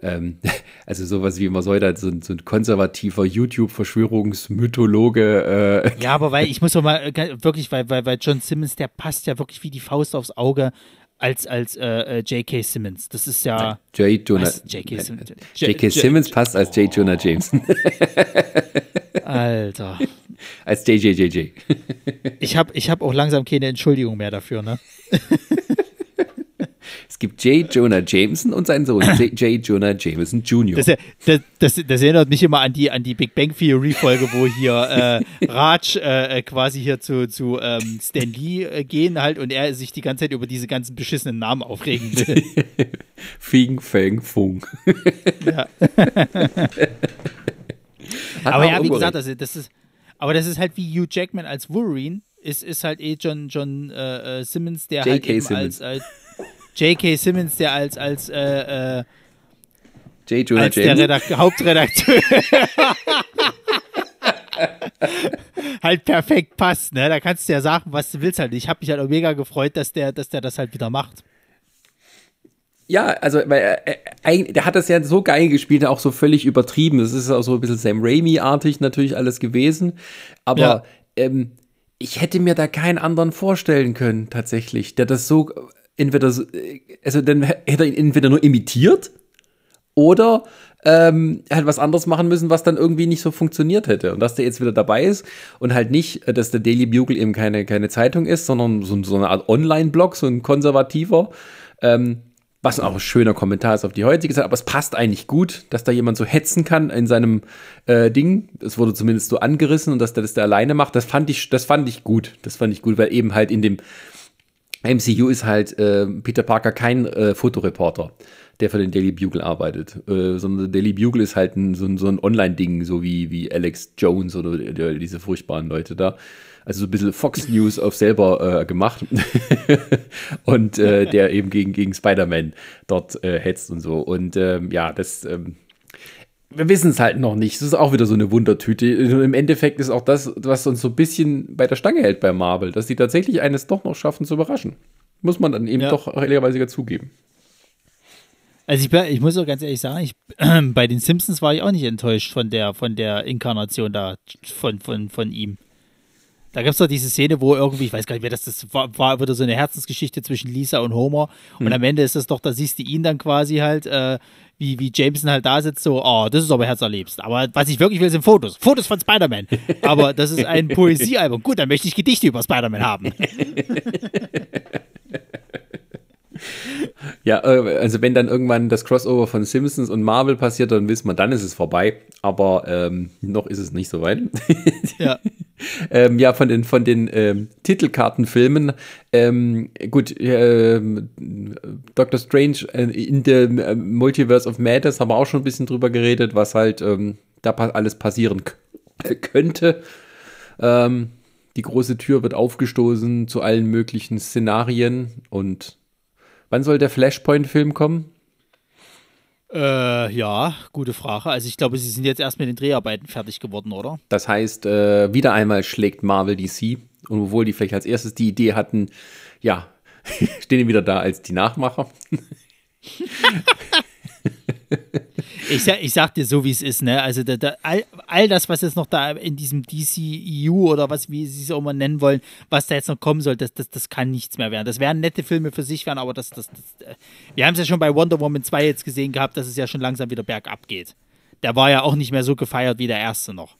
ähm, also sowas wie immer soll da so, so ein konservativer YouTube-Verschwörungsmythologe. Äh. Ja, aber weil ich muss doch mal äh, wirklich, weil, weil, weil John Simmons, der passt ja wirklich wie die Faust aufs Auge als, als äh, äh J.K. Simmons. Das ist ja. J. Jonah. J.K. Simmons. J.K. Simmons passt als J. Jonah Jameson. Alter. Als JJJJ. ich habe ich hab auch langsam keine Entschuldigung mehr dafür, ne? Es gibt J. Jonah Jameson und seinen Sohn J. J. Jonah Jameson Jr. Das, das, das, das, erinnert mich immer an die, an die Big Bang Theory Folge, wo hier äh, Raj äh, äh, quasi hier zu, zu ähm, Stan Lee äh, gehen halt und er sich die ganze Zeit über diese ganzen beschissenen Namen aufregen will. Fing, Fang, Fung. ja. aber ja, wie gesagt, also das ist, aber das ist halt wie Hugh Jackman als Wolverine, ist, ist halt eh John, John äh, äh Simmons, der halt eben als, als J.K. Simmons, der als, als, äh, äh, J. Jonah als der Redakt Hauptredakteur halt perfekt passt, ne? Da kannst du ja sagen, was du willst halt. Ich habe mich halt auch mega gefreut, dass der, dass der das halt wieder macht. Ja, also weil äh, der hat das ja so geil gespielt, auch so völlig übertrieben. Das ist auch so ein bisschen Sam Raimi-artig natürlich alles gewesen. Aber ja. ähm, ich hätte mir da keinen anderen vorstellen können, tatsächlich, der das so entweder, also dann hätte er ihn entweder nur imitiert oder ähm, er hat was anderes machen müssen, was dann irgendwie nicht so funktioniert hätte. Und dass der jetzt wieder dabei ist und halt nicht, dass der Daily Bugle eben keine, keine Zeitung ist, sondern so, so eine Art Online-Blog, so ein konservativer, ähm, was auch ein schöner Kommentar ist auf die heutige Zeit, aber es passt eigentlich gut, dass da jemand so hetzen kann in seinem äh, Ding. Es wurde zumindest so angerissen und dass der das da alleine macht. Das fand ich, das fand ich gut. Das fand ich gut, weil eben halt in dem MCU ist halt äh, Peter Parker kein äh, Fotoreporter, der für den Daily Bugle arbeitet, äh, sondern der Daily Bugle ist halt ein, so, so ein Online-Ding, so wie, wie Alex Jones oder die, diese furchtbaren Leute da. Also so ein bisschen Fox News auf selber äh, gemacht und äh, der eben gegen, gegen Spider-Man dort äh, hetzt und so. Und ähm, ja, das ähm, wir wissen es halt noch nicht. Es ist auch wieder so eine Wundertüte. Im Endeffekt ist auch das, was uns so ein bisschen bei der Stange hält bei Marvel, dass die tatsächlich eines doch noch schaffen zu überraschen. Muss man dann eben ja. doch ehrlicherweise zugeben. Also ich, ich, muss auch ganz ehrlich sagen, ich, äh, bei den Simpsons war ich auch nicht enttäuscht von der, von der Inkarnation da, von, von, von ihm. Da gab es doch diese Szene, wo irgendwie, ich weiß gar nicht wer das, das war, war wieder so eine Herzensgeschichte zwischen Lisa und Homer. Und hm. am Ende ist das doch, da siehst du ihn dann quasi halt, äh, wie, wie Jameson halt da sitzt, so, oh, das ist aber herzerlebst. Aber was ich wirklich will, sind Fotos. Fotos von Spider-Man. Aber das ist ein Poesiealbum. Gut, dann möchte ich Gedichte über Spider-Man haben. Ja, äh, also wenn dann irgendwann das Crossover von Simpsons und Marvel passiert, dann wissen wir, dann ist es vorbei. Aber ähm, noch ist es nicht so weit. Ja. ähm, ja, von den, von den ähm, Titelkartenfilmen. Ähm, gut, äh, Doctor Strange äh, in dem äh, Multiverse of Madness haben wir auch schon ein bisschen drüber geredet, was halt ähm, da alles passieren könnte. Ähm, die große Tür wird aufgestoßen zu allen möglichen Szenarien und Wann soll der Flashpoint-Film kommen? Äh, ja, gute Frage. Also ich glaube, sie sind jetzt erst mit den Dreharbeiten fertig geworden, oder? Das heißt, äh, wieder einmal schlägt Marvel DC. Und obwohl die vielleicht als erstes die Idee hatten, ja, stehen die wieder da als die Nachmacher. ich, sag, ich sag dir so, wie es ist, ne? Also da, da, all, all das, was jetzt noch da in diesem DCEU oder was, wie sie es auch mal nennen wollen, was da jetzt noch kommen soll, das, das, das kann nichts mehr werden. Das werden nette Filme für sich werden, aber das, das, das äh, wir haben es ja schon bei Wonder Woman 2 jetzt gesehen gehabt, dass es ja schon langsam wieder bergab geht. Der war ja auch nicht mehr so gefeiert wie der erste noch.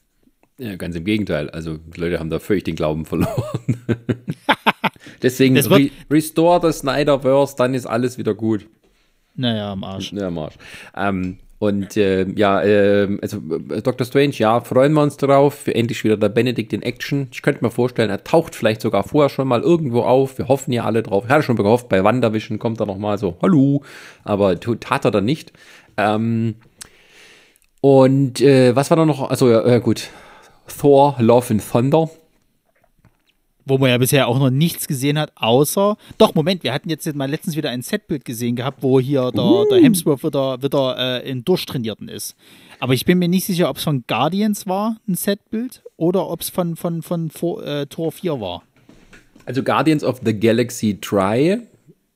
Ja, ganz im Gegenteil. Also die Leute haben da völlig den Glauben verloren. Deswegen re restore the Snyderverse, dann ist alles wieder gut. Naja, am Arsch. Ja, am Arsch. Ähm, Und äh, ja, äh, also äh, Dr. Strange, ja, freuen wir uns drauf. Endlich wieder der Benedict in Action. Ich könnte mir vorstellen, er taucht vielleicht sogar vorher schon mal irgendwo auf. Wir hoffen ja alle drauf. Ich hatte schon gehofft, bei WandaVision kommt er noch mal so, hallo. Aber tat er dann nicht. Ähm, und äh, was war da noch? Also, ja, gut. Thor, Love and Thunder wo man ja bisher auch noch nichts gesehen hat, außer. Doch, Moment, wir hatten jetzt mal letztens wieder ein Setbild gesehen gehabt, wo hier der, uh. der Hemsworth wieder, wieder äh, in Durchtrainierten ist. Aber ich bin mir nicht sicher, ob es von Guardians war, ein Setbild, oder ob es von, von, von, von äh, Tor 4 war. Also Guardians of the Galaxy Try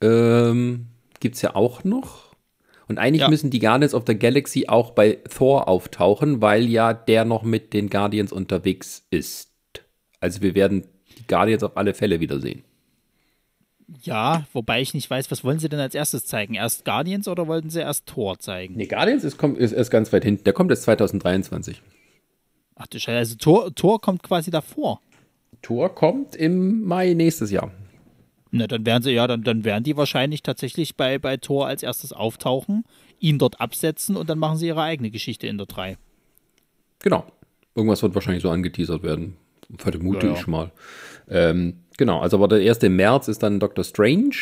ähm, gibt es ja auch noch. Und eigentlich ja. müssen die Guardians of the Galaxy auch bei Thor auftauchen, weil ja der noch mit den Guardians unterwegs ist. Also wir werden Guardians auf alle Fälle wiedersehen. Ja, wobei ich nicht weiß, was wollen sie denn als erstes zeigen? Erst Guardians oder wollten sie erst Thor zeigen? Nee, Guardians ist, kommt, ist erst ganz weit hinten. Der kommt erst 2023. Ach du Scheiße, also Thor, Thor kommt quasi davor. Thor kommt im Mai nächstes Jahr. Na, dann werden sie, ja, dann, dann werden die wahrscheinlich tatsächlich bei, bei Thor als erstes auftauchen, ihn dort absetzen und dann machen sie ihre eigene Geschichte in der 3. Genau. Irgendwas wird wahrscheinlich so angeteasert werden. Vermute ja, ja. ich mal. Ähm, genau, also aber der erste März ist dann Doctor Strange,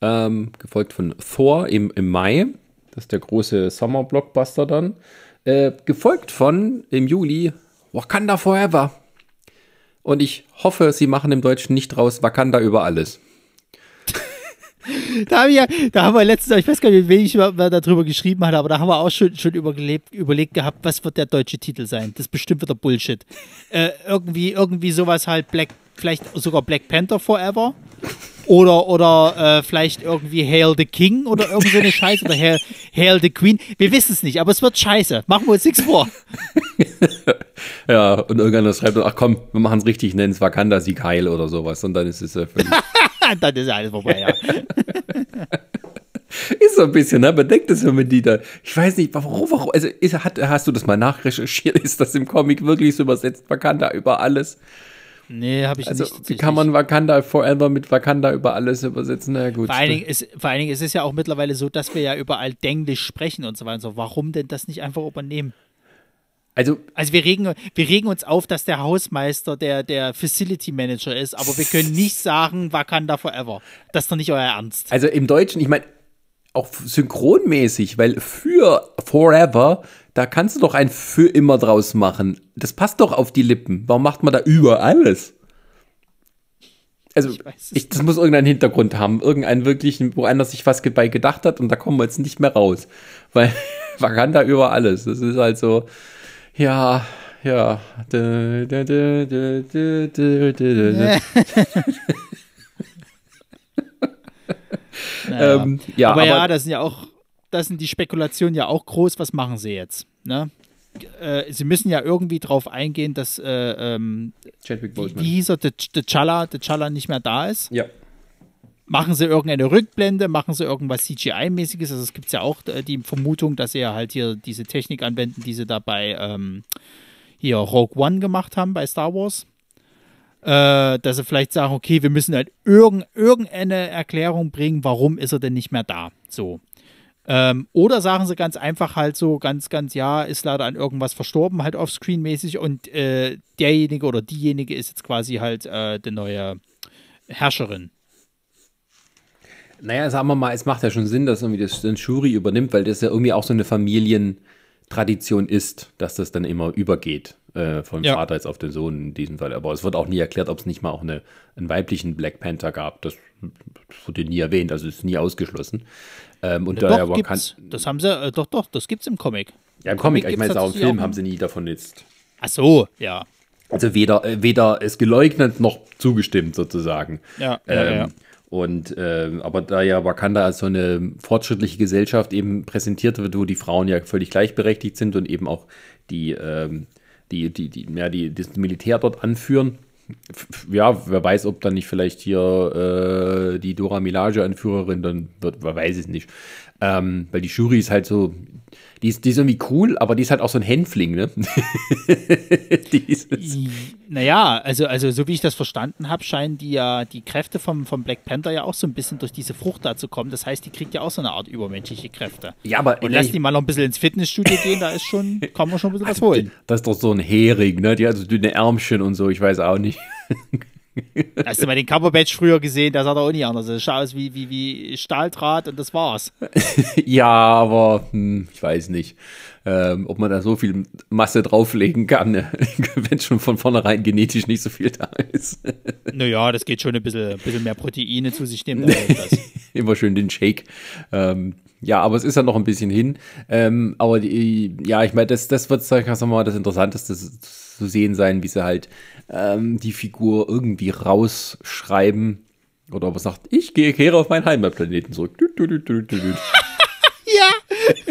ähm, gefolgt von Thor im, im Mai. Das ist der große Summer-Blockbuster dann. Äh, gefolgt von im Juli Wakanda Forever. Und ich hoffe, sie machen im Deutschen nicht raus Wakanda über alles. da, haben wir, da haben wir letztens, ich weiß gar nicht, wen ich darüber geschrieben hatte, aber da haben wir auch schon, schon überlebt, überlegt gehabt, was wird der deutsche Titel sein. Das ist bestimmt wieder Bullshit. Äh, irgendwie, irgendwie sowas halt Black, vielleicht sogar Black Panther Forever. Oder, oder äh, vielleicht irgendwie Hail the King oder irgend so eine Scheiße oder Hail, Hail the Queen. Wir wissen es nicht, aber es wird scheiße. Machen wir uns nichts vor. ja, und irgendeiner schreibt, ach komm, wir machen es richtig, nennen es Wakanda Sieg Heil oder sowas. Und dann ist es äh, dann ist alles vorbei, ja. Ist so ein bisschen, ne? Man denkt das, wenn man die da. Ich weiß nicht, warum, warum. Also, ist, hat, hast du das mal nachrecherchiert? Ist das im Comic wirklich so übersetzt? Wakanda über alles? Nee, habe ich also, nicht. Wie kann man Wakanda Forever mit Wakanda über alles übersetzen? Na gut. Vor allen, Dingen ist, vor allen Dingen ist es ja auch mittlerweile so, dass wir ja überall Denglisch sprechen und so weiter. So, warum denn das nicht einfach übernehmen? Also, also wir, regen, wir regen uns auf, dass der Hausmeister der, der Facility Manager ist, aber wir können nicht sagen, Wakanda Forever. Das ist doch nicht euer Ernst. Also im Deutschen, ich meine, auch synchronmäßig, weil für Forever, da kannst du doch ein für immer draus machen. Das passt doch auf die Lippen. Warum macht man da über alles? Also, ich ich, das muss irgendeinen Hintergrund haben. Irgendeinen wirklichen, wo einer sich was bei gedacht hat und da kommen wir jetzt nicht mehr raus. Weil Wakanda über alles. Das ist halt so. Ja, ja. Naja. ähm, ja, aber, aber ja, das sind ja auch, das sind die Spekulationen ja auch groß. Was machen sie jetzt? Ne? Äh, sie müssen ja irgendwie drauf eingehen, dass äh, ähm, Chadwick Boseman. Wie hieß er, T'Challa nicht mehr da ist. Ja. Machen sie irgendeine Rückblende, machen sie irgendwas CGI-mäßiges. Also es gibt ja auch äh, die Vermutung, dass sie halt hier diese Technik anwenden, die sie da bei ähm, hier Rogue One gemacht haben bei Star Wars. Äh, dass sie vielleicht sagen, okay, wir müssen halt irgend, irgendeine Erklärung bringen, warum ist er denn nicht mehr da. So. Ähm, oder sagen sie ganz einfach halt so, ganz, ganz, ja, ist leider an irgendwas verstorben, halt offscreen-mäßig und äh, derjenige oder diejenige ist jetzt quasi halt äh, die neue Herrscherin. Naja, sagen wir mal, es macht ja schon Sinn, dass irgendwie das, das Shuri übernimmt, weil das ja irgendwie auch so eine Familientradition ist, dass das dann immer übergeht äh, von ja. Vater jetzt auf den Sohn in diesem Fall. Aber es wird auch nie erklärt, ob es nicht mal auch eine, einen weiblichen Black Panther gab. Das wurde nie erwähnt, also ist nie ausgeschlossen. Ähm, und ja, daher doch, kann, das haben sie, äh, doch, doch, das gibt's im Comic. Ja, im Comic, Comic ich meine, auch im Film auch haben sie nie davon jetzt. Ach so, ja. Also weder, äh, weder es geleugnet noch zugestimmt sozusagen. Ja, ähm, ja, ja. Und äh, aber da ja Wakanda als so eine fortschrittliche Gesellschaft eben präsentiert wird, wo die Frauen ja völlig gleichberechtigt sind und eben auch die, ähm, die, die, die, ja, die, das Militär dort anführen. Ja, wer weiß, ob dann nicht vielleicht hier äh, die Dora Milage Anführerin dann wird, wer weiß es nicht. Ähm, weil die Jury ist halt so, Die ist, die ist irgendwie cool, aber die ist halt auch so ein Hänfling, ne? naja, also, also so wie ich das verstanden habe, scheinen die ja die Kräfte vom, vom Black Panther ja auch so ein bisschen durch diese Frucht da zu kommen. Das heißt, die kriegt ja auch so eine Art übermenschliche Kräfte. Ja, aber. Und lass die mal noch ein bisschen ins Fitnessstudio gehen, da ist schon, kann man schon ein bisschen was holen. Das ist doch so ein Hering, ne? Die hat so dünne Ärmchen und so, ich weiß auch nicht. Hast du mal den Cumberbatch früher gesehen? Der sah doch auch nicht anders. Das schaut aus wie, wie, wie Stahldraht und das war's. ja, aber hm, ich weiß nicht, ähm, ob man da so viel Masse drauflegen kann, wenn schon von vornherein genetisch nicht so viel da ist. naja, das geht schon ein bisschen, ein bisschen mehr Proteine zu sich nehmen. Immer schön den Shake. Ähm, ja, aber es ist ja noch ein bisschen hin. Ähm, aber die, ja, ich meine, das, das wird, sag ich mal, das Interessanteste zu sehen sein, wie sie halt ähm, die Figur irgendwie rausschreiben. Oder ob er sagt, ich gehe kehre auf meinen Heimatplaneten zurück. ja.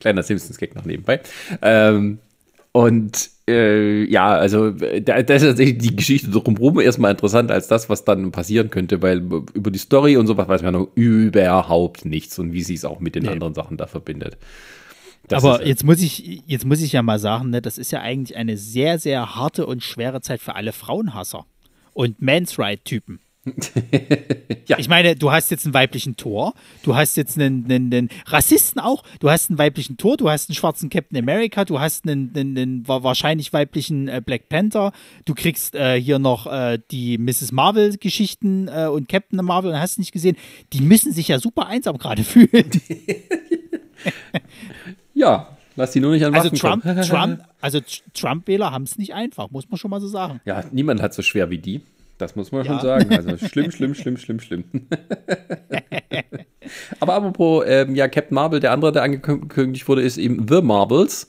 Kleiner Simpsons-Gag noch nebenbei. Ähm, und äh, ja, also da, da ist tatsächlich die Geschichte drumherum erstmal interessant als das, was dann passieren könnte, weil über die Story und sowas weiß man noch überhaupt nichts und wie sie es auch mit den nee. anderen Sachen da verbindet. Das Aber ist, jetzt muss ich, jetzt muss ich ja mal sagen, ne, das ist ja eigentlich eine sehr, sehr harte und schwere Zeit für alle Frauenhasser und Mans Right-Typen. ja. Ich meine, du hast jetzt einen weiblichen Tor, du hast jetzt einen, einen, einen, Rassisten auch, du hast einen weiblichen Tor, du hast einen schwarzen Captain America, du hast einen, einen, einen wahrscheinlich weiblichen äh, Black Panther, du kriegst äh, hier noch äh, die Mrs. Marvel-Geschichten äh, und Captain Marvel und hast nicht gesehen, die müssen sich ja super einsam gerade fühlen. Ja, lass die nur nicht an also Trump, Trump, also Trump-Wähler haben es nicht einfach, muss man schon mal so sagen. Ja, niemand hat so schwer wie die. Das muss man ja. schon sagen. Also schlimm, schlimm, schlimm, schlimm, schlimm. Aber apropos, ähm, ja, Captain Marvel, der andere, der angekündigt wurde, ist eben The Marvels,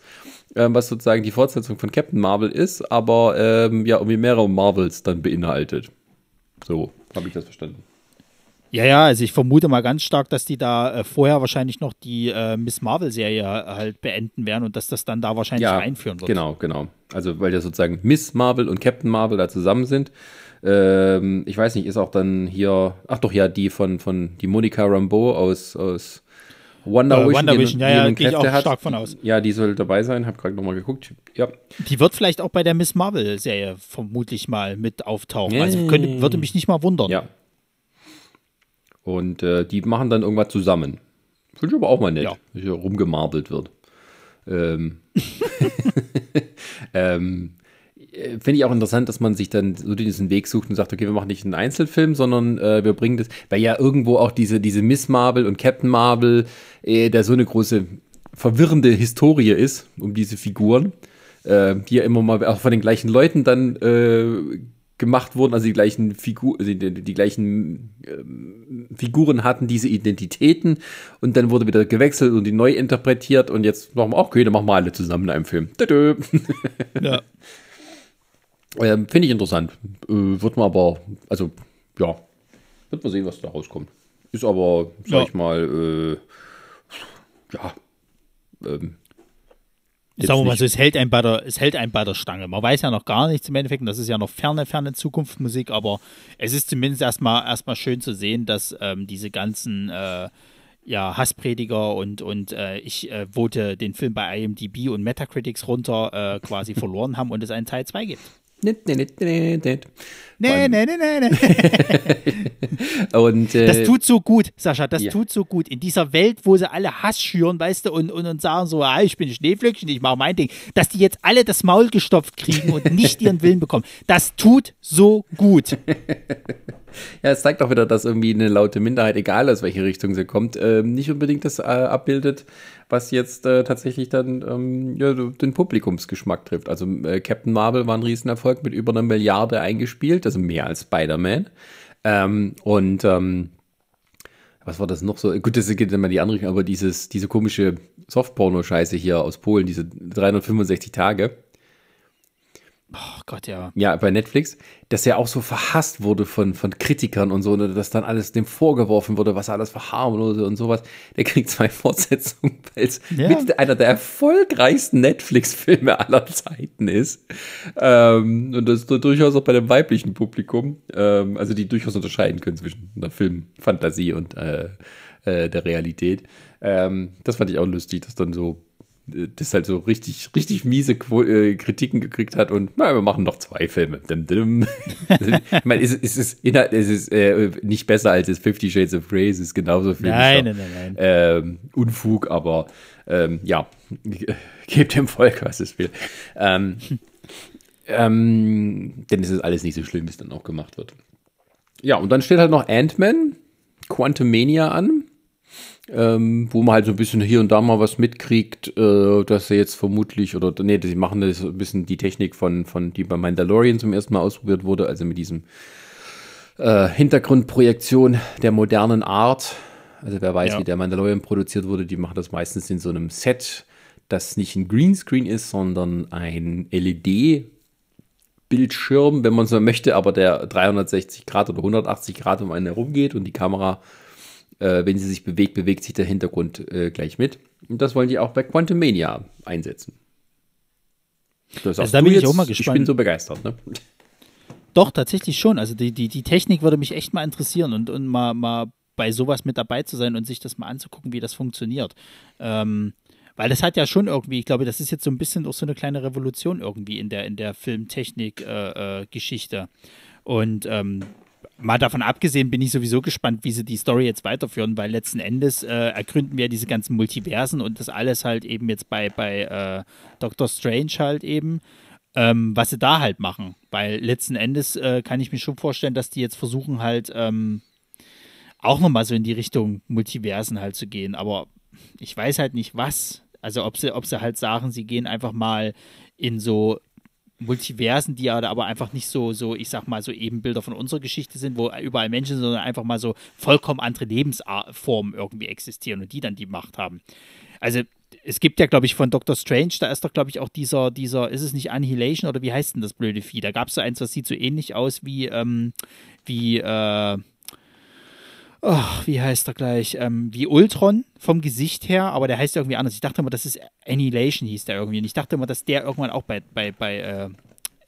ähm, was sozusagen die Fortsetzung von Captain Marvel ist, aber ähm, ja, irgendwie mehrere Marvels dann beinhaltet. So habe ich das verstanden. Ja, ja, also ich vermute mal ganz stark, dass die da äh, vorher wahrscheinlich noch die äh, Miss Marvel-Serie halt beenden werden und dass das dann da wahrscheinlich ja, einführen wird. Genau, genau. Also weil ja sozusagen Miss Marvel und Captain Marvel da zusammen sind. Ähm, ich weiß nicht, ist auch dann hier, ach doch, ja, die von, von die Monica Rambeau aus, aus Wonder äh, Vision, Wonder Vision, ja, ja, gehe ich auch hat. stark von aus. Ja, die soll dabei sein, hab gerade nochmal geguckt. Ja. Die wird vielleicht auch bei der Miss Marvel-Serie vermutlich mal mit auftauchen. Also könnte, würde mich nicht mal wundern. Ja, und äh, die machen dann irgendwas zusammen. Finde ich aber auch mal nett, ja. wenn hier rumgemarbelt wird. Ähm, ähm, Finde ich auch interessant, dass man sich dann so diesen Weg sucht und sagt, okay, wir machen nicht einen Einzelfilm, sondern äh, wir bringen das, weil ja irgendwo auch diese, diese Miss Marvel und Captain Marvel, äh, da so eine große verwirrende Historie ist um diese Figuren, äh, die ja immer mal auch von den gleichen Leuten dann äh, gemacht wurden, also die gleichen Figur, also die, die, gleichen ähm, Figuren hatten diese Identitäten und dann wurde wieder gewechselt und die neu interpretiert und jetzt machen wir, okay, dann machen wir alle zusammen in einem Film. ja. ähm, Finde ich interessant. Äh, wird man aber, also ja, wird man sehen, was da rauskommt. Ist aber, sag ja. ich mal, äh, ja, ähm, Sagen wir mal so, es hält, einen bei der, es hält einen bei der Stange. Man weiß ja noch gar nichts im Endeffekt, und das ist ja noch ferne, ferne Zukunftsmusik, aber es ist zumindest erstmal, erstmal schön zu sehen, dass ähm, diese ganzen äh, ja, Hassprediger und, und äh, ich äh, vote den Film bei IMDb und Metacritics runter äh, quasi verloren haben und es einen Teil 2 gibt. Nicht, nicht. Nee, nee, nee, nee, nee. und, äh, das tut so gut, Sascha, das ja. tut so gut. In dieser Welt, wo sie alle Hass schüren, weißt du, und, und, und sagen so, ah, ich bin Schneeflöckchen, ich mache mein Ding, dass die jetzt alle das Maul gestopft kriegen und nicht ihren Willen bekommen. Das tut so gut. Ja, es zeigt auch wieder, dass irgendwie eine laute Minderheit, egal aus welche Richtung sie kommt, äh, nicht unbedingt das äh, abbildet, was jetzt äh, tatsächlich dann ähm, ja, den Publikumsgeschmack trifft. Also äh, Captain Marvel war ein Riesenerfolg mit über einer Milliarde eingespielt, also mehr als Spider-Man. Ähm, und ähm, was war das noch so? Gut, das geht immer die andere, aber dieses, diese komische Softporno-Scheiße hier aus Polen, diese 365 Tage. Oh Gott, ja. Ja, bei Netflix, dass er auch so verhasst wurde von, von Kritikern und so, ne, dass dann alles dem vorgeworfen wurde, was er alles verharmlose und sowas. Der kriegt zwei Fortsetzungen, weil es ja. mit einer der erfolgreichsten Netflix-Filme aller Zeiten ist. Ähm, und das durchaus auch bei dem weiblichen Publikum, ähm, also die durchaus unterscheiden können zwischen einer Filmfantasie und äh, äh, der Realität. Ähm, das fand ich auch lustig, dass dann so das halt so richtig, richtig miese Qu äh, Kritiken gekriegt hat und na, wir machen noch zwei Filme. Dim, dim. ich meine, es, es ist, es ist äh, nicht besser als das Fifty Shades of Grey, es ist genauso viel nein, nein, nein, nein. Ähm, Unfug, aber ähm, ja, gebt dem Volk, was es will. Ähm, ähm, denn es ist alles nicht so schlimm, wie es dann auch gemacht wird. Ja, und dann steht halt noch Ant-Man, Quantum Mania an ähm, wo man halt so ein bisschen hier und da mal was mitkriegt, äh, dass er jetzt vermutlich, oder nee, sie machen das ein bisschen die Technik von, von die bei Mandalorian zum ersten Mal ausprobiert wurde, also mit diesem äh, Hintergrundprojektion der modernen Art. Also wer weiß, ja. wie der Mandalorian produziert wurde, die machen das meistens in so einem Set, das nicht ein Greenscreen ist, sondern ein LED Bildschirm, wenn man so möchte, aber der 360 Grad oder 180 Grad um einen herum geht und die Kamera äh, wenn sie sich bewegt, bewegt sich der Hintergrund äh, gleich mit. Und das wollen die auch bei Quantum Mania einsetzen. Das also da bin jetzt, ich auch mal gespannt. Ich bin so begeistert, ne? Doch, tatsächlich schon. Also die, die, die Technik würde mich echt mal interessieren und, und mal, mal bei sowas mit dabei zu sein und sich das mal anzugucken, wie das funktioniert. Ähm, weil das hat ja schon irgendwie, ich glaube, das ist jetzt so ein bisschen auch so eine kleine Revolution irgendwie in der, in der Filmtechnik-Geschichte. Äh, äh, und ähm, mal davon abgesehen bin ich sowieso gespannt, wie sie die Story jetzt weiterführen, weil letzten Endes äh, ergründen wir diese ganzen Multiversen und das alles halt eben jetzt bei, bei äh, Doctor Strange halt eben, ähm, was sie da halt machen. Weil letzten Endes äh, kann ich mir schon vorstellen, dass die jetzt versuchen halt ähm, auch nochmal so in die Richtung Multiversen halt zu gehen. Aber ich weiß halt nicht was. Also ob sie, ob sie halt sagen, sie gehen einfach mal in so Multiversen, die ja aber einfach nicht so, so, ich sag mal, so Ebenbilder von unserer Geschichte sind, wo überall Menschen, sondern einfach mal so vollkommen andere Lebensformen irgendwie existieren und die dann die Macht haben. Also es gibt ja, glaube ich, von Doctor Strange, da ist doch, glaube ich, auch dieser, dieser, ist es nicht Annihilation oder wie heißt denn das blöde Vieh? Da gab es so eins, das sieht so ähnlich aus wie, ähm, wie, äh, oh, wie heißt er gleich, ähm, wie Ultron vom Gesicht her, aber der heißt irgendwie anders. Ich dachte immer, das ist Annihilation hieß der irgendwie. Und ich dachte immer, dass der irgendwann auch bei, bei, bei äh,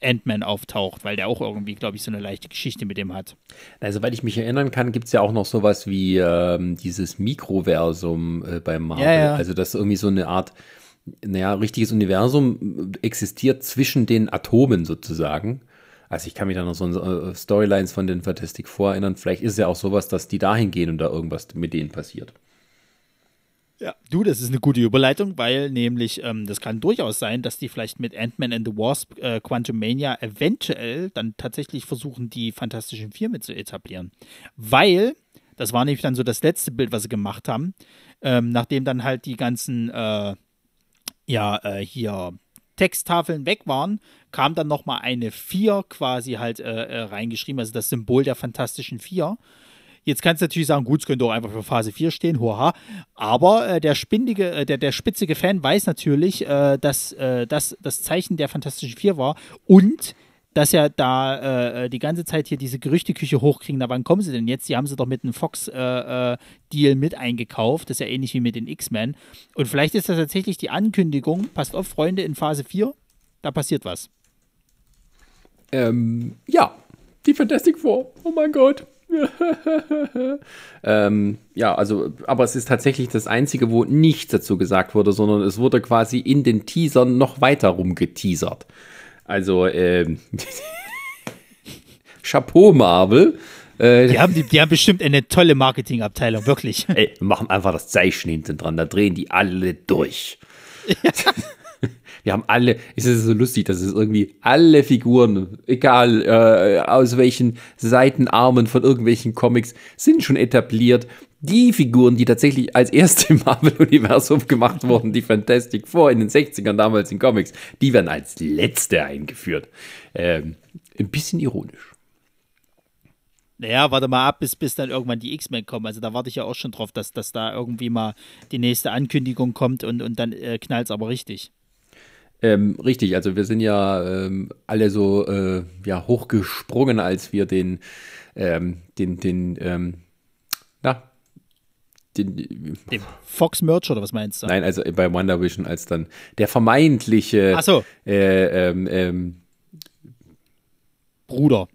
Ant-Man auftaucht, weil der auch irgendwie, glaube ich, so eine leichte Geschichte mit dem hat. Also, weil ich mich erinnern kann, gibt es ja auch noch sowas wie ähm, dieses Mikroversum äh, beim Marvel. Ja, ja. Also, das ist irgendwie so eine Art, naja, richtiges Universum existiert zwischen den Atomen sozusagen. Also ich kann mich da noch so äh, Storylines von den Fantastic Four erinnern. Vielleicht ist es ja auch sowas, dass die dahin gehen und da irgendwas mit denen passiert. Ja, du, das ist eine gute Überleitung, weil nämlich ähm, das kann durchaus sein, dass die vielleicht mit Ant-Man and the Wasp äh, Quantum Mania eventuell dann tatsächlich versuchen, die Fantastischen Vier mit zu etablieren. Weil, das war nämlich dann so das letzte Bild, was sie gemacht haben, ähm, nachdem dann halt die ganzen, äh, ja, äh, hier Texttafeln weg waren, kam dann nochmal eine 4 quasi halt äh, äh, reingeschrieben, also das Symbol der Fantastischen Vier. Jetzt kannst du natürlich sagen, gut, es könnte auch einfach für Phase 4 stehen, hoha. Aber äh, der, spindige, äh, der, der spitzige Fan weiß natürlich, äh, dass äh, das das Zeichen der Fantastischen Vier war und dass ja da äh, äh, die ganze Zeit hier diese Gerüchteküche hochkriegen, na wann kommen sie denn jetzt? Die haben sie doch mit einem Fox-Deal äh, äh, mit eingekauft, das ist ja ähnlich wie mit den X-Men. Und vielleicht ist das tatsächlich die Ankündigung, passt auf, Freunde, in Phase 4, da passiert was. Ähm, ja, die Fantastic Four, oh mein Gott. ähm, ja, also, aber es ist tatsächlich das Einzige, wo nichts dazu gesagt wurde, sondern es wurde quasi in den Teasern noch weiter rumgeteasert. Also, ähm, Chapeau, Marvel. Äh, die, haben, die, die haben bestimmt eine tolle Marketingabteilung, wirklich. Ey, machen einfach das Zeichen hinten dran, da drehen die alle durch. Ja. Wir haben alle, es ist so lustig, dass es irgendwie alle Figuren, egal äh, aus welchen Seitenarmen von irgendwelchen Comics, sind schon etabliert. Die Figuren, die tatsächlich als erste im Marvel-Universum gemacht wurden, die Fantastic Four in den 60ern damals in Comics, die werden als letzte eingeführt. Ähm, ein bisschen ironisch. Naja, warte mal ab, bis, bis dann irgendwann die X-Men kommen. Also da warte ich ja auch schon drauf, dass, dass da irgendwie mal die nächste Ankündigung kommt und, und dann äh, knallt es aber richtig. Ähm, richtig, also wir sind ja ähm, alle so äh, ja, hochgesprungen, als wir den, ähm, den, den, ähm, na, den, den Fox Merch oder was meinst du? Nein, also bei Wonder Vision, als dann der vermeintliche Ach so. äh, ähm, ähm, Bruder.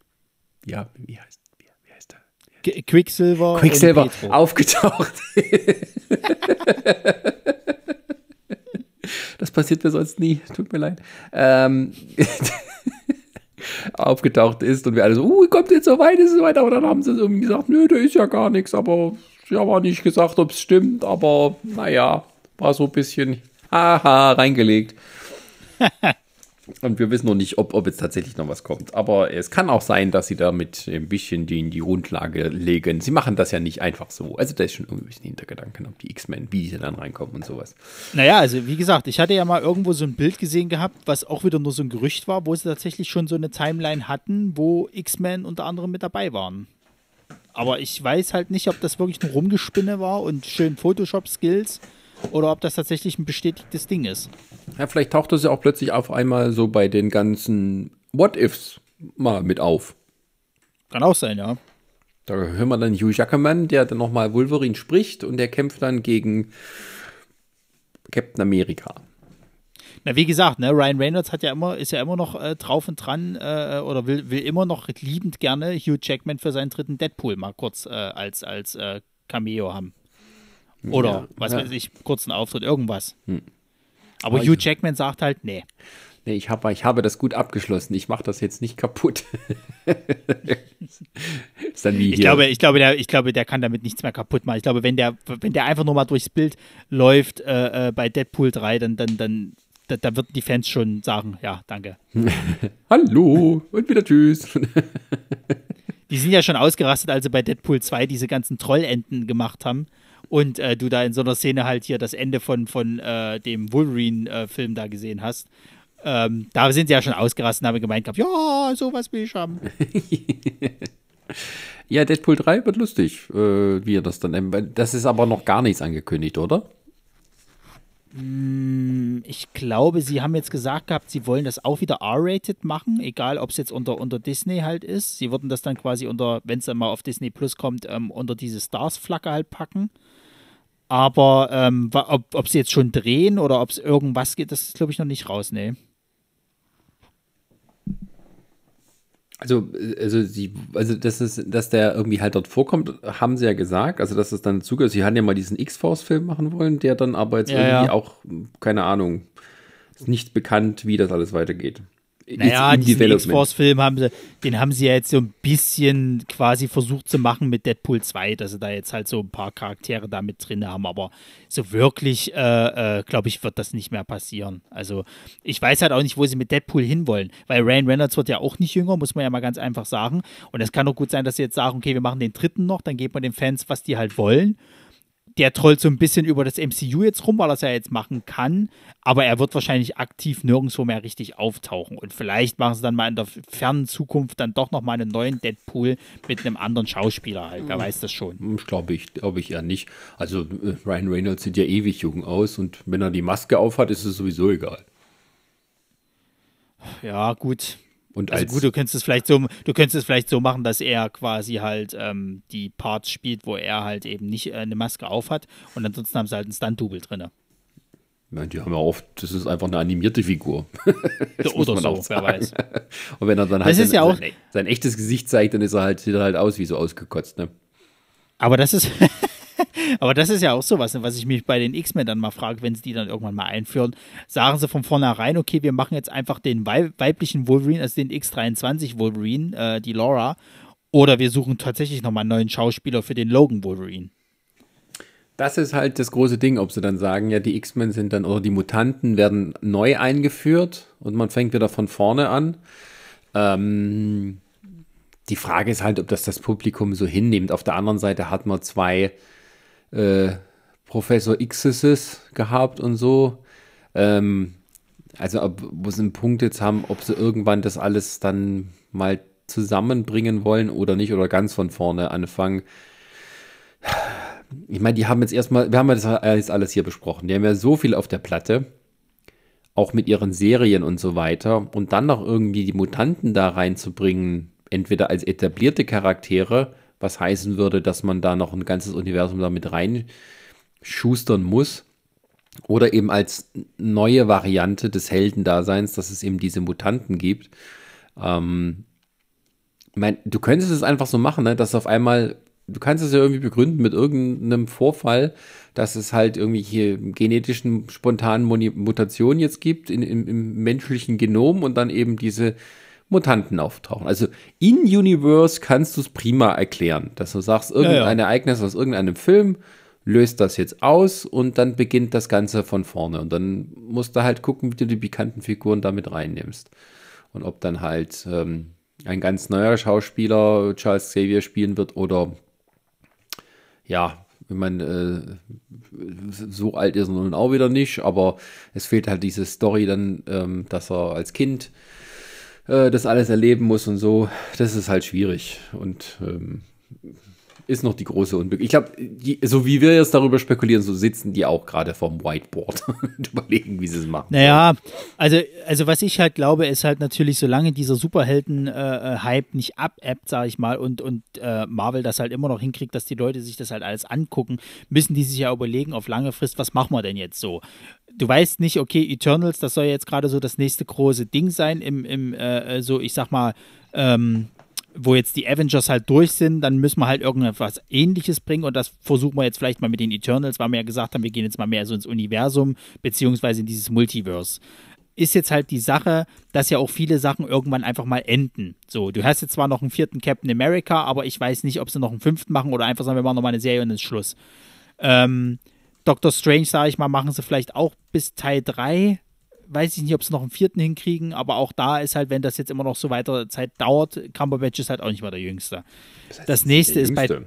Ja, wie heißt, wie, wie heißt der? Quicksilver. Quicksilver aufgetaucht. das passiert mir sonst nie. Tut mir leid. Ähm, aufgetaucht ist und wir alle so, uh, kommt jetzt so weit, ist es so weit, aber dann haben sie irgendwie gesagt, nö, da ist ja gar nichts, aber ja, war nicht gesagt, ob es stimmt, aber naja, war so ein bisschen, haha, reingelegt. Und wir wissen noch nicht, ob, ob jetzt tatsächlich noch was kommt. Aber es kann auch sein, dass sie damit ein bisschen die, die Grundlage legen. Sie machen das ja nicht einfach so. Also da ist schon irgendwie ein bisschen Hintergedanken, ob die X-Men, wie sie dann reinkommen und sowas. Naja, also wie gesagt, ich hatte ja mal irgendwo so ein Bild gesehen gehabt, was auch wieder nur so ein Gerücht war, wo sie tatsächlich schon so eine Timeline hatten, wo X-Men unter anderem mit dabei waren. Aber ich weiß halt nicht, ob das wirklich nur Rumgespinne war und schön Photoshop-Skills oder ob das tatsächlich ein bestätigtes Ding ist. Ja, vielleicht taucht das ja auch plötzlich auf einmal so bei den ganzen What-Ifs mal mit auf. Kann auch sein, ja. Da hören wir dann Hugh Jackman, der dann nochmal Wolverine spricht und der kämpft dann gegen Captain America. Na, wie gesagt, ne, Ryan Reynolds hat ja immer, ist ja immer noch äh, drauf und dran äh, oder will, will immer noch liebend gerne Hugh Jackman für seinen dritten Deadpool mal kurz äh, als, als äh, Cameo haben. Oder ja, was ja. weiß ich, kurzen Auftritt, irgendwas. Hm. Aber Hugh Jackman sagt halt, nee. Nee, ich habe, ich habe das gut abgeschlossen. Ich mache das jetzt nicht kaputt. ist dann wie ich, glaube, ich, glaube, der, ich glaube, der kann damit nichts mehr kaputt machen. Ich glaube, wenn der, wenn der einfach nur mal durchs Bild läuft äh, äh bei Deadpool 3, dann, dann, dann da, da würden die Fans schon sagen, ja, danke. Hallo und wieder tschüss. die sind ja schon ausgerastet, als sie bei Deadpool 2 diese ganzen Trollenten gemacht haben und äh, du da in so einer Szene halt hier das Ende von, von äh, dem Wolverine-Film äh, da gesehen hast. Ähm, da sind sie ja schon ausgerastet und haben gemeint gehabt, ja, sowas will ich haben. ja, Deadpool 3 wird lustig, äh, wie er das dann. Das ist aber noch gar nichts angekündigt, oder? Mm, ich glaube, sie haben jetzt gesagt gehabt, sie wollen das auch wieder R-rated machen, egal ob es jetzt unter, unter Disney halt ist. Sie würden das dann quasi unter, wenn es dann mal auf Disney Plus kommt, ähm, unter diese Stars-Flagge halt packen. Aber ähm, ob, ob sie jetzt schon drehen oder ob es irgendwas geht, das ist, glaube ich, noch nicht raus, nee. Also, also, sie, also das ist, dass der irgendwie halt dort vorkommt, haben sie ja gesagt. Also, dass es dann zugehört. Sie hatten ja mal diesen X-Force-Film machen wollen, der dann aber jetzt ja, irgendwie ja. auch, keine Ahnung, ist nicht bekannt, wie das alles weitergeht. Naja, diesen X-Force-Film haben sie, den haben sie ja jetzt so ein bisschen quasi versucht zu machen mit Deadpool 2, dass sie da jetzt halt so ein paar Charaktere da mit drin haben, aber so wirklich, äh, äh, glaube ich, wird das nicht mehr passieren. Also ich weiß halt auch nicht, wo sie mit Deadpool hinwollen, weil Ryan Reynolds wird ja auch nicht jünger, muss man ja mal ganz einfach sagen. Und es kann doch gut sein, dass sie jetzt sagen, okay, wir machen den dritten noch, dann geben wir den Fans, was die halt wollen der trollt so ein bisschen über das MCU jetzt rum, weil er es ja jetzt machen kann, aber er wird wahrscheinlich aktiv nirgendwo mehr richtig auftauchen. Und vielleicht machen sie dann mal in der fernen Zukunft dann doch nochmal einen neuen Deadpool mit einem anderen Schauspieler halt. Wer weiß das schon. Hm, ich glaube ich, glaube ich eher nicht. Also äh, Ryan Reynolds sieht ja ewig jung aus und wenn er die Maske aufhat, ist es sowieso egal. Ja, gut. Und also gut, du könntest es vielleicht so, du könntest es vielleicht so machen, dass er quasi halt ähm, die Parts spielt, wo er halt eben nicht äh, eine Maske aufhat und ansonsten haben sie halt einen Stunt-Double drin. Ja, die haben ja oft, das ist einfach eine animierte Figur. Oder so, wer weiß. Und wenn er dann halt sein, ja sein, sein, echtes Gesicht zeigt, dann ist er halt, sieht er halt aus wie so ausgekotzt, ne? Aber das ist, Aber das ist ja auch sowas, was ich mich bei den X-Men dann mal frage, wenn sie die dann irgendwann mal einführen. Sagen sie von vornherein, okay, wir machen jetzt einfach den weiblichen Wolverine, also den X23 Wolverine, äh, die Laura, oder wir suchen tatsächlich nochmal einen neuen Schauspieler für den Logan Wolverine. Das ist halt das große Ding, ob sie dann sagen, ja, die X-Men sind dann, oder die Mutanten werden neu eingeführt und man fängt wieder von vorne an. Ähm, die Frage ist halt, ob das das Publikum so hinnimmt. Auf der anderen Seite hat man zwei äh, Professor X's gehabt und so. Ähm, also, ob, wo sie einen Punkt jetzt haben, ob sie irgendwann das alles dann mal zusammenbringen wollen oder nicht oder ganz von vorne anfangen. Ich meine, die haben jetzt erstmal, wir haben ja das jetzt alles hier besprochen. Die haben ja so viel auf der Platte, auch mit ihren Serien und so weiter. Und dann noch irgendwie die Mutanten da reinzubringen, entweder als etablierte Charaktere was heißen würde, dass man da noch ein ganzes Universum damit reinschustern muss. Oder eben als neue Variante des Heldendaseins, dass es eben diese Mutanten gibt. Ähm, mein, du könntest es einfach so machen, ne, dass auf einmal du kannst es ja irgendwie begründen mit irgendeinem Vorfall, dass es halt irgendwie hier genetischen spontanen Mutationen jetzt gibt in, im, im menschlichen Genom und dann eben diese Mutanten auftauchen. Also in Universe kannst du es prima erklären, dass du sagst, irgendein ja, ja. Ereignis aus irgendeinem Film löst das jetzt aus und dann beginnt das Ganze von vorne. Und dann musst du halt gucken, wie du die bekannten Figuren damit reinnimmst. Und ob dann halt ähm, ein ganz neuer Schauspieler Charles Xavier spielen wird oder ja, ich meine, äh, so alt ist er nun auch wieder nicht, aber es fehlt halt diese Story dann, ähm, dass er als Kind äh, das alles erleben muss und so. Das ist halt schwierig. Und ähm, ist noch die große Unglück. Ich glaube, so wie wir jetzt darüber spekulieren, so sitzen die auch gerade vorm Whiteboard und überlegen, wie sie es machen. Naja, also, also was ich halt glaube, ist halt natürlich, solange dieser Superhelden-Hype äh, nicht abebbt, sage ich mal, und, und äh, Marvel das halt immer noch hinkriegt, dass die Leute sich das halt alles angucken, müssen die sich ja überlegen auf lange Frist, was machen wir denn jetzt so? Du weißt nicht, okay, Eternals, das soll jetzt gerade so das nächste große Ding sein im, im äh, so, ich sag mal, ähm, wo jetzt die Avengers halt durch sind, dann müssen wir halt irgendetwas ähnliches bringen und das versuchen wir jetzt vielleicht mal mit den Eternals, weil wir ja gesagt haben, wir gehen jetzt mal mehr so ins Universum, beziehungsweise in dieses Multiverse. Ist jetzt halt die Sache, dass ja auch viele Sachen irgendwann einfach mal enden. So, du hast jetzt zwar noch einen vierten Captain America, aber ich weiß nicht, ob sie noch einen fünften machen oder einfach sagen, wir machen nochmal eine Serie und dann ist Schluss. Ähm, Doctor Strange, sage ich mal, machen sie vielleicht auch bis Teil 3 weiß ich nicht, ob sie noch einen vierten hinkriegen, aber auch da ist halt, wenn das jetzt immer noch so weiter Zeit dauert, Cumberbatch ist halt auch nicht mal der Jüngste. Das, heißt, das nächste ist bei. Der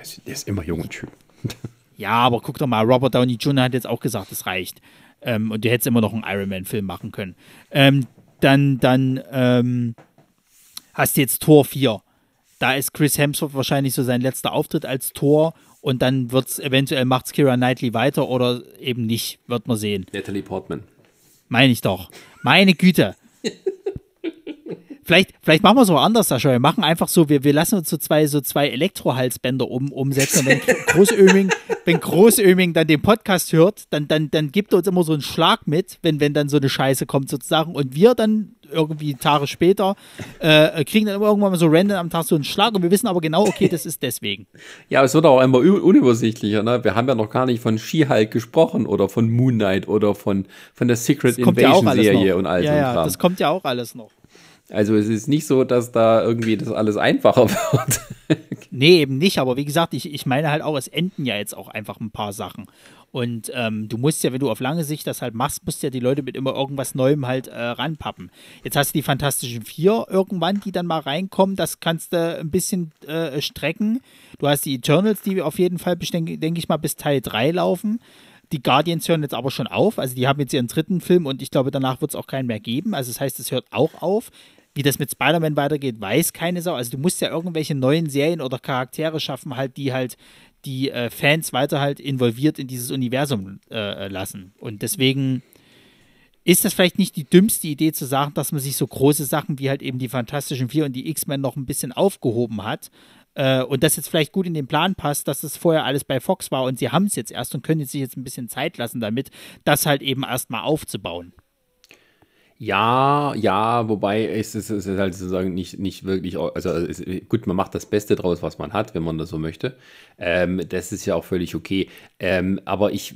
ist, der ist immer jung und schön. ja, aber guck doch mal, Robert Downey Jr. hat jetzt auch gesagt, es reicht. Ähm, und du hättest immer noch einen Iron Man-Film machen können. Ähm, dann dann ähm, hast du jetzt Tor 4. Da ist Chris Hemsworth wahrscheinlich so sein letzter Auftritt als Tor und dann wird es eventuell macht's Kira Knightley weiter oder eben nicht, wird man sehen. Natalie Portman. Meine ich doch. Meine Güte. Vielleicht, vielleicht machen wir es auch anders, Sascha. Wir machen einfach so, wir, wir lassen uns so zwei, so zwei Elektrohalsbänder um, umsetzen. Und wenn Großöming, wenn Großöming dann den Podcast hört, dann, dann, dann gibt er uns immer so einen Schlag mit, wenn, wenn dann so eine Scheiße kommt sozusagen. Und wir dann irgendwie Tage später äh, kriegen dann immer irgendwann mal so random am Tag so einen Schlag und wir wissen aber genau, okay, das ist deswegen. Ja, es wird auch immer unübersichtlicher. Ne? Wir haben ja noch gar nicht von She-Hulk gesprochen oder von Moon Knight oder von, von der Secret Invasion-Serie ja und all ja, so ja, Kram. Das kommt ja auch alles noch. Also es ist nicht so, dass da irgendwie das alles einfacher wird. nee, eben nicht, aber wie gesagt, ich, ich meine halt auch, es enden ja jetzt auch einfach ein paar Sachen. Und ähm, du musst ja, wenn du auf lange Sicht das halt machst, musst ja die Leute mit immer irgendwas Neuem halt äh, ranpappen. Jetzt hast du die Fantastischen Vier irgendwann, die dann mal reinkommen. Das kannst du ein bisschen äh, strecken. Du hast die Eternals, die auf jeden Fall, denke denk ich mal, bis Teil 3 laufen. Die Guardians hören jetzt aber schon auf. Also die haben jetzt ihren dritten Film und ich glaube, danach wird es auch keinen mehr geben. Also das heißt, es hört auch auf. Wie das mit Spider-Man weitergeht, weiß keine Sau. Also du musst ja irgendwelche neuen Serien oder Charaktere schaffen, halt, die halt die äh, Fans weiter halt involviert in dieses Universum äh, lassen. Und deswegen ist das vielleicht nicht die dümmste Idee zu sagen, dass man sich so große Sachen wie halt eben die Fantastischen Vier und die X-Men noch ein bisschen aufgehoben hat. Äh, und das jetzt vielleicht gut in den Plan passt, dass das vorher alles bei Fox war und sie haben es jetzt erst und können sich jetzt ein bisschen Zeit lassen damit, das halt eben erstmal aufzubauen. Ja, ja, wobei es ist, es ist halt sozusagen nicht, nicht wirklich, also es, gut, man macht das Beste draus, was man hat, wenn man das so möchte. Ähm, das ist ja auch völlig okay. Ähm, aber ich,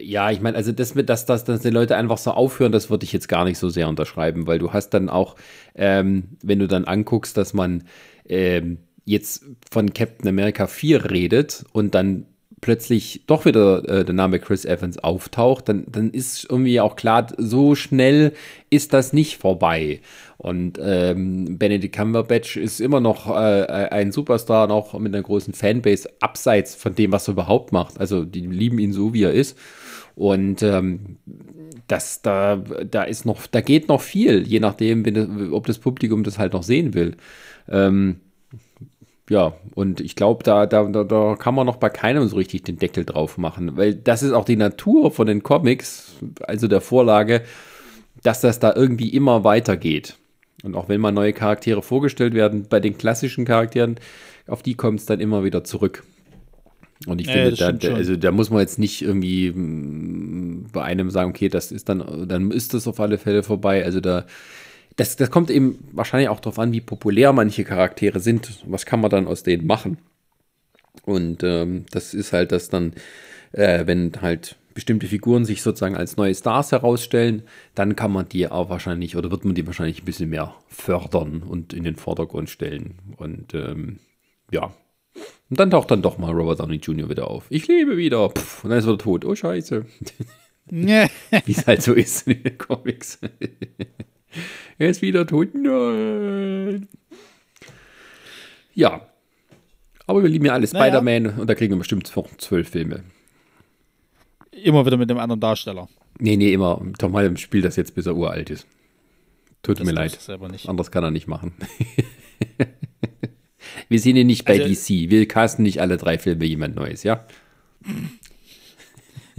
ja, ich meine, also das mit, dass, dass, dass die Leute einfach so aufhören, das würde ich jetzt gar nicht so sehr unterschreiben, weil du hast dann auch, ähm, wenn du dann anguckst, dass man ähm, jetzt von Captain America 4 redet und dann plötzlich doch wieder äh, der Name Chris Evans auftaucht, dann, dann ist irgendwie auch klar, so schnell ist das nicht vorbei. Und ähm, Benedict Cumberbatch ist immer noch äh, ein Superstar, noch mit einer großen Fanbase, abseits von dem, was er überhaupt macht. Also die lieben ihn so, wie er ist. Und ähm, das, da, da ist noch, da geht noch viel, je nachdem, wenn, ob das Publikum das halt noch sehen will. Ähm, ja, und ich glaube, da, da, da kann man noch bei keinem so richtig den Deckel drauf machen, weil das ist auch die Natur von den Comics, also der Vorlage, dass das da irgendwie immer weitergeht. Und auch wenn mal neue Charaktere vorgestellt werden, bei den klassischen Charakteren, auf die kommt es dann immer wieder zurück. Und ich ja, finde, da, da, also da muss man jetzt nicht irgendwie mm, bei einem sagen, okay, das ist dann, dann ist das auf alle Fälle vorbei. Also da das, das kommt eben wahrscheinlich auch darauf an, wie populär manche Charaktere sind. Was kann man dann aus denen machen? Und ähm, das ist halt das dann, äh, wenn halt bestimmte Figuren sich sozusagen als neue Stars herausstellen, dann kann man die auch wahrscheinlich oder wird man die wahrscheinlich ein bisschen mehr fördern und in den Vordergrund stellen. Und ähm, ja. Und dann taucht dann doch mal Robert Downey Jr. wieder auf. Ich lebe wieder. Pff, und dann ist er tot. Oh, scheiße. Wie es halt so ist in den Comics. er ist wieder tot. Nein. Ja. Aber wir lieben ja alle Spider-Man naja. und da kriegen wir bestimmt zwölf Filme. Immer wieder mit dem anderen Darsteller. Nee, nee, immer. Tom Holland spielt das jetzt, bis er uralt ist. Tut das mir leid. Anders kann er nicht machen. wir sehen ihn nicht bei also, DC. Wir casten nicht alle drei Filme jemand Neues, ja?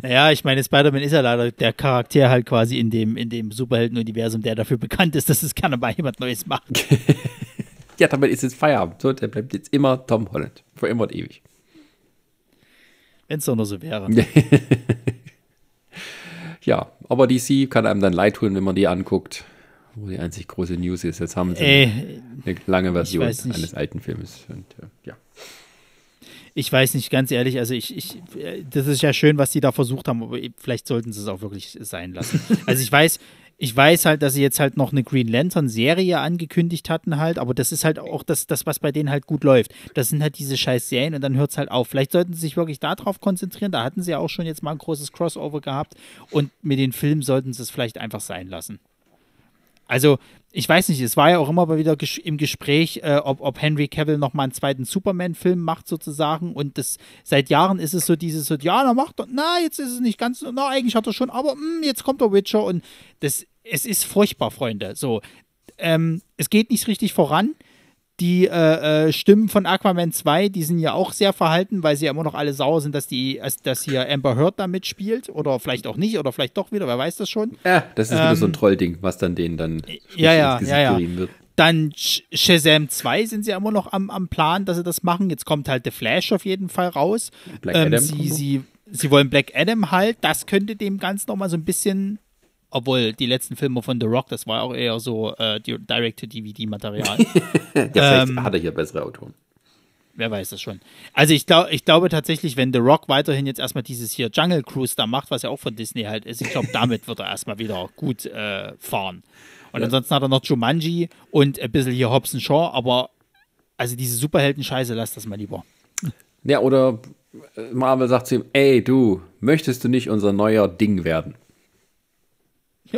Naja, ich meine, Spider-Man ist ja leider der Charakter halt quasi in dem, in dem Superhelden-Universum, der dafür bekannt ist, dass es gerne mal jemand Neues macht. ja, damit ist jetzt Feierabend. So, der bleibt jetzt immer Tom Holland. Vor immer und ewig. Wenn es doch nur so wäre. ja, aber DC kann einem dann leid tun, wenn man die anguckt, wo die einzig große News ist. Jetzt haben sie Ey, eine lange Version eines alten Filmes. Und, äh, ja. Ich weiß nicht, ganz ehrlich, also ich, ich, das ist ja schön, was die da versucht haben, aber vielleicht sollten sie es auch wirklich sein lassen. Also ich weiß, ich weiß halt, dass sie jetzt halt noch eine Green Lantern-Serie angekündigt hatten halt, aber das ist halt auch das, das, was bei denen halt gut läuft. Das sind halt diese scheiß Serien und dann hört es halt auf. Vielleicht sollten sie sich wirklich darauf konzentrieren. Da hatten sie ja auch schon jetzt mal ein großes Crossover gehabt und mit den Filmen sollten sie es vielleicht einfach sein lassen. Also, ich weiß nicht, es war ja auch immer wieder im Gespräch, äh, ob, ob Henry Cavill noch mal einen zweiten Superman-Film macht, sozusagen. Und das, seit Jahren ist es so dieses, so, ja, na macht na, jetzt ist es nicht ganz, na, eigentlich hat er schon, aber mh, hm, jetzt kommt der Witcher und das, es ist furchtbar, Freunde. So, ähm, es geht nicht richtig voran. Die äh, äh, Stimmen von Aquaman 2, die sind ja auch sehr verhalten, weil sie ja immer noch alle sauer sind, dass, die, dass hier Amber Heard da mitspielt. Oder vielleicht auch nicht, oder vielleicht doch wieder, wer weiß das schon. Ja, das ist ähm, wieder so ein ähm, Trollding, was dann denen dann ja, ja, ja, ja. wird. Dann Shazam 2 sind sie ja immer noch am, am Plan, dass sie das machen. Jetzt kommt halt The Flash auf jeden Fall raus. Black ähm, Adam sie, sie, sie wollen Black Adam halt. Das könnte dem Ganzen nochmal so ein bisschen obwohl die letzten Filme von The Rock, das war auch eher so äh, Direct-to-DVD-Material. ja, ähm, hat er hier bessere Autoren. Wer weiß das schon. Also ich, glaub, ich glaube tatsächlich, wenn The Rock weiterhin jetzt erstmal dieses hier Jungle Cruise da macht, was ja auch von Disney halt ist, ich glaube, damit wird er erstmal wieder gut äh, fahren. Und ja. ansonsten hat er noch Jumanji und ein bisschen hier Hobson Shaw, aber also diese Superhelden-Scheiße, lass das mal lieber. Ja, oder Marvel sagt zu ihm, ey du, möchtest du nicht unser neuer Ding werden?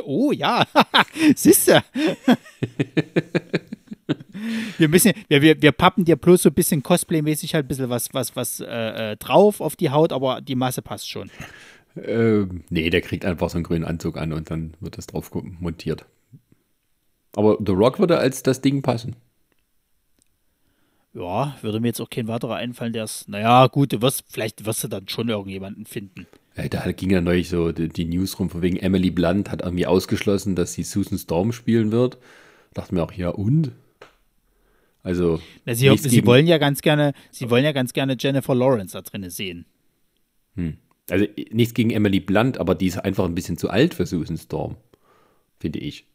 Oh ja, siehst du. wir, müssen, wir, wir, wir pappen dir bloß so ein bisschen Cosplay-mäßig halt ein bisschen was, was, was äh, äh, drauf auf die Haut, aber die Masse passt schon. Ähm, nee, der kriegt einfach so einen grünen Anzug an und dann wird das drauf montiert. Aber The Rock würde als das Ding passen. Ja, würde mir jetzt auch kein weiterer einfallen, der es, naja, gut, du wirst, vielleicht wirst du dann schon irgendjemanden finden. Da ging ja neulich so die, News rum, von wegen Emily Blunt hat irgendwie ausgeschlossen, dass sie Susan Storm spielen wird. Da dachte mir auch, ja und? Also. Na, sie, sie wollen ja ganz gerne, sie wollen ja ganz gerne Jennifer Lawrence da drin sehen. Hm. Also nichts gegen Emily Blunt, aber die ist einfach ein bisschen zu alt für Susan Storm, finde ich.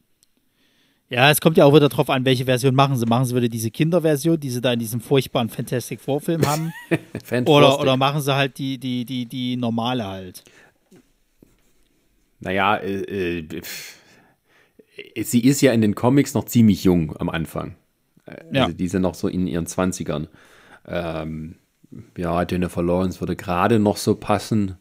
Ja, es kommt ja auch wieder drauf an, welche Version machen sie. Machen sie wieder diese Kinderversion, die sie da in diesem furchtbaren Fantastic Vorfilm haben? oder, oder machen sie halt die, die, die, die normale halt? Naja, äh, äh, sie ist ja in den Comics noch ziemlich jung am Anfang. Äh, also ja. die sind noch so in ihren 20ern. Ähm, ja, Jennifer Lawrence würde gerade noch so passen,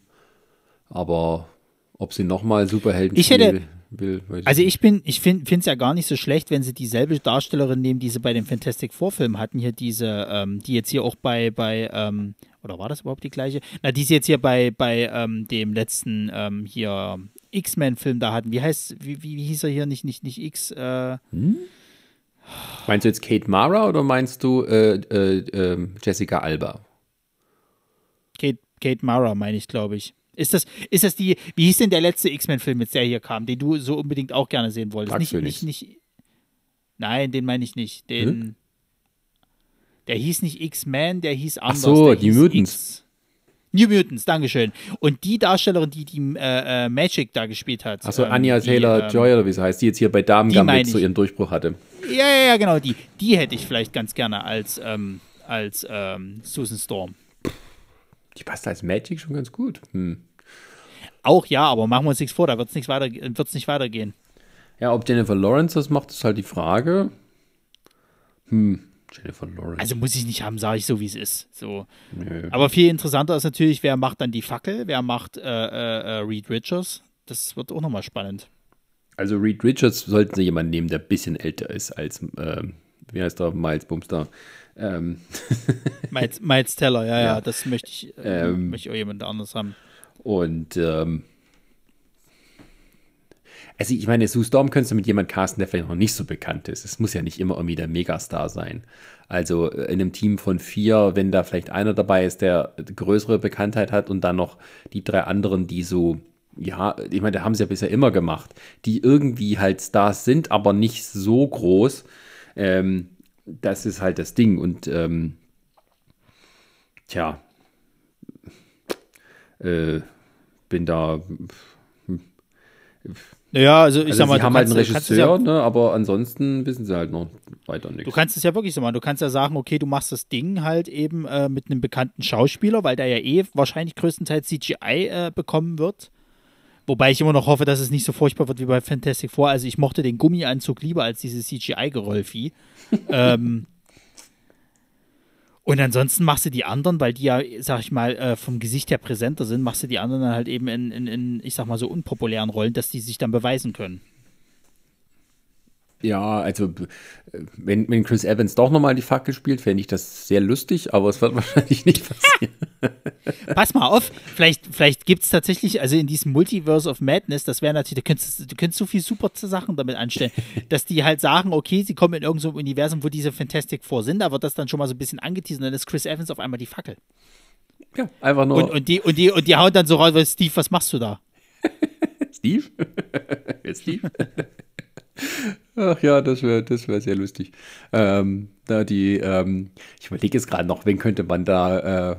aber ob sie nochmal Superhelden ich hätte, will. also ich bin, ich finde es ja gar nicht so schlecht, wenn sie dieselbe Darstellerin nehmen, die sie bei dem Fantastic Four Film hatten, hier diese, ähm, die jetzt hier auch bei, bei, ähm, oder war das überhaupt die gleiche? Na, die sie jetzt hier bei, bei ähm, dem letzten ähm, hier X-Men-Film da hatten. Wie heißt, wie, wie, wie, hieß er hier? Nicht, nicht, nicht X, äh, hm? Meinst du jetzt Kate Mara oder meinst du äh, äh, ähm, Jessica Alba? Kate, Kate Mara meine ich, glaube ich. Ist das, ist das die, wie hieß denn der letzte X-Men-Film jetzt, der hier kam, den du so unbedingt auch gerne sehen wolltest? Nicht, nicht, nicht, nein, den meine ich nicht. Den, hm? Der hieß nicht X-Men, der hieß anders. Ach so, die Mutants. X New Mutants, Dankeschön. Und die Darstellerin, die die äh, äh, Magic da gespielt hat. Achso, ähm, Anja Taylor-Joy ähm, oder wie sie heißt, die jetzt hier bei Damen Gambit so ihren Durchbruch hatte. Ja, ja, ja, genau, die. Die hätte ich vielleicht ganz gerne als, ähm, als ähm, Susan Storm. Die passt als Magic schon ganz gut. Hm. Auch ja, aber machen wir uns nichts vor, da wird es nicht, weiter, nicht weitergehen. Ja, ob Jennifer Lawrence das macht, ist halt die Frage. Hm, Jennifer Lawrence. Also muss ich nicht haben, sage ich so, wie es ist. So. Aber viel interessanter ist natürlich, wer macht dann die Fackel, wer macht äh, äh, äh Reed Richards. Das wird auch nochmal spannend. Also Reed Richards sollten sie jemanden nehmen, der ein bisschen älter ist als, äh, wie heißt der, Miles Bumster. Ähm. Miles, Miles Teller, ja, ja, ja, das möchte ich, äh, ähm, möchte ich auch jemand anders haben. Und ähm, also ich meine, Sue Storm könntest du mit jemandem casten, der vielleicht noch nicht so bekannt ist. Es muss ja nicht immer irgendwie der Megastar sein. Also äh, in einem Team von vier, wenn da vielleicht einer dabei ist, der größere Bekanntheit hat und dann noch die drei anderen, die so, ja, ich meine, da haben sie ja bisher immer gemacht, die irgendwie halt Stars sind, aber nicht so groß. Ähm, das ist halt das Ding. Und ähm, tja, äh, bin da. Ja, also ich also sag mal, sie haben halt einen Regisseur, ja, ne, aber ansonsten wissen sie halt noch weiter nichts. Du kannst es ja wirklich so machen. Du kannst ja sagen, okay, du machst das Ding halt eben äh, mit einem bekannten Schauspieler, weil der ja eh wahrscheinlich größtenteils CGI äh, bekommen wird. Wobei ich immer noch hoffe, dass es nicht so furchtbar wird wie bei Fantastic Four. Also ich mochte den Gummianzug lieber als dieses CGI-Gerolfi. ähm, und ansonsten machst du die anderen, weil die ja, sag ich mal, äh, vom Gesicht her präsenter sind, machst du die anderen dann halt eben in, in, in, ich sag mal so, unpopulären Rollen, dass die sich dann beweisen können. Ja, also wenn, wenn Chris Evans doch nochmal die Fackel spielt, fände ich das sehr lustig, aber es wird wahrscheinlich nicht passieren. Pass mal auf, vielleicht, vielleicht gibt es tatsächlich, also in diesem Multiverse of Madness, das wäre natürlich, du könntest, du könntest so viele super Sachen damit anstellen, dass die halt sagen, okay, sie kommen in irgendeinem so Universum, wo diese Fantastic Four sind, da wird das dann schon mal so ein bisschen angeteasert und dann ist Chris Evans auf einmal die Fackel. Ja, einfach nur. Und, und, die, und, die, und die hauen dann so raus, Steve, was machst du da? Steve? Steve? Ach ja, das wäre das wär sehr lustig. Ähm, da die, ähm, ich überlege jetzt gerade noch, wen könnte man da, äh,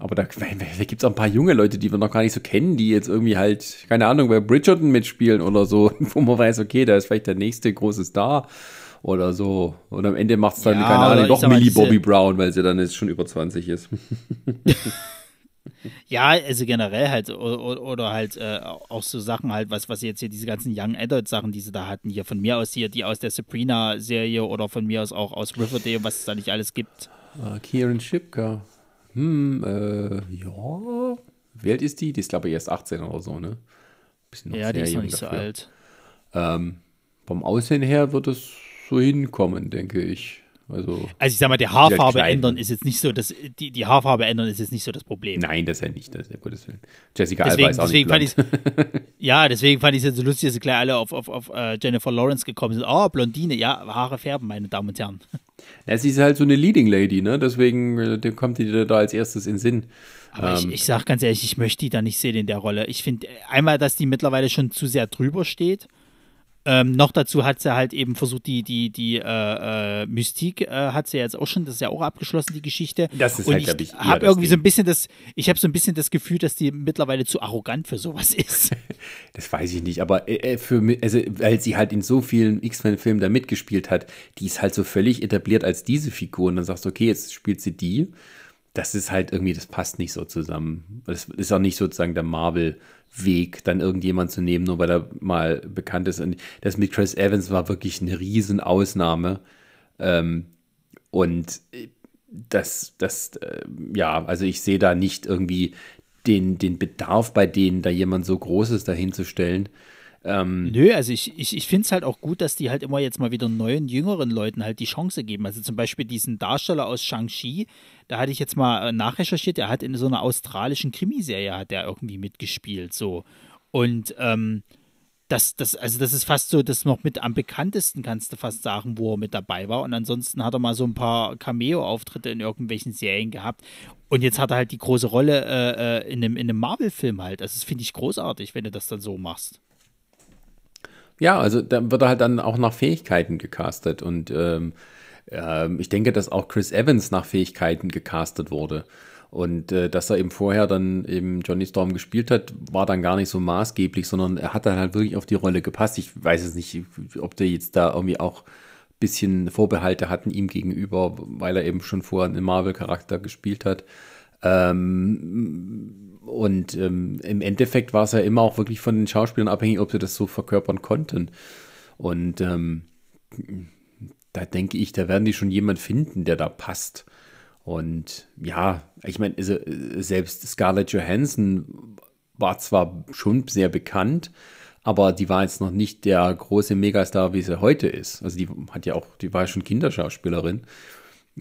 aber da, da gibt es auch ein paar junge Leute, die wir noch gar nicht so kennen, die jetzt irgendwie halt, keine Ahnung, bei Bridgerton mitspielen oder so, wo man weiß, okay, da ist vielleicht der nächste große Star oder so. Und am Ende macht es dann, ja, keine Ahnung, doch Millie Bobby Brown, weil sie dann jetzt schon über 20 ist. Ja, also generell halt, oder, oder halt äh, auch so Sachen halt, was, was jetzt hier diese ganzen Young Adult Sachen, die sie da hatten, hier von mir aus hier, die aus der Sabrina-Serie oder von mir aus auch aus Riverdale, was es da nicht alles gibt. Uh, Kieran Shipka. Hm, äh, ja. Wie alt ist die? Die ist, glaube ich, erst 18 oder so, ne? Bisschen ja, die ist noch nicht dafür. so alt. Ähm, vom Aussehen her wird es so hinkommen, denke ich. Also, also ich sag mal, die Haarfarbe ändern ist jetzt nicht so, das, die, die Haarfarbe ändern ist jetzt nicht so das Problem. Nein, das ist ja nicht, das ist ja Gottes Willen. Jessica deswegen, Alba ist auch deswegen nicht fand Ja, deswegen fand ich es jetzt so lustig, dass sie gleich alle auf, auf, auf uh, Jennifer Lawrence gekommen sind. Oh, Blondine, ja, Haare färben, meine Damen und Herren. Ja, sie ist halt so eine Leading Lady, ne? Deswegen äh, kommt die da als erstes in Sinn. Aber ähm, ich, ich sag ganz ehrlich, ich möchte die da nicht sehen in der Rolle. Ich finde einmal, dass die mittlerweile schon zu sehr drüber steht. Ähm, noch dazu hat sie halt eben versucht, die, die, die äh, äh, Mystik äh, hat sie jetzt auch schon, das ist ja auch abgeschlossen, die Geschichte. Das ist Und halt, glaube ich, habe irgendwie Ding. so ein bisschen das, ich habe so ein bisschen das Gefühl, dass die mittlerweile zu arrogant für sowas ist. das weiß ich nicht, aber äh, für also, weil sie halt in so vielen X-Men-Filmen da mitgespielt hat, die ist halt so völlig etabliert als diese Figur. Und dann sagst du, okay, jetzt spielt sie die. Das ist halt irgendwie, das passt nicht so zusammen. Das ist auch nicht sozusagen der Marvel- Weg, dann irgendjemand zu nehmen, nur weil er mal bekannt ist. Und das mit Chris Evans war wirklich eine Riesenausnahme. Ähm, und das, das, äh, ja, also ich sehe da nicht irgendwie den, den Bedarf bei denen, da jemand so Großes dahinzustellen. Ähm, Nö, also ich, ich, ich finde es halt auch gut, dass die halt immer jetzt mal wieder neuen, jüngeren Leuten halt die Chance geben. Also zum Beispiel diesen Darsteller aus Shang-Chi, da hatte ich jetzt mal äh, nachrecherchiert, der hat in so einer australischen Krimiserie hat der irgendwie mitgespielt, so. Und ähm, das, das, also das ist fast so, das noch mit am bekanntesten, kannst du fast sagen, wo er mit dabei war. Und ansonsten hat er mal so ein paar Cameo-Auftritte in irgendwelchen Serien gehabt. Und jetzt hat er halt die große Rolle äh, äh in einem, in einem Marvel-Film halt. Also das finde ich großartig, wenn du das dann so machst. Ja, also da wird er halt dann auch nach Fähigkeiten gecastet und ähm, äh, ich denke, dass auch Chris Evans nach Fähigkeiten gecastet wurde. Und äh, dass er eben vorher dann eben Johnny Storm gespielt hat, war dann gar nicht so maßgeblich, sondern er hat dann halt wirklich auf die Rolle gepasst. Ich weiß es nicht, ob der jetzt da irgendwie auch ein bisschen Vorbehalte hatten ihm gegenüber, weil er eben schon vorher einen Marvel-Charakter gespielt hat. Ähm, und ähm, im Endeffekt war es ja immer auch wirklich von den Schauspielern abhängig, ob sie das so verkörpern konnten. Und ähm, da denke ich, da werden die schon jemand finden, der da passt. Und ja, ich meine, also, selbst Scarlett Johansson war zwar schon sehr bekannt, aber die war jetzt noch nicht der große Megastar, wie sie heute ist. Also die hat ja auch, die war ja schon Kinderschauspielerin.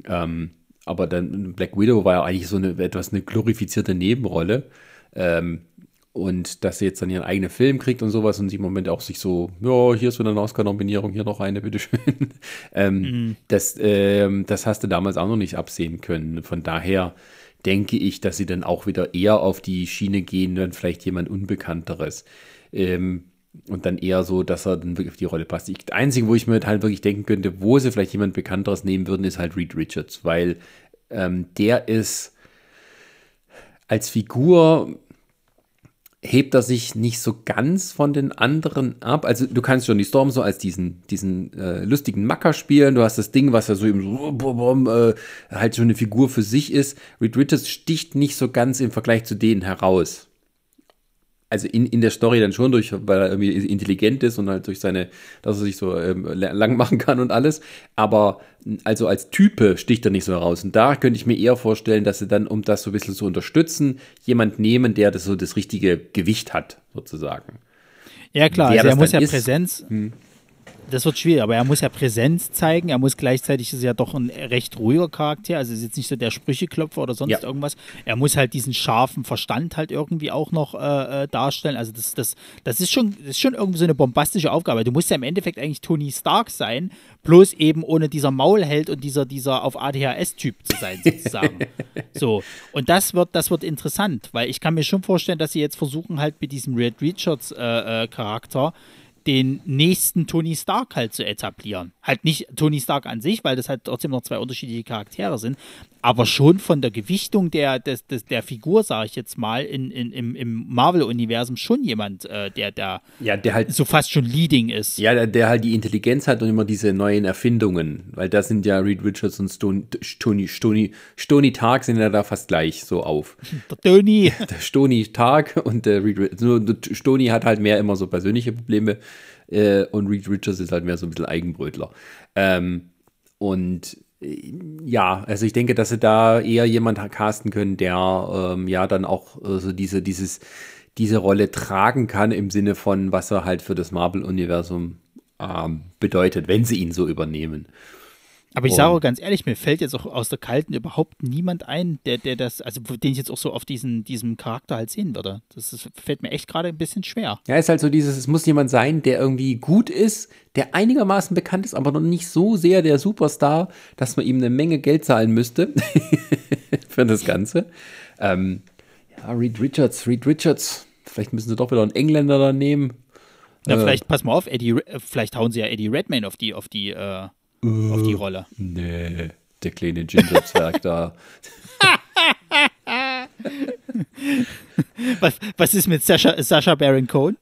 Ähm, aber dann Black Widow war ja eigentlich so eine etwas eine glorifizierte Nebenrolle. Ähm, und dass sie jetzt dann ihren eigenen Film kriegt und sowas und sie im Moment auch sich so, ja, hier ist wieder eine Oscar-Nominierung, hier noch eine, bitteschön. ähm, mhm. das, ähm, das hast du damals auch noch nicht absehen können. Von daher denke ich, dass sie dann auch wieder eher auf die Schiene gehen, dann vielleicht jemand Unbekannteres. Ähm, und dann eher so, dass er dann wirklich auf die Rolle passt. Das Einzige, wo ich mir halt wirklich denken könnte, wo sie vielleicht jemand Bekannteres nehmen würden, ist halt Reed Richards, weil ähm, der ist als Figur hebt er sich nicht so ganz von den anderen ab. Also du kannst Johnny Storm so als diesen, diesen äh, lustigen Macker spielen. Du hast das Ding, was ja so eben so äh, halt so eine Figur für sich ist. Reed Richards sticht nicht so ganz im Vergleich zu denen heraus also in, in der Story dann schon durch, weil er irgendwie intelligent ist und halt durch seine, dass er sich so ähm, lang machen kann und alles. Aber also als Type sticht er nicht so heraus. Und da könnte ich mir eher vorstellen, dass sie dann, um das so ein bisschen zu unterstützen, jemand nehmen, der das so das richtige Gewicht hat, sozusagen. Ja, klar, also er muss ja ist, Präsenz. Hm das wird schwierig, aber er muss ja Präsenz zeigen. Er muss gleichzeitig, ist ja doch ein recht ruhiger Charakter, also ist jetzt nicht so der Sprücheklopfer oder sonst ja. irgendwas. Er muss halt diesen scharfen Verstand halt irgendwie auch noch äh, äh, darstellen. Also das, das, das, ist schon, das ist schon irgendwie so eine bombastische Aufgabe. Du musst ja im Endeffekt eigentlich Tony Stark sein, bloß eben ohne dieser Maulheld und dieser, dieser auf ADHS-Typ zu sein, sozusagen. so. Und das wird, das wird interessant, weil ich kann mir schon vorstellen, dass sie jetzt versuchen, halt mit diesem Red Richards-Charakter äh, äh, den nächsten Tony Stark halt zu etablieren. Halt nicht Tony Stark an sich, weil das halt trotzdem noch zwei unterschiedliche Charaktere sind, aber schon von der Gewichtung der, des, des, der Figur, sage ich jetzt mal, in, in, im, im Marvel-Universum schon jemand, äh, der, der, ja, der halt so fast schon leading ist. Ja, der, der, halt die Intelligenz hat und immer diese neuen Erfindungen, weil da sind ja Reed Richards und Stone, Stony, Stony, Stony Tark sind ja da fast gleich so auf. Der Tony. Der Stony Tark und der Reed Richards. Nur Stony hat halt mehr immer so persönliche Probleme äh, und Reed Richards ist halt mehr so ein bisschen Eigenbrötler. Ähm, und ja, also ich denke, dass sie da eher jemand casten können, der ähm, ja dann auch äh, so diese, dieses, diese Rolle tragen kann im Sinne von, was er halt für das Marvel-Universum ähm, bedeutet, wenn sie ihn so übernehmen. Aber ich sage auch ganz ehrlich, mir fällt jetzt auch aus der Kalten überhaupt niemand ein, der, der das, also den ich jetzt auch so auf diesen, diesem Charakter halt sehen würde. Das ist, fällt mir echt gerade ein bisschen schwer. Ja, ist halt so dieses, es muss jemand sein, der irgendwie gut ist, der einigermaßen bekannt ist, aber noch nicht so sehr der Superstar, dass man ihm eine Menge Geld zahlen müsste für das Ganze. Ähm, ja, Reed Richards, Reed Richards. Vielleicht müssen sie doch wieder einen Engländer da nehmen. Na, äh, vielleicht, pass mal auf, Eddie, vielleicht hauen sie ja Eddie Redmayne auf die, auf die, äh uh, auf die Rolle. Nee, der kleine Ginger-Zwerg da. was, was ist mit Sascha, Sascha Baron Cohen?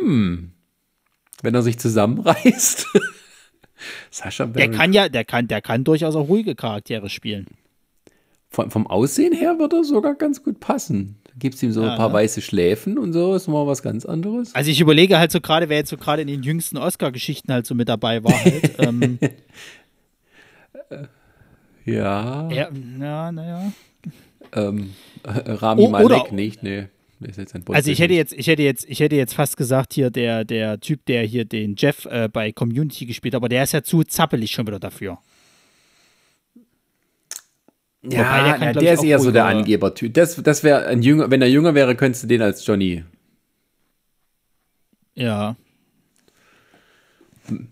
Hm. Wenn er sich zusammenreißt. Sascha Baron Der kann ja, der kann, der kann durchaus auch ruhige Charaktere spielen. Vom, vom Aussehen her wird er sogar ganz gut passen. Gibt es ihm so ja, ein paar ne? weiße Schläfen und so, ist mal was ganz anderes. Also ich überlege halt so gerade, wer jetzt so gerade in den jüngsten Oscar-Geschichten halt so mit dabei war halt. ähm, ja. Ja, naja. Na ähm, Rami oh, Malek nicht, nee. Also ich hätte jetzt, ich hätte jetzt, ich hätte jetzt fast gesagt, hier der, der Typ, der hier den Jeff äh, bei Community gespielt hat, aber der ist ja zu zappelig schon wieder dafür. Ja, der, kann, der ist eher so der Angebertyp. Das, das wäre ein jünger, wenn er jünger wäre, könntest du den als Johnny. Ja.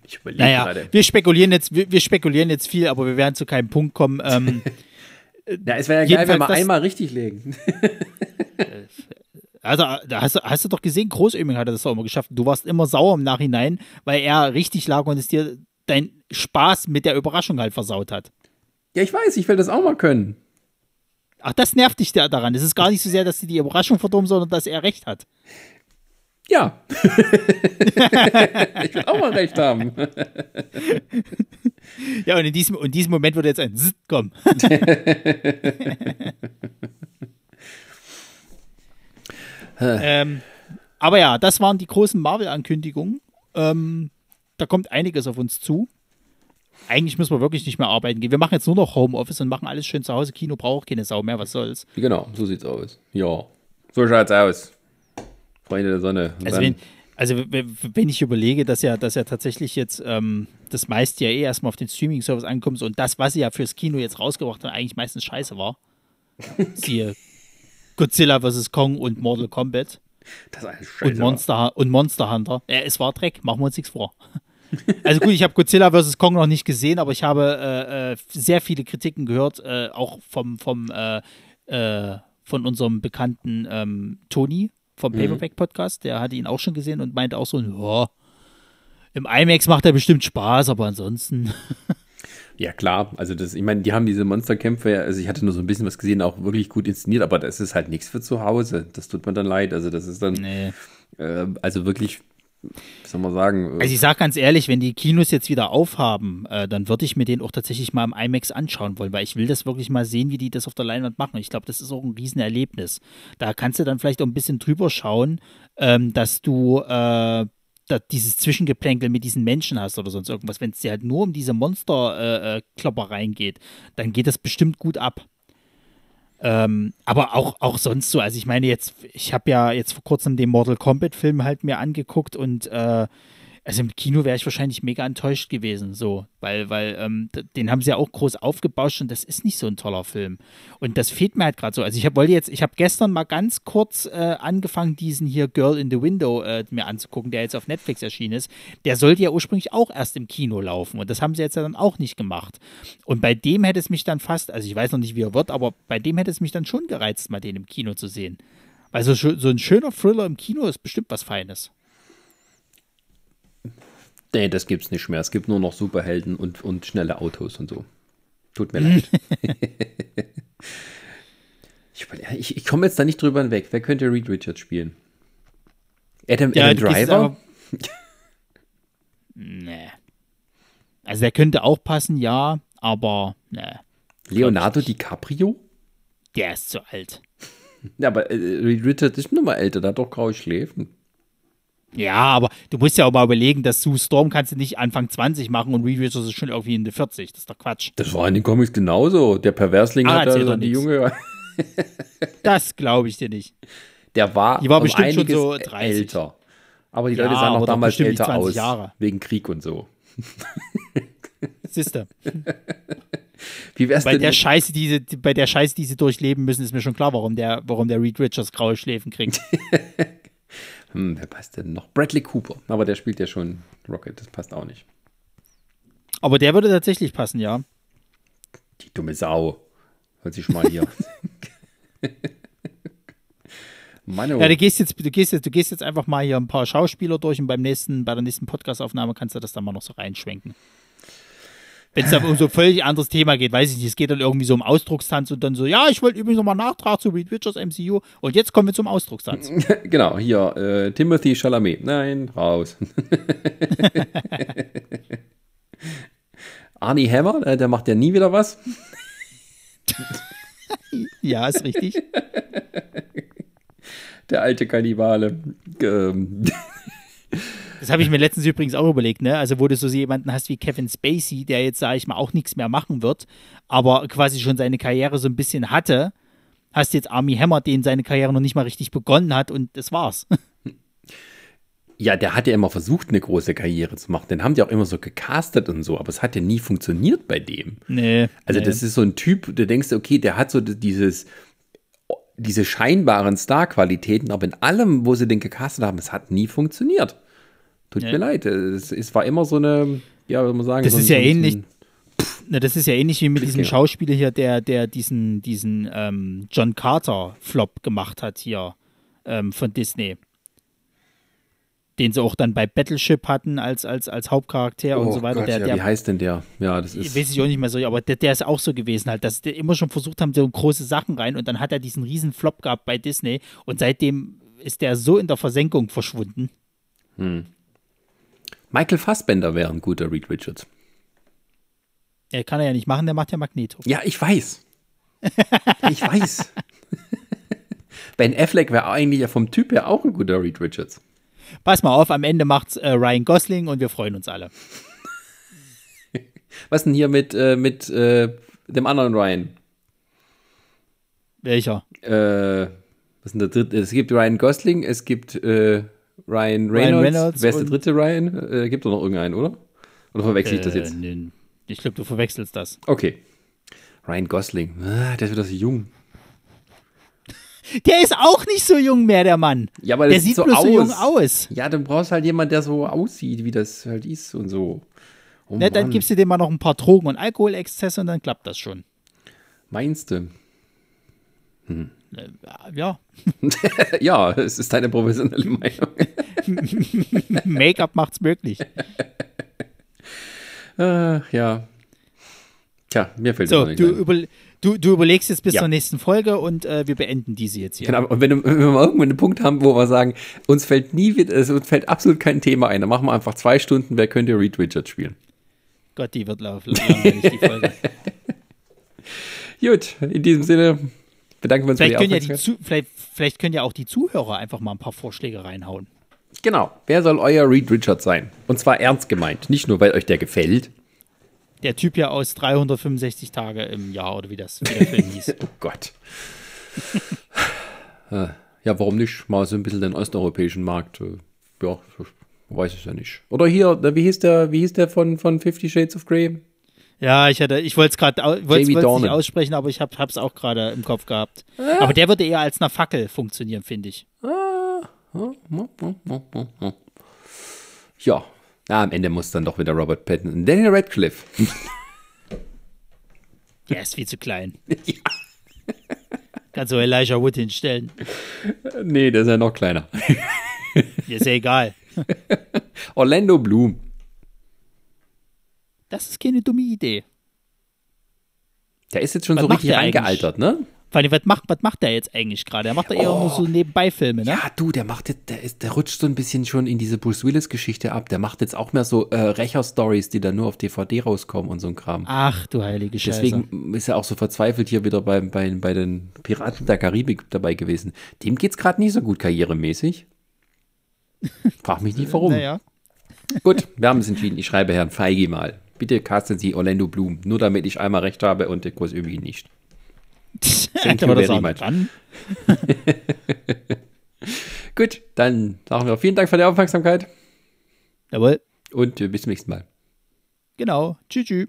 Ich überlege naja, gerade. Wir spekulieren jetzt, wir, wir, spekulieren jetzt viel, aber wir werden zu keinem Punkt kommen. Ähm, ja, es wäre ja geil, wenn wir einmal richtig legen. Also, da hast du, hast du doch gesehen, Großöming hat das auch immer geschafft. Du warst immer sauer im Nachhinein, weil er richtig lag und es dir dein Spaß mit der Überraschung halt versaut hat. Ja, ich weiß, ich will das auch mal können. Ach, das nervt dich da daran. Es ist gar nicht so sehr, dass sie die Überraschung verdummen, sondern dass er recht hat. Ja. ich will auch mal recht haben. Ja, und in diesem, in diesem Moment würde jetzt ein Zzz kommen. ähm, aber ja, das waren die großen Marvel-Ankündigungen. Ähm, da kommt einiges auf uns zu. Eigentlich müssen wir wirklich nicht mehr arbeiten gehen. Wir machen jetzt nur noch Homeoffice und machen alles schön zu Hause. Kino braucht keine Sau mehr, was soll's. Genau, so sieht's aus. Ja, so schaut's aus. Freunde der Sonne. Und Also wenn, also wenn ich überlege, dass ja, dass ja tatsächlich jetzt ähm, das meiste ja eh erstmal auf den Streaming-Service ankommt und das, was sie ja fürs Kino jetzt rausgebracht haben, eigentlich meistens scheiße war. Siehe Godzilla vs. Kong und Mortal Kombat das ist alles und scheiße. Monster, und Monster Hunter. Äh, es war Dreck, machen wir uns nichts vor. Also gut, ich habe Godzilla vs. Kong noch nicht gesehen, aber ich habe äh, äh, sehr viele Kritiken gehört, äh, auch vom, vom äh, äh, von unserem bekannten ähm, Toni vom Paperback Podcast. Der hatte ihn auch schon gesehen und meinte auch so, ja, im IMAX macht er bestimmt Spaß, aber ansonsten. Ja, klar. Also, das, ich meine, die haben diese Monsterkämpfe, also ich hatte nur so ein bisschen was gesehen, auch wirklich gut inszeniert, aber das ist halt nichts für zu Hause. Das tut mir dann leid. Also, das ist dann, Nee. äh, also wirklich, wie soll man sagen, äh, Also ich sag ganz ehrlich, wenn die Kinos jetzt wieder aufhaben, äh, dann würde ich mir den auch tatsächlich mal im IMAX anschauen wollen, weil ich will das wirklich mal sehen, wie die das auf der Leinwand machen. Ich glaube, das ist auch ein Riesenerlebnis. Da kannst du dann vielleicht auch ein bisschen drüber schauen, ähm, dass du äh, dieses Zwischengeplänkel mit diesen Menschen hast oder sonst irgendwas. Wenn es dir halt nur um diese Monster-Kloppereien geht, dann geht das bestimmt gut ab. Ähm, aber auch, auch sonst so, also ich meine jetzt, ich habe ja jetzt vor kurzem den Mortal Kombat Film halt mir angeguckt und äh, also im Kino wäre ich wahrscheinlich mega enttäuscht gewesen, so, weil, weil ähm, den haben sie ja auch groß aufgebauscht und das ist nicht so ein toller Film. Und das fehlt mir halt gerade so. Also ich wollte jetzt, ich habe gestern mal ganz kurz äh, angefangen, diesen hier Girl in the Window äh, mir anzugucken, der jetzt auf Netflix erschienen ist. Der sollte ja ursprünglich auch erst im Kino laufen und das haben sie jetzt ja dann auch nicht gemacht. Und bei dem hätte es mich dann fast, also ich weiß noch nicht, wie er wird, aber bei dem hätte es mich dann schon gereizt, mal den im Kino zu sehen. Weil so, so ein schöner Thriller im Kino ist bestimmt was Feines. Nee, das gibt's nicht mehr. Es gibt nur noch Superhelden und, und schnelle Autos und so. Tut mir leid. ich ich, ich komme jetzt da nicht drüber hinweg. Wer könnte Reed Richards spielen? Adam, Adam gehst jetzt Driver? nee. Also der könnte auch passen, ja, aber nee, Leonardo DiCaprio? der ist zu alt. Ja, aber äh, Reed Richards ist nur mal älter, der hat doch graue Schläfen. Ja, aber du musst ja auch mal überlegen, dass Sue Storm kannst du nicht Anfang 20 machen und Reed Richards ist schon irgendwie in der 40. Das ist doch Quatsch. Das war in den Comics genauso. Der Perversling Ah, hat da doch die nix. Junge. Das glaube ich dir nicht. Der war, Die war um bestimmt schon so 30. älter. Aber die Ja, Leute sahen auch damals älter 20 aus. Jahre. Wegen Krieg und so. Siehste. Wie wär's Bei denn? der Scheiße, die sie, bei der Scheiße, die sie durchleben müssen, ist mir schon klar, warum der, warum der Reed Richards graue Schläfen kriegt. Hm, wer passt denn noch? Bradley Cooper. Aber der spielt ja schon Rocket. Das passt auch nicht. Aber der würde tatsächlich passen, ja. Die dumme Sau. Hört sich schon mal hier. Mann, oh. Ja, du gehst jetzt, du gehst jetzt, du gehst jetzt einfach mal hier ein paar Schauspieler durch und beim nächsten, bei der nächsten Podcastaufnahme kannst du das dann mal noch so reinschwenken. Wenn es dann um so ein völlig anderes Thema geht, weiß ich nicht, es geht dann irgendwie so um Ausdruckstanz und dann so, ja, ich wollte übrigens nochmal Nachtrag zu Reed Richards MCU und jetzt kommen wir zum Ausdruckstanz. genau, hier, äh, Timothy Chalamet. Nein, raus. Arnie Hammer, äh, der macht ja nie wieder was. ja, ist richtig. Der alte Kannibale. Ähm, Das habe ich mir letztens übrigens auch überlegt, ne? Also, wo du so jemanden hast wie Kevin Spacey, der jetzt, sage ich mal, auch nichts mehr machen wird, aber quasi schon seine Karriere so ein bisschen hatte, hast jetzt Army Hammer, den seine Karriere noch nicht mal richtig begonnen hat und das war's. ja, der hat ja immer versucht, eine große Karriere zu machen. Den haben die auch immer so gecastet und so, aber es hat ja nie funktioniert bei dem. Nee. Also nee. das ist so ein Typ, du denkst, okay, der hat so dieses, diese scheinbaren Star-Qualitäten, aber in allem, wo sie den gecastet haben, es hat nie funktioniert. Tut Ja. mir leid. Es, es war immer so eine, ja, würde man sagen, Das so ist ja ähnlich. Na, das ist ja ähnlich wie mit diesem. Schauspieler hier, der, der diesen, diesen ähm, John Carter-Flop gemacht hat hier ähm, von Disney. Den sie auch dann bei Battleship hatten als, als, als Hauptcharakter und Oh so weiter. Gott, der, ja, der, wie heißt denn der? Ja, das ich ist. weiß ich auch nicht mehr so, aber der, der ist auch so gewesen halt, dass die immer schon versucht haben, so große Sachen rein und dann hat er diesen riesen Flop gehabt bei Disney und seitdem ist der so in der Versenkung verschwunden. Michael Fassbender wäre ein guter Reed Richards. Er kann er ja nicht machen, der macht ja Magneto. Ja, ich weiß. ich weiß. ben Affleck wäre eigentlich ja vom Typ her auch ein guter Reed Richards. Pass mal auf, am Ende macht's äh, Ryan Gosling und wir freuen uns alle. Was denn hier mit, äh, mit äh, dem anderen Ryan? Welcher? Äh, was ist denn der dritte? Es gibt Ryan Gosling, es gibt äh, Ryan Reynolds. Ryan Reynolds Wer ist der dritte Ryan? Äh, gibt doch noch irgendeinen, oder? Oder verwechsel ich das jetzt? Nee, ich glaube, du verwechselst das. Okay. Ryan Gosling. Ah, der ist wieder so jung. Der ist auch nicht so jung mehr, der Mann. Ja, aber der sieht so, bloß aus. so jung aus. Ja, dann brauchst halt jemand, der so aussieht, wie das halt ist und so. Oh, ne, dann gibst du dem mal noch ein paar Drogen und Alkoholexzesse und dann klappt das schon. Meinst du? Hm. Ja. ja, es ist deine professionelle Meinung. Make-up macht's möglich. Ach, ja. Tja, mir fällt so, du, über, du, du überlegst jetzt bis ja. zur nächsten Folge und äh, wir beenden diese jetzt hier. Genau, und wenn, wenn, wir mal irgendwann einen Punkt haben, wo wir sagen, uns fällt nie wieder, also uns fällt absolut kein Thema ein, dann machen wir einfach zwei Stunden, wer könnte Reed Richards spielen. Gott, die wird laufen, die Folge. Gut, in diesem Sinne bedanken wir uns vielleicht für die, können ja die vielleicht, vielleicht können ja auch die Zuhörer einfach mal ein paar Vorschläge reinhauen. Genau. Wer soll euer Reed Richards sein? Und zwar ernst gemeint. Nicht nur, weil euch der gefällt. Der Typ ja aus 365 Tage im Jahr oder wie das wie der Film hieß. oh Gott. Äh, ja, warum nicht? Mal so ein bisschen den osteuropäischen Markt. Äh, ja, weiß ich ja nicht. Oder hier, wie hieß der, wie hieß der von, von Fifty Shades of Grey? Ja, ich hatte, ich wollte es gerade, wollte es nicht aussprechen, aber ich habe es auch gerade im Kopf gehabt. Ah. Aber der würde eher als eine Fackel funktionieren, finde ich. Ja, na, am Ende muss dann doch wieder Robert Pattinson. Daniel Radcliffe. Der ist viel zu klein. Ja. Kannst du Elijah Wood hinstellen? Nee, der ist ja noch kleiner. ist ja egal. Orlando Bloom. Das ist keine dumme Idee. Der ist jetzt schon was so richtig reingealtert, ne? Vor allem, was macht, was macht der jetzt eigentlich gerade? Er macht da eher oh. nur so nebenbei Filme, ne? Ja, du, der macht jetzt, der, ist, der rutscht so ein bisschen schon in diese Bruce Willis-Geschichte ab. Der macht jetzt auch mehr so äh, Rächer-Stories, die dann nur auf DVD rauskommen und so ein Kram. Ach, du heilige Scheiße. Deswegen ist er auch so verzweifelt hier wieder bei, bei, bei den Piraten der Karibik dabei gewesen. Dem geht's gerade nicht so gut karrieremäßig. Frag mich nicht, warum. Naja. Gut, wir haben es entschieden. Ich schreibe Herrn Feige mal. Bitte casten Sie Orlando Bloom, nur damit ich einmal recht habe und der Kurs irgendwie nicht. Thank you very much. Gut, dann sagen wir vielen Dank für die Aufmerksamkeit. Jawohl. Und äh, bis zum nächsten Mal. Genau. Tschüss. tschüss.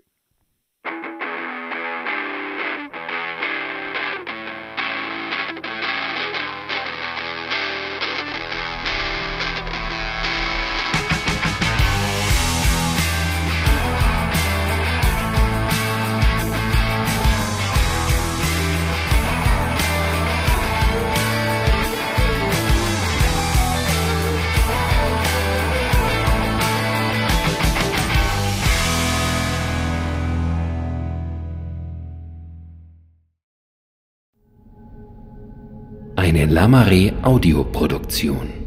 Lamare Audioproduktion.